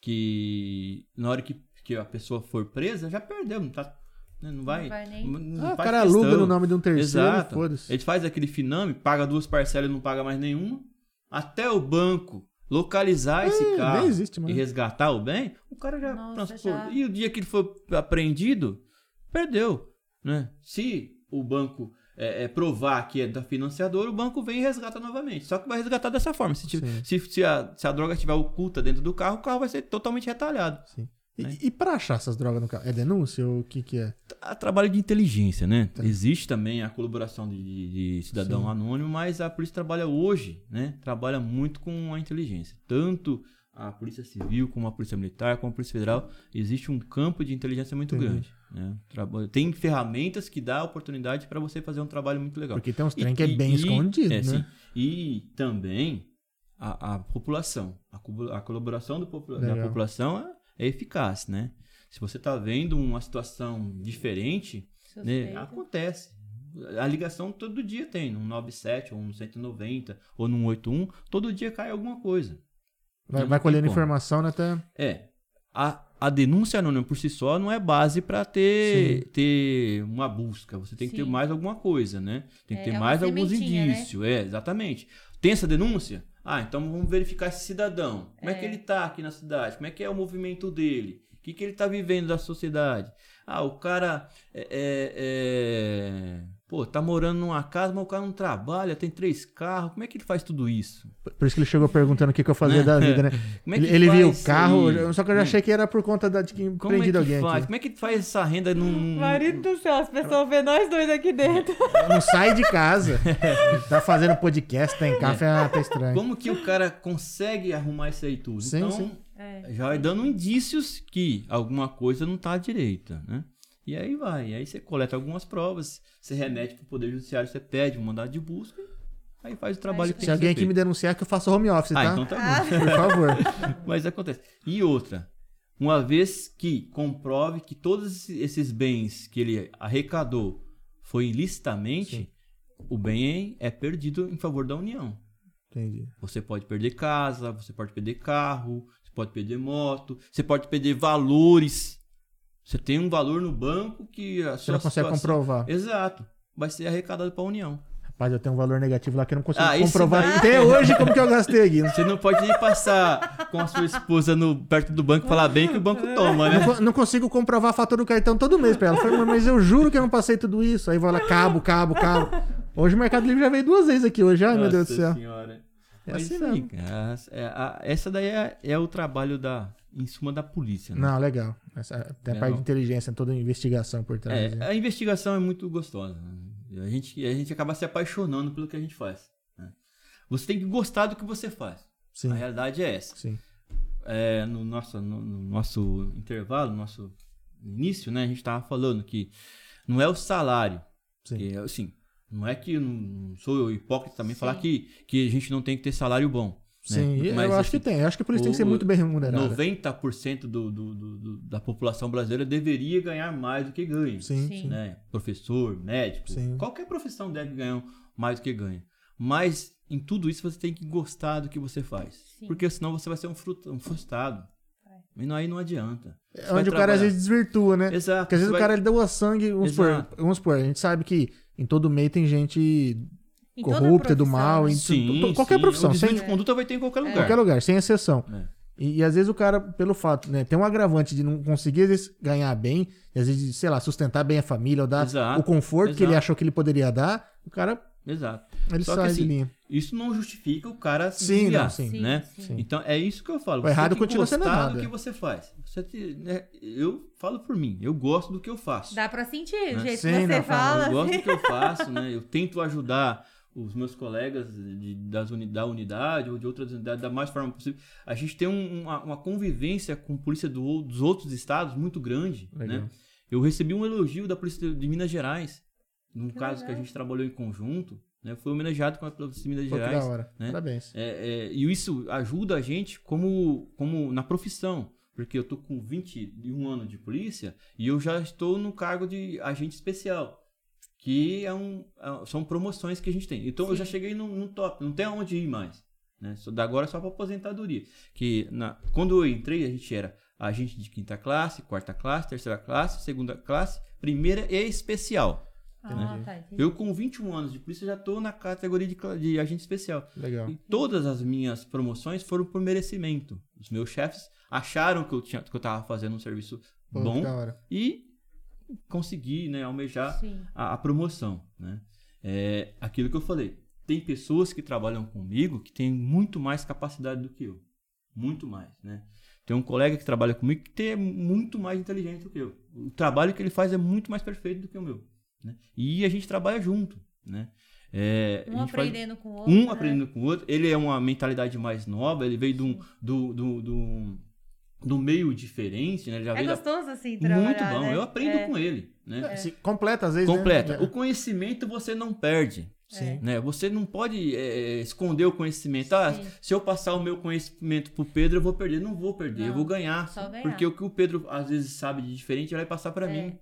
Que na hora que, que a pessoa for presa, já perdeu, não tá né, não vai, vai nem- não Ah, o cara questão. aluga no nome de um terceiro, Exato. Ele faz aquele finame, paga duas parcelas e não paga mais nenhuma. Até o banco localizar esse É, carro nem existe e resgatar o bem, o cara já Nossa, transportou. já. E o dia que ele foi apreendido, perdeu. Né? Se o banco é, é, provar que é da financiadora, o banco vem e resgata novamente. Só que vai resgatar dessa forma. Se, tiver- se, se a, se a droga estiver oculta dentro do carro, o carro vai ser totalmente retalhado. Sim. E, né? e pra achar essas drogas no carro? É denúncia ou o que que é? a trabalho de inteligência, né? Tá. Existe também a colaboração de, de- de cidadão Sim. anônimo, mas a polícia trabalha hoje, né? Trabalha muito com a inteligência. Tanto a polícia civil, como a polícia militar, como a polícia federal, existe um campo de inteligência muito Entendi. grande. Né? Tem ferramentas que dá oportunidade para você fazer um trabalho muito legal. Porque tem uns trem E- que é bem e- escondido, é, né? sim. E também a, a população. A, a colaboração do popula- da Legal. população é, é eficaz, né? Se você está vendo uma situação diferente, né, acontece. A ligação todo dia tem, num 97, ou num 190, ou num 81, todo dia cai alguma coisa. Vai, vai colhendo informação né, até... É. A, a denúncia anônima por si só não é base para ter, ter uma busca. Você tem que ter Sim. mais alguma coisa, né? Tem que É, ter é mais alguns né? indícios. É, exatamente. Tem essa denúncia? Ah, então vamos verificar esse cidadão. Como é, que É. ele tá aqui na cidade? Como é que é o movimento dele? que, que ele está vivendo da sociedade? Ah, o cara é, é, é, pô, tá morando numa casa, mas o cara não trabalha, tem três carros. Como é que ele faz tudo isso? Por isso que ele chegou perguntando o que, que eu fazia Né? da vida, né? Como é que ele ele viu o carro, só que eu já achei que era por conta da, de que Como é que alguém faz? aqui. Como é que faz essa renda num. Marido do céu, as pessoas vê nós dois aqui dentro. Não sai de casa. tá fazendo podcast, tá em café, ah, tá estranho. Como que o cara consegue arrumar isso aí tudo? Sim, então, sim. É. já vai dando indícios que alguma coisa não tá direita, né? E aí vai, e aí você coleta algumas provas, você remete pro Poder Judiciário, você pede um mandado de busca, aí faz o trabalho que tem Se que alguém aqui me denunciar, que eu faço home office, Ah, tá? então tá bom. Por favor. Mas acontece. E outra, uma vez que comprove que todos esses bens que ele arrecadou foi ilicitamente, o bem é perdido em favor da União. Entendi. Você pode perder casa, você pode perder carro, você pode perder moto, você pode perder valores. Você tem um valor no banco que a Você sua não consegue situação- comprovar. Exato. Vai ser arrecadado para a União. Rapaz, eu tenho um valor negativo lá que eu não consigo Ah, comprovar daí- até hoje como que eu gastei aqui. Não, Você não pode nem passar com a sua esposa no, perto do banco e falar bem que o banco toma, né? co- não consigo comprovar a fatura do cartão todo mês pra ela. Falei, "Mas- eu juro que eu não passei tudo isso. Aí vai lá, cabo, cabo, cabo. Hoje o Mercado Livre já veio duas vezes aqui hoje. Ai, meu Deus do Nossa céu. Senhora. É assim mesmo. é- essa daí é, é o trabalho da, em suma da polícia, né? Não, legal. Essa, tem a É, parte não. de inteligência, toda a investigação por trás. É, né? a investigação é muito gostosa. né? A gente, a gente acaba se apaixonando pelo que a gente faz. né? Você tem que gostar do que você faz. Sim, A realidade é essa. sim. É, no, nosso, no, no nosso intervalo, no nosso início, né, a gente estava falando que não é o salário. Sim. Que, assim, não é que não sou eu hipócrita também Sim. falar que, que a gente não tem que ter salário bom. Né? Sim, e Mas, eu acho que assim, tem. Eu acho que a polícia tem que ser muito bem remunerada. 90% do, do, do, do- da população brasileira deveria ganhar mais do que ganha. Sim, Sim. Né? Professor, médico, Sim. qualquer profissão deve ganhar mais do que ganha. Mas em tudo isso você tem que gostar do que você faz. Sim. Porque senão você vai ser um, fruto, um frustrado. E não- aí não adianta. Você É vai onde o cara às trabalhar. vezes desvirtua, né? Exato. Porque às vezes você o vai- cara ele deu a sangue, vamos supor, vamos supor, a gente sabe que em todo meio tem gente Em corrupta, do mal, né? em Sim, to- qualquer sim. profissão, O sem de conduta vai ter em qualquer lugar. qualquer lugar, sem exceção. É. E, e às vezes o cara, pelo fato, né, tem um agravante de não conseguir às vezes, ganhar bem, e às vezes, sei lá, sustentar bem a família, ou dar Exato, o conforto que ele exato. achou que ele poderia dar, o cara, Exato. ele Só que sai assim, de linha. Isso não justifica o cara se Sim, desviar, não, sim. Né? sim. Então é isso que eu falo. O errado tem que continua sendo gostar errado, do é. que você faz. Você te- né, eu falo por mim, eu gosto do que eu faço. Dá pra sentir o jeito Sim, que você não, fala. Eu gosto assim. do que eu faço, né? Eu tento ajudar os meus colegas de- das uni- da unidade ou de outras unidades da mais forma possível. A gente tem um- uma, uma convivência com a polícia do- dos outros estados muito grande, Legal. né? Eu recebi um elogio da polícia de Minas Gerais, num Que caso que a legal. gente trabalhou em conjunto, né? Foi homenageado com a polícia de Minas Pô, que da Gerais. hora. né? Parabéns. É, é, e isso ajuda a gente como, como na profissão. Porque eu tô com 21 anos de polícia e eu já estou no cargo de agente especial. Que é um, é- são promoções que a gente tem. Então eu já Sim. cheguei no, no top, não tem aonde ir mais. Né? Só, da agora é só para aposentadoria. Que na, quando eu entrei, a gente era agente de quinta classe, quarta classe, terceira classe, segunda classe, primeira e especial. Ah, tá. entendi. Eu, com 21 anos de polícia, já estou na categoria de, de agente especial. Legal. E todas as minhas promoções foram por merecimento. Os meus chefes acharam que eu tinha que eu tava fazendo um serviço Pô, bom e consegui, né, almejar a, a promoção, né? É aquilo que eu falei. Tem pessoas que trabalham comigo que têm muito mais capacidade do que eu, muito mais, né? Tem um colega que trabalha comigo que tem- é muito mais inteligente do que eu. O trabalho que ele faz é muito mais perfeito do que o meu, né? E a gente trabalha junto, né? É, Um gente faz- aprendendo com o outro. um né? aprendendo com o outro. Ele é uma mentalidade mais nova, ele veio um, do, do, do, do meio diferente, né? Ele já É veio da- gostoso assim trabalhar, muito bom. né? Eu aprendo É. com ele, né? Se- completa, às vezes. Completa. Né? O conhecimento você não perde. Sim. Né? Você não pode é, esconder o conhecimento. Ah, Sim. se eu passar o meu conhecimento pro Pedro, eu vou perder. Não vou perder, eu Não, vou ganhar. só ganhar. Porque o que o Pedro às vezes sabe de diferente, ele vai passar para É. mim.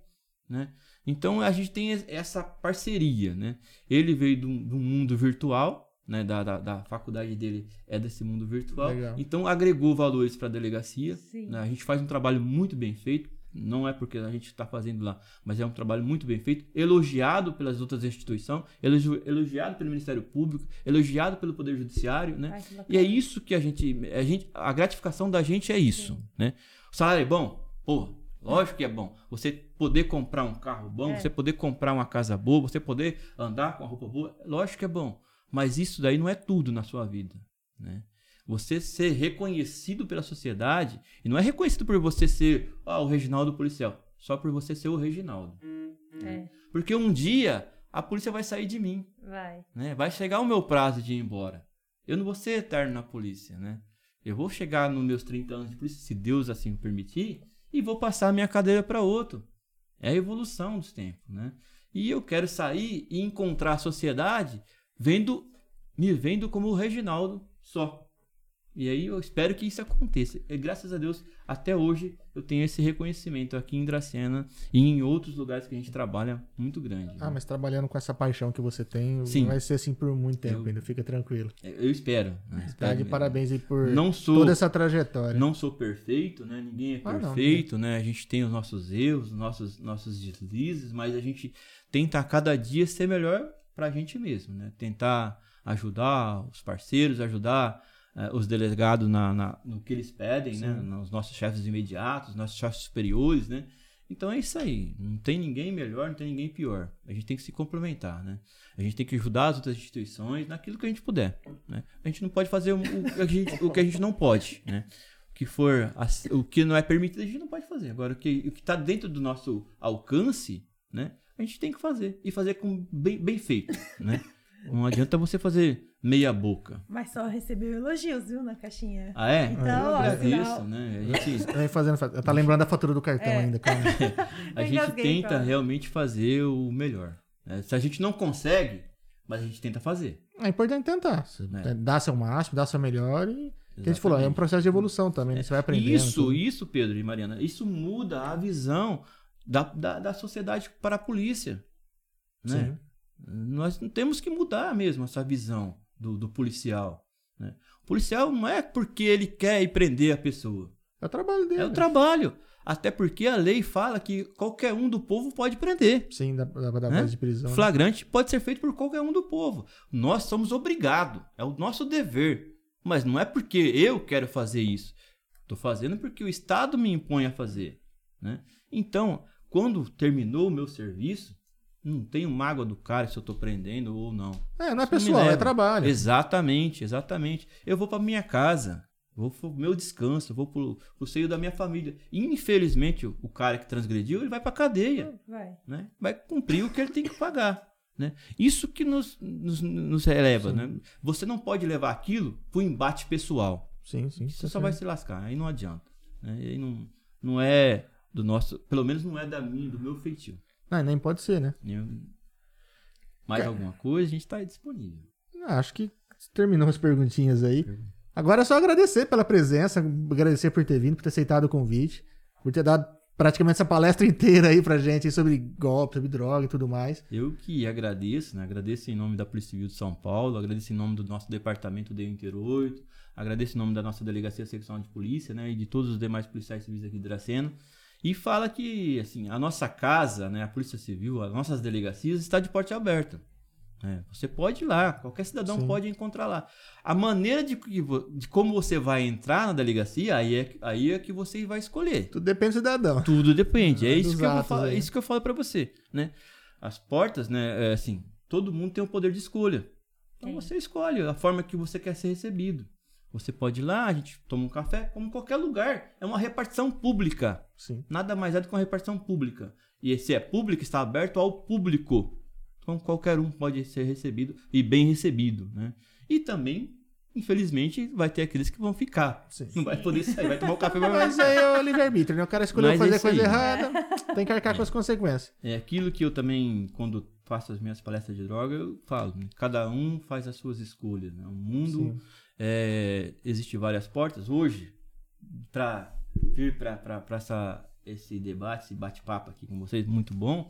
Né? Então a gente tem es- essa parceria. Né? Ele veio do, do mundo virtual, né? da, da, da faculdade dele é desse mundo virtual. Legal. Então agregou valores para a delegacia. Né? A gente faz um trabalho muito bem feito. Não é porque a gente está fazendo lá, mas é um trabalho muito bem feito, elogiado pelas outras instituições, elogi- elogiado pelo Ministério Público, elogiado pelo Poder Judiciário, né? Ai, E é isso que a gente, a gente, a gratificação da gente é isso, né? O salário é bom, Pô, lógico que é bom. Você poder comprar um carro bom, É. você poder comprar uma casa boa, você poder andar com a roupa boa, lógico que é bom. Mas isso daí não é tudo na sua vida, né? Você ser reconhecido pela sociedade, e não é reconhecido por você ser ah, o Reginaldo policial, só por você ser o Reginaldo. É, Porque um dia a polícia vai sair de mim vai. né? Vai chegar o meu prazo de ir embora. Eu não vou ser eterno na polícia, né? Eu vou chegar nos meus 30 anos de polícia, se Deus assim permitir, e vou passar a minha cadeira para outro. É a evolução dos tempos, né? E eu quero sair e encontrar a sociedade vendo, me vendo como o Reginaldo só. E aí eu espero que isso aconteça. E graças a Deus, até hoje eu tenho esse reconhecimento aqui em Dracena e em outros lugares que a gente trabalha muito grande. Ah, né? mas trabalhando com essa paixão que você tem, Sim. vai ser assim por muito tempo Eu- ainda, fica tranquilo. Eu espero. Né? Tá de parabéns aí por Não sou, toda essa trajetória. não sou perfeito, né? Ninguém é Ah, não, perfeito, né? A gente tem os nossos erros, os nossos, nossos deslizes, mas a gente tenta a cada dia ser melhor pra gente mesmo, né? Tentar ajudar os parceiros, ajudar eh, os delegados na, na- no que eles pedem, né? Sim. Nos nossos chefes imediatos, nossos chefes superiores, né? Então é isso aí. Não tem ninguém melhor, não tem ninguém pior. A gente tem que se complementar, né? A gente tem que ajudar as outras instituições naquilo que a gente puder, né? A gente não pode fazer o, o que, a gente, o que a gente não pode, né? O que for, o que não é permitido, a gente não pode fazer. Agora, o que o que está dentro do nosso alcance, né? A gente tem que fazer. E fazer com bem, bem feito, né? Não adianta você fazer meia boca. Mas só recebeu elogios, viu, na caixinha. Ah, é? Então, ó, Agradeço, afinal- né? A gente, Vai fazendo, tá lembrando da fatura do cartão É. ainda, calma. a gente engasguei, tenta cara. realmente fazer o melhor. né? Se a gente não consegue, mas a gente tenta fazer. É importante tentar. É. É, Dar seu máximo, dar seu melhor e. Que a gente falou, é um processo de evolução também, né? Você vai aprendendo. Isso, tudo. isso, Pedro e Mariana, isso muda a visão da, da, da sociedade para a polícia. Né? Nós não temos que mudar mesmo essa visão do, do policial. né? O policial não é porque ele quer ir prender a pessoa. É o trabalho dele. É o trabalho. Até porque a lei fala que qualquer um do povo pode prender. Sim, da, da, da Né? de prisão. né? Flagrante pode ser feito por qualquer um do povo. Nós somos obrigados. É o nosso dever. Mas não é porque eu quero fazer isso. Estou fazendo porque o Estado me impõe a fazer. Né? Então, quando terminou o meu serviço, não tenho mágoa do cara se eu estou prendendo ou não. É, não é Isso pessoal, é trabalho. Exatamente, exatamente. Eu vou para minha casa, vou pro meu descanso, vou pro, pro seio da minha família. Infelizmente, o, o cara que transgrediu, ele vai para cadeia Vai. né? vai cumprir o que ele tem que pagar. Né? Isso que nos, nos, nos eleva. Sim. Né? Você não pode levar aquilo para o embate pessoal. Sim, sim. Você tá só vai se lascar. Aí não adianta. Né? E Aí não, não é do nosso. Pelo menos não é da minha, do meu feitio. Não, nem pode ser, né? Eu- mais alguma coisa, a gente está disponível. Ah, Acho que terminou as perguntinhas aí. Agora é só agradecer pela presença, agradecer por ter vindo, por ter aceitado o convite, por ter dado praticamente essa palestra inteira aí pra gente sobre golpe, sobre droga e tudo mais. Eu que agradeço, né? Agradeço em nome da Polícia Civil de São Paulo, agradeço em nome do nosso departamento de Inter 8, agradeço em nome da nossa Delegacia Seccional de Polícia, né? E de todos os demais policiais civis aqui de Dracena. E fala que, assim, a nossa casa, né? A Polícia Civil, as nossas delegacias está de porte aberto. né? Você pode ir lá, qualquer cidadão Sim. pode encontrar lá. A maneira de, de como você vai entrar na delegacia, aí é, aí é que você vai escolher. Tudo depende do cidadão. Tudo depende. É Ah, isso que, eu aí. é isso que eu falo pra você, né? As portas, né, é assim, todo mundo tem o poder de escolha. Então você escolhe a forma que você quer ser recebido. Você pode ir lá, a gente toma um café, como em qualquer lugar. É uma repartição pública. Sim. Nada mais é do que uma repartição pública. E se é público, está aberto ao público. Então qualquer um pode ser recebido e bem recebido, né? E também, infelizmente, vai ter aqueles que vão ficar. Sim. Não vai poder sair, vai tomar o café, vai Mas aí é o livre-arbítrio, né? O cara escolheu Mas é fazer coisa aí. errada, tem que arcar com as consequências. É aquilo que eu também, quando faço as minhas palestras de droga, eu falo. né? Cada um faz as suas escolhas. Né? O mundo, Sim. É, existe várias portas. Hoje, para vir para essa esse debate, esse bate-papo aqui com vocês, muito bom,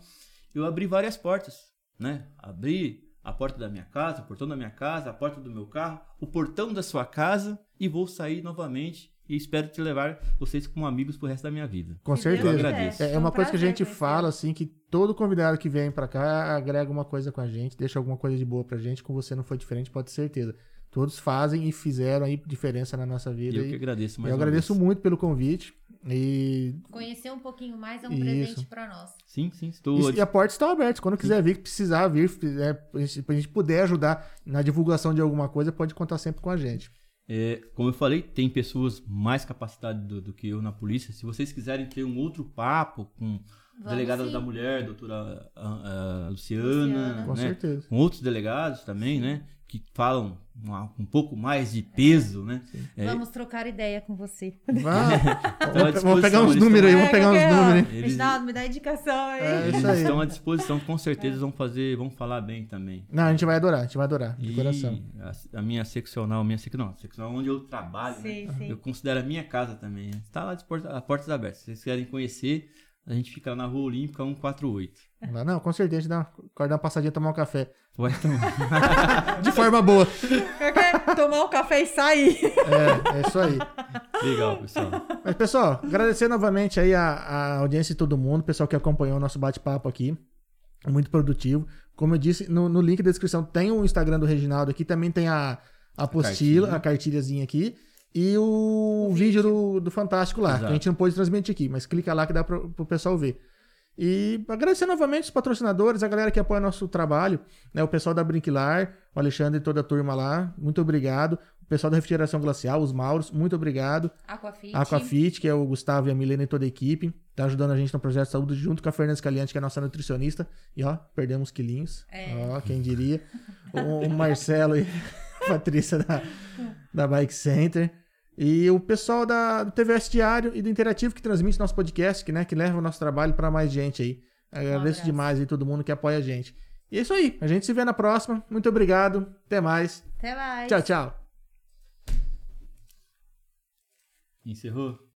eu abri várias portas. Né? Abri a porta da minha casa, o portão da minha casa, a porta do meu carro, o portão da sua casa e vou sair novamente. E espero te levar vocês como amigos pro resto da minha vida. Com certeza. Eu agradeço. É, é uma um coisa que a gente fala, assim, que todo convidado que vem pra cá agrega uma coisa com a gente, deixa alguma coisa de boa pra gente. Com você não foi diferente, pode ter certeza. Todos fazem e fizeram aí diferença na nossa vida. Eu e que agradeço mais eu agradeço vez. muito pelo convite. E, Conhecer um pouquinho mais é um Isso. presente pra nós. Sim, sim, estou. e, e a porta está aberta. Quando quiser vir, precisar vir, é, a gente- a gente puder ajudar na divulgação de alguma coisa, pode contar sempre com a gente. É, como eu falei, tem pessoas mais capacitadas do, do que eu na polícia. Se vocês quiserem ter um outro papo com a Vamos delegada sim. da mulher, doutora ah, ah, Luciana, Luciana. Com né? certeza. com outros delegados também, né? Que falam um pouco mais de peso, né? É, Vamos trocar ideia com você. Vamos, vamos pegar uns números aí, É, vamos pegar uns qualquer- números aí. Eles- Me dá, me dá indicação aí. É Eles aí. estão à disposição, com certeza vão fazer, vão falar bem também. Não, a gente vai adorar, a gente vai adorar, de E coração. A, a minha seccional, a minha seccional, não, a seccional onde eu trabalho, né? Sim, sim. eu considero a minha casa também. né? Está lá de porta, a portas abertas. Se vocês querem conhecer, a gente fica lá na Rua Olímpica 148. Não, não, com certeza, a dá uma, acordar uma passadinha tomar um café. Vai tomar. De forma boa. Quer tomar um café e sair. É, é isso aí. Legal, pessoal. Mas, pessoal, agradecer novamente aí a, a audiência de todo mundo, o pessoal que acompanhou o nosso bate-papo aqui. Muito produtivo. Como eu disse, no, no link da descrição tem o Instagram do Reginaldo aqui, também tem a, a apostila, cartilha. a cartilhazinha aqui. E o, O vídeo, do, do Fantástico lá, que a Exato. gente não pôde transmitir aqui, mas clica lá que dá pro, pro pessoal ver. E agradecer novamente os patrocinadores, a galera que apoia nosso trabalho, né? O pessoal da Brinquilar, o Alexandre e toda a turma lá, muito obrigado. O pessoal da Refrigeração Glacial, os Mauros, muito obrigado. Aquafit. Aquafit, que é o Gustavo e a Milena e toda a equipe, tá ajudando a gente no projeto de saúde, junto com a Fernanda Scaliante, que é a nossa nutricionista. E ó, perdemos quilinhos. É. Ó, quem diria. o, o Marcelo e a Patrícia da, da Bike Center. E o pessoal da, do TVS Diário e do Interativo, que transmite nosso podcast, que, né, que leva o nosso trabalho para mais gente aí. Agradeço abraço. demais aí todo mundo que apoia a gente. E é isso aí. A gente se vê na próxima. Muito obrigado. Até mais. Até mais. Tchau, tchau. Encerrou?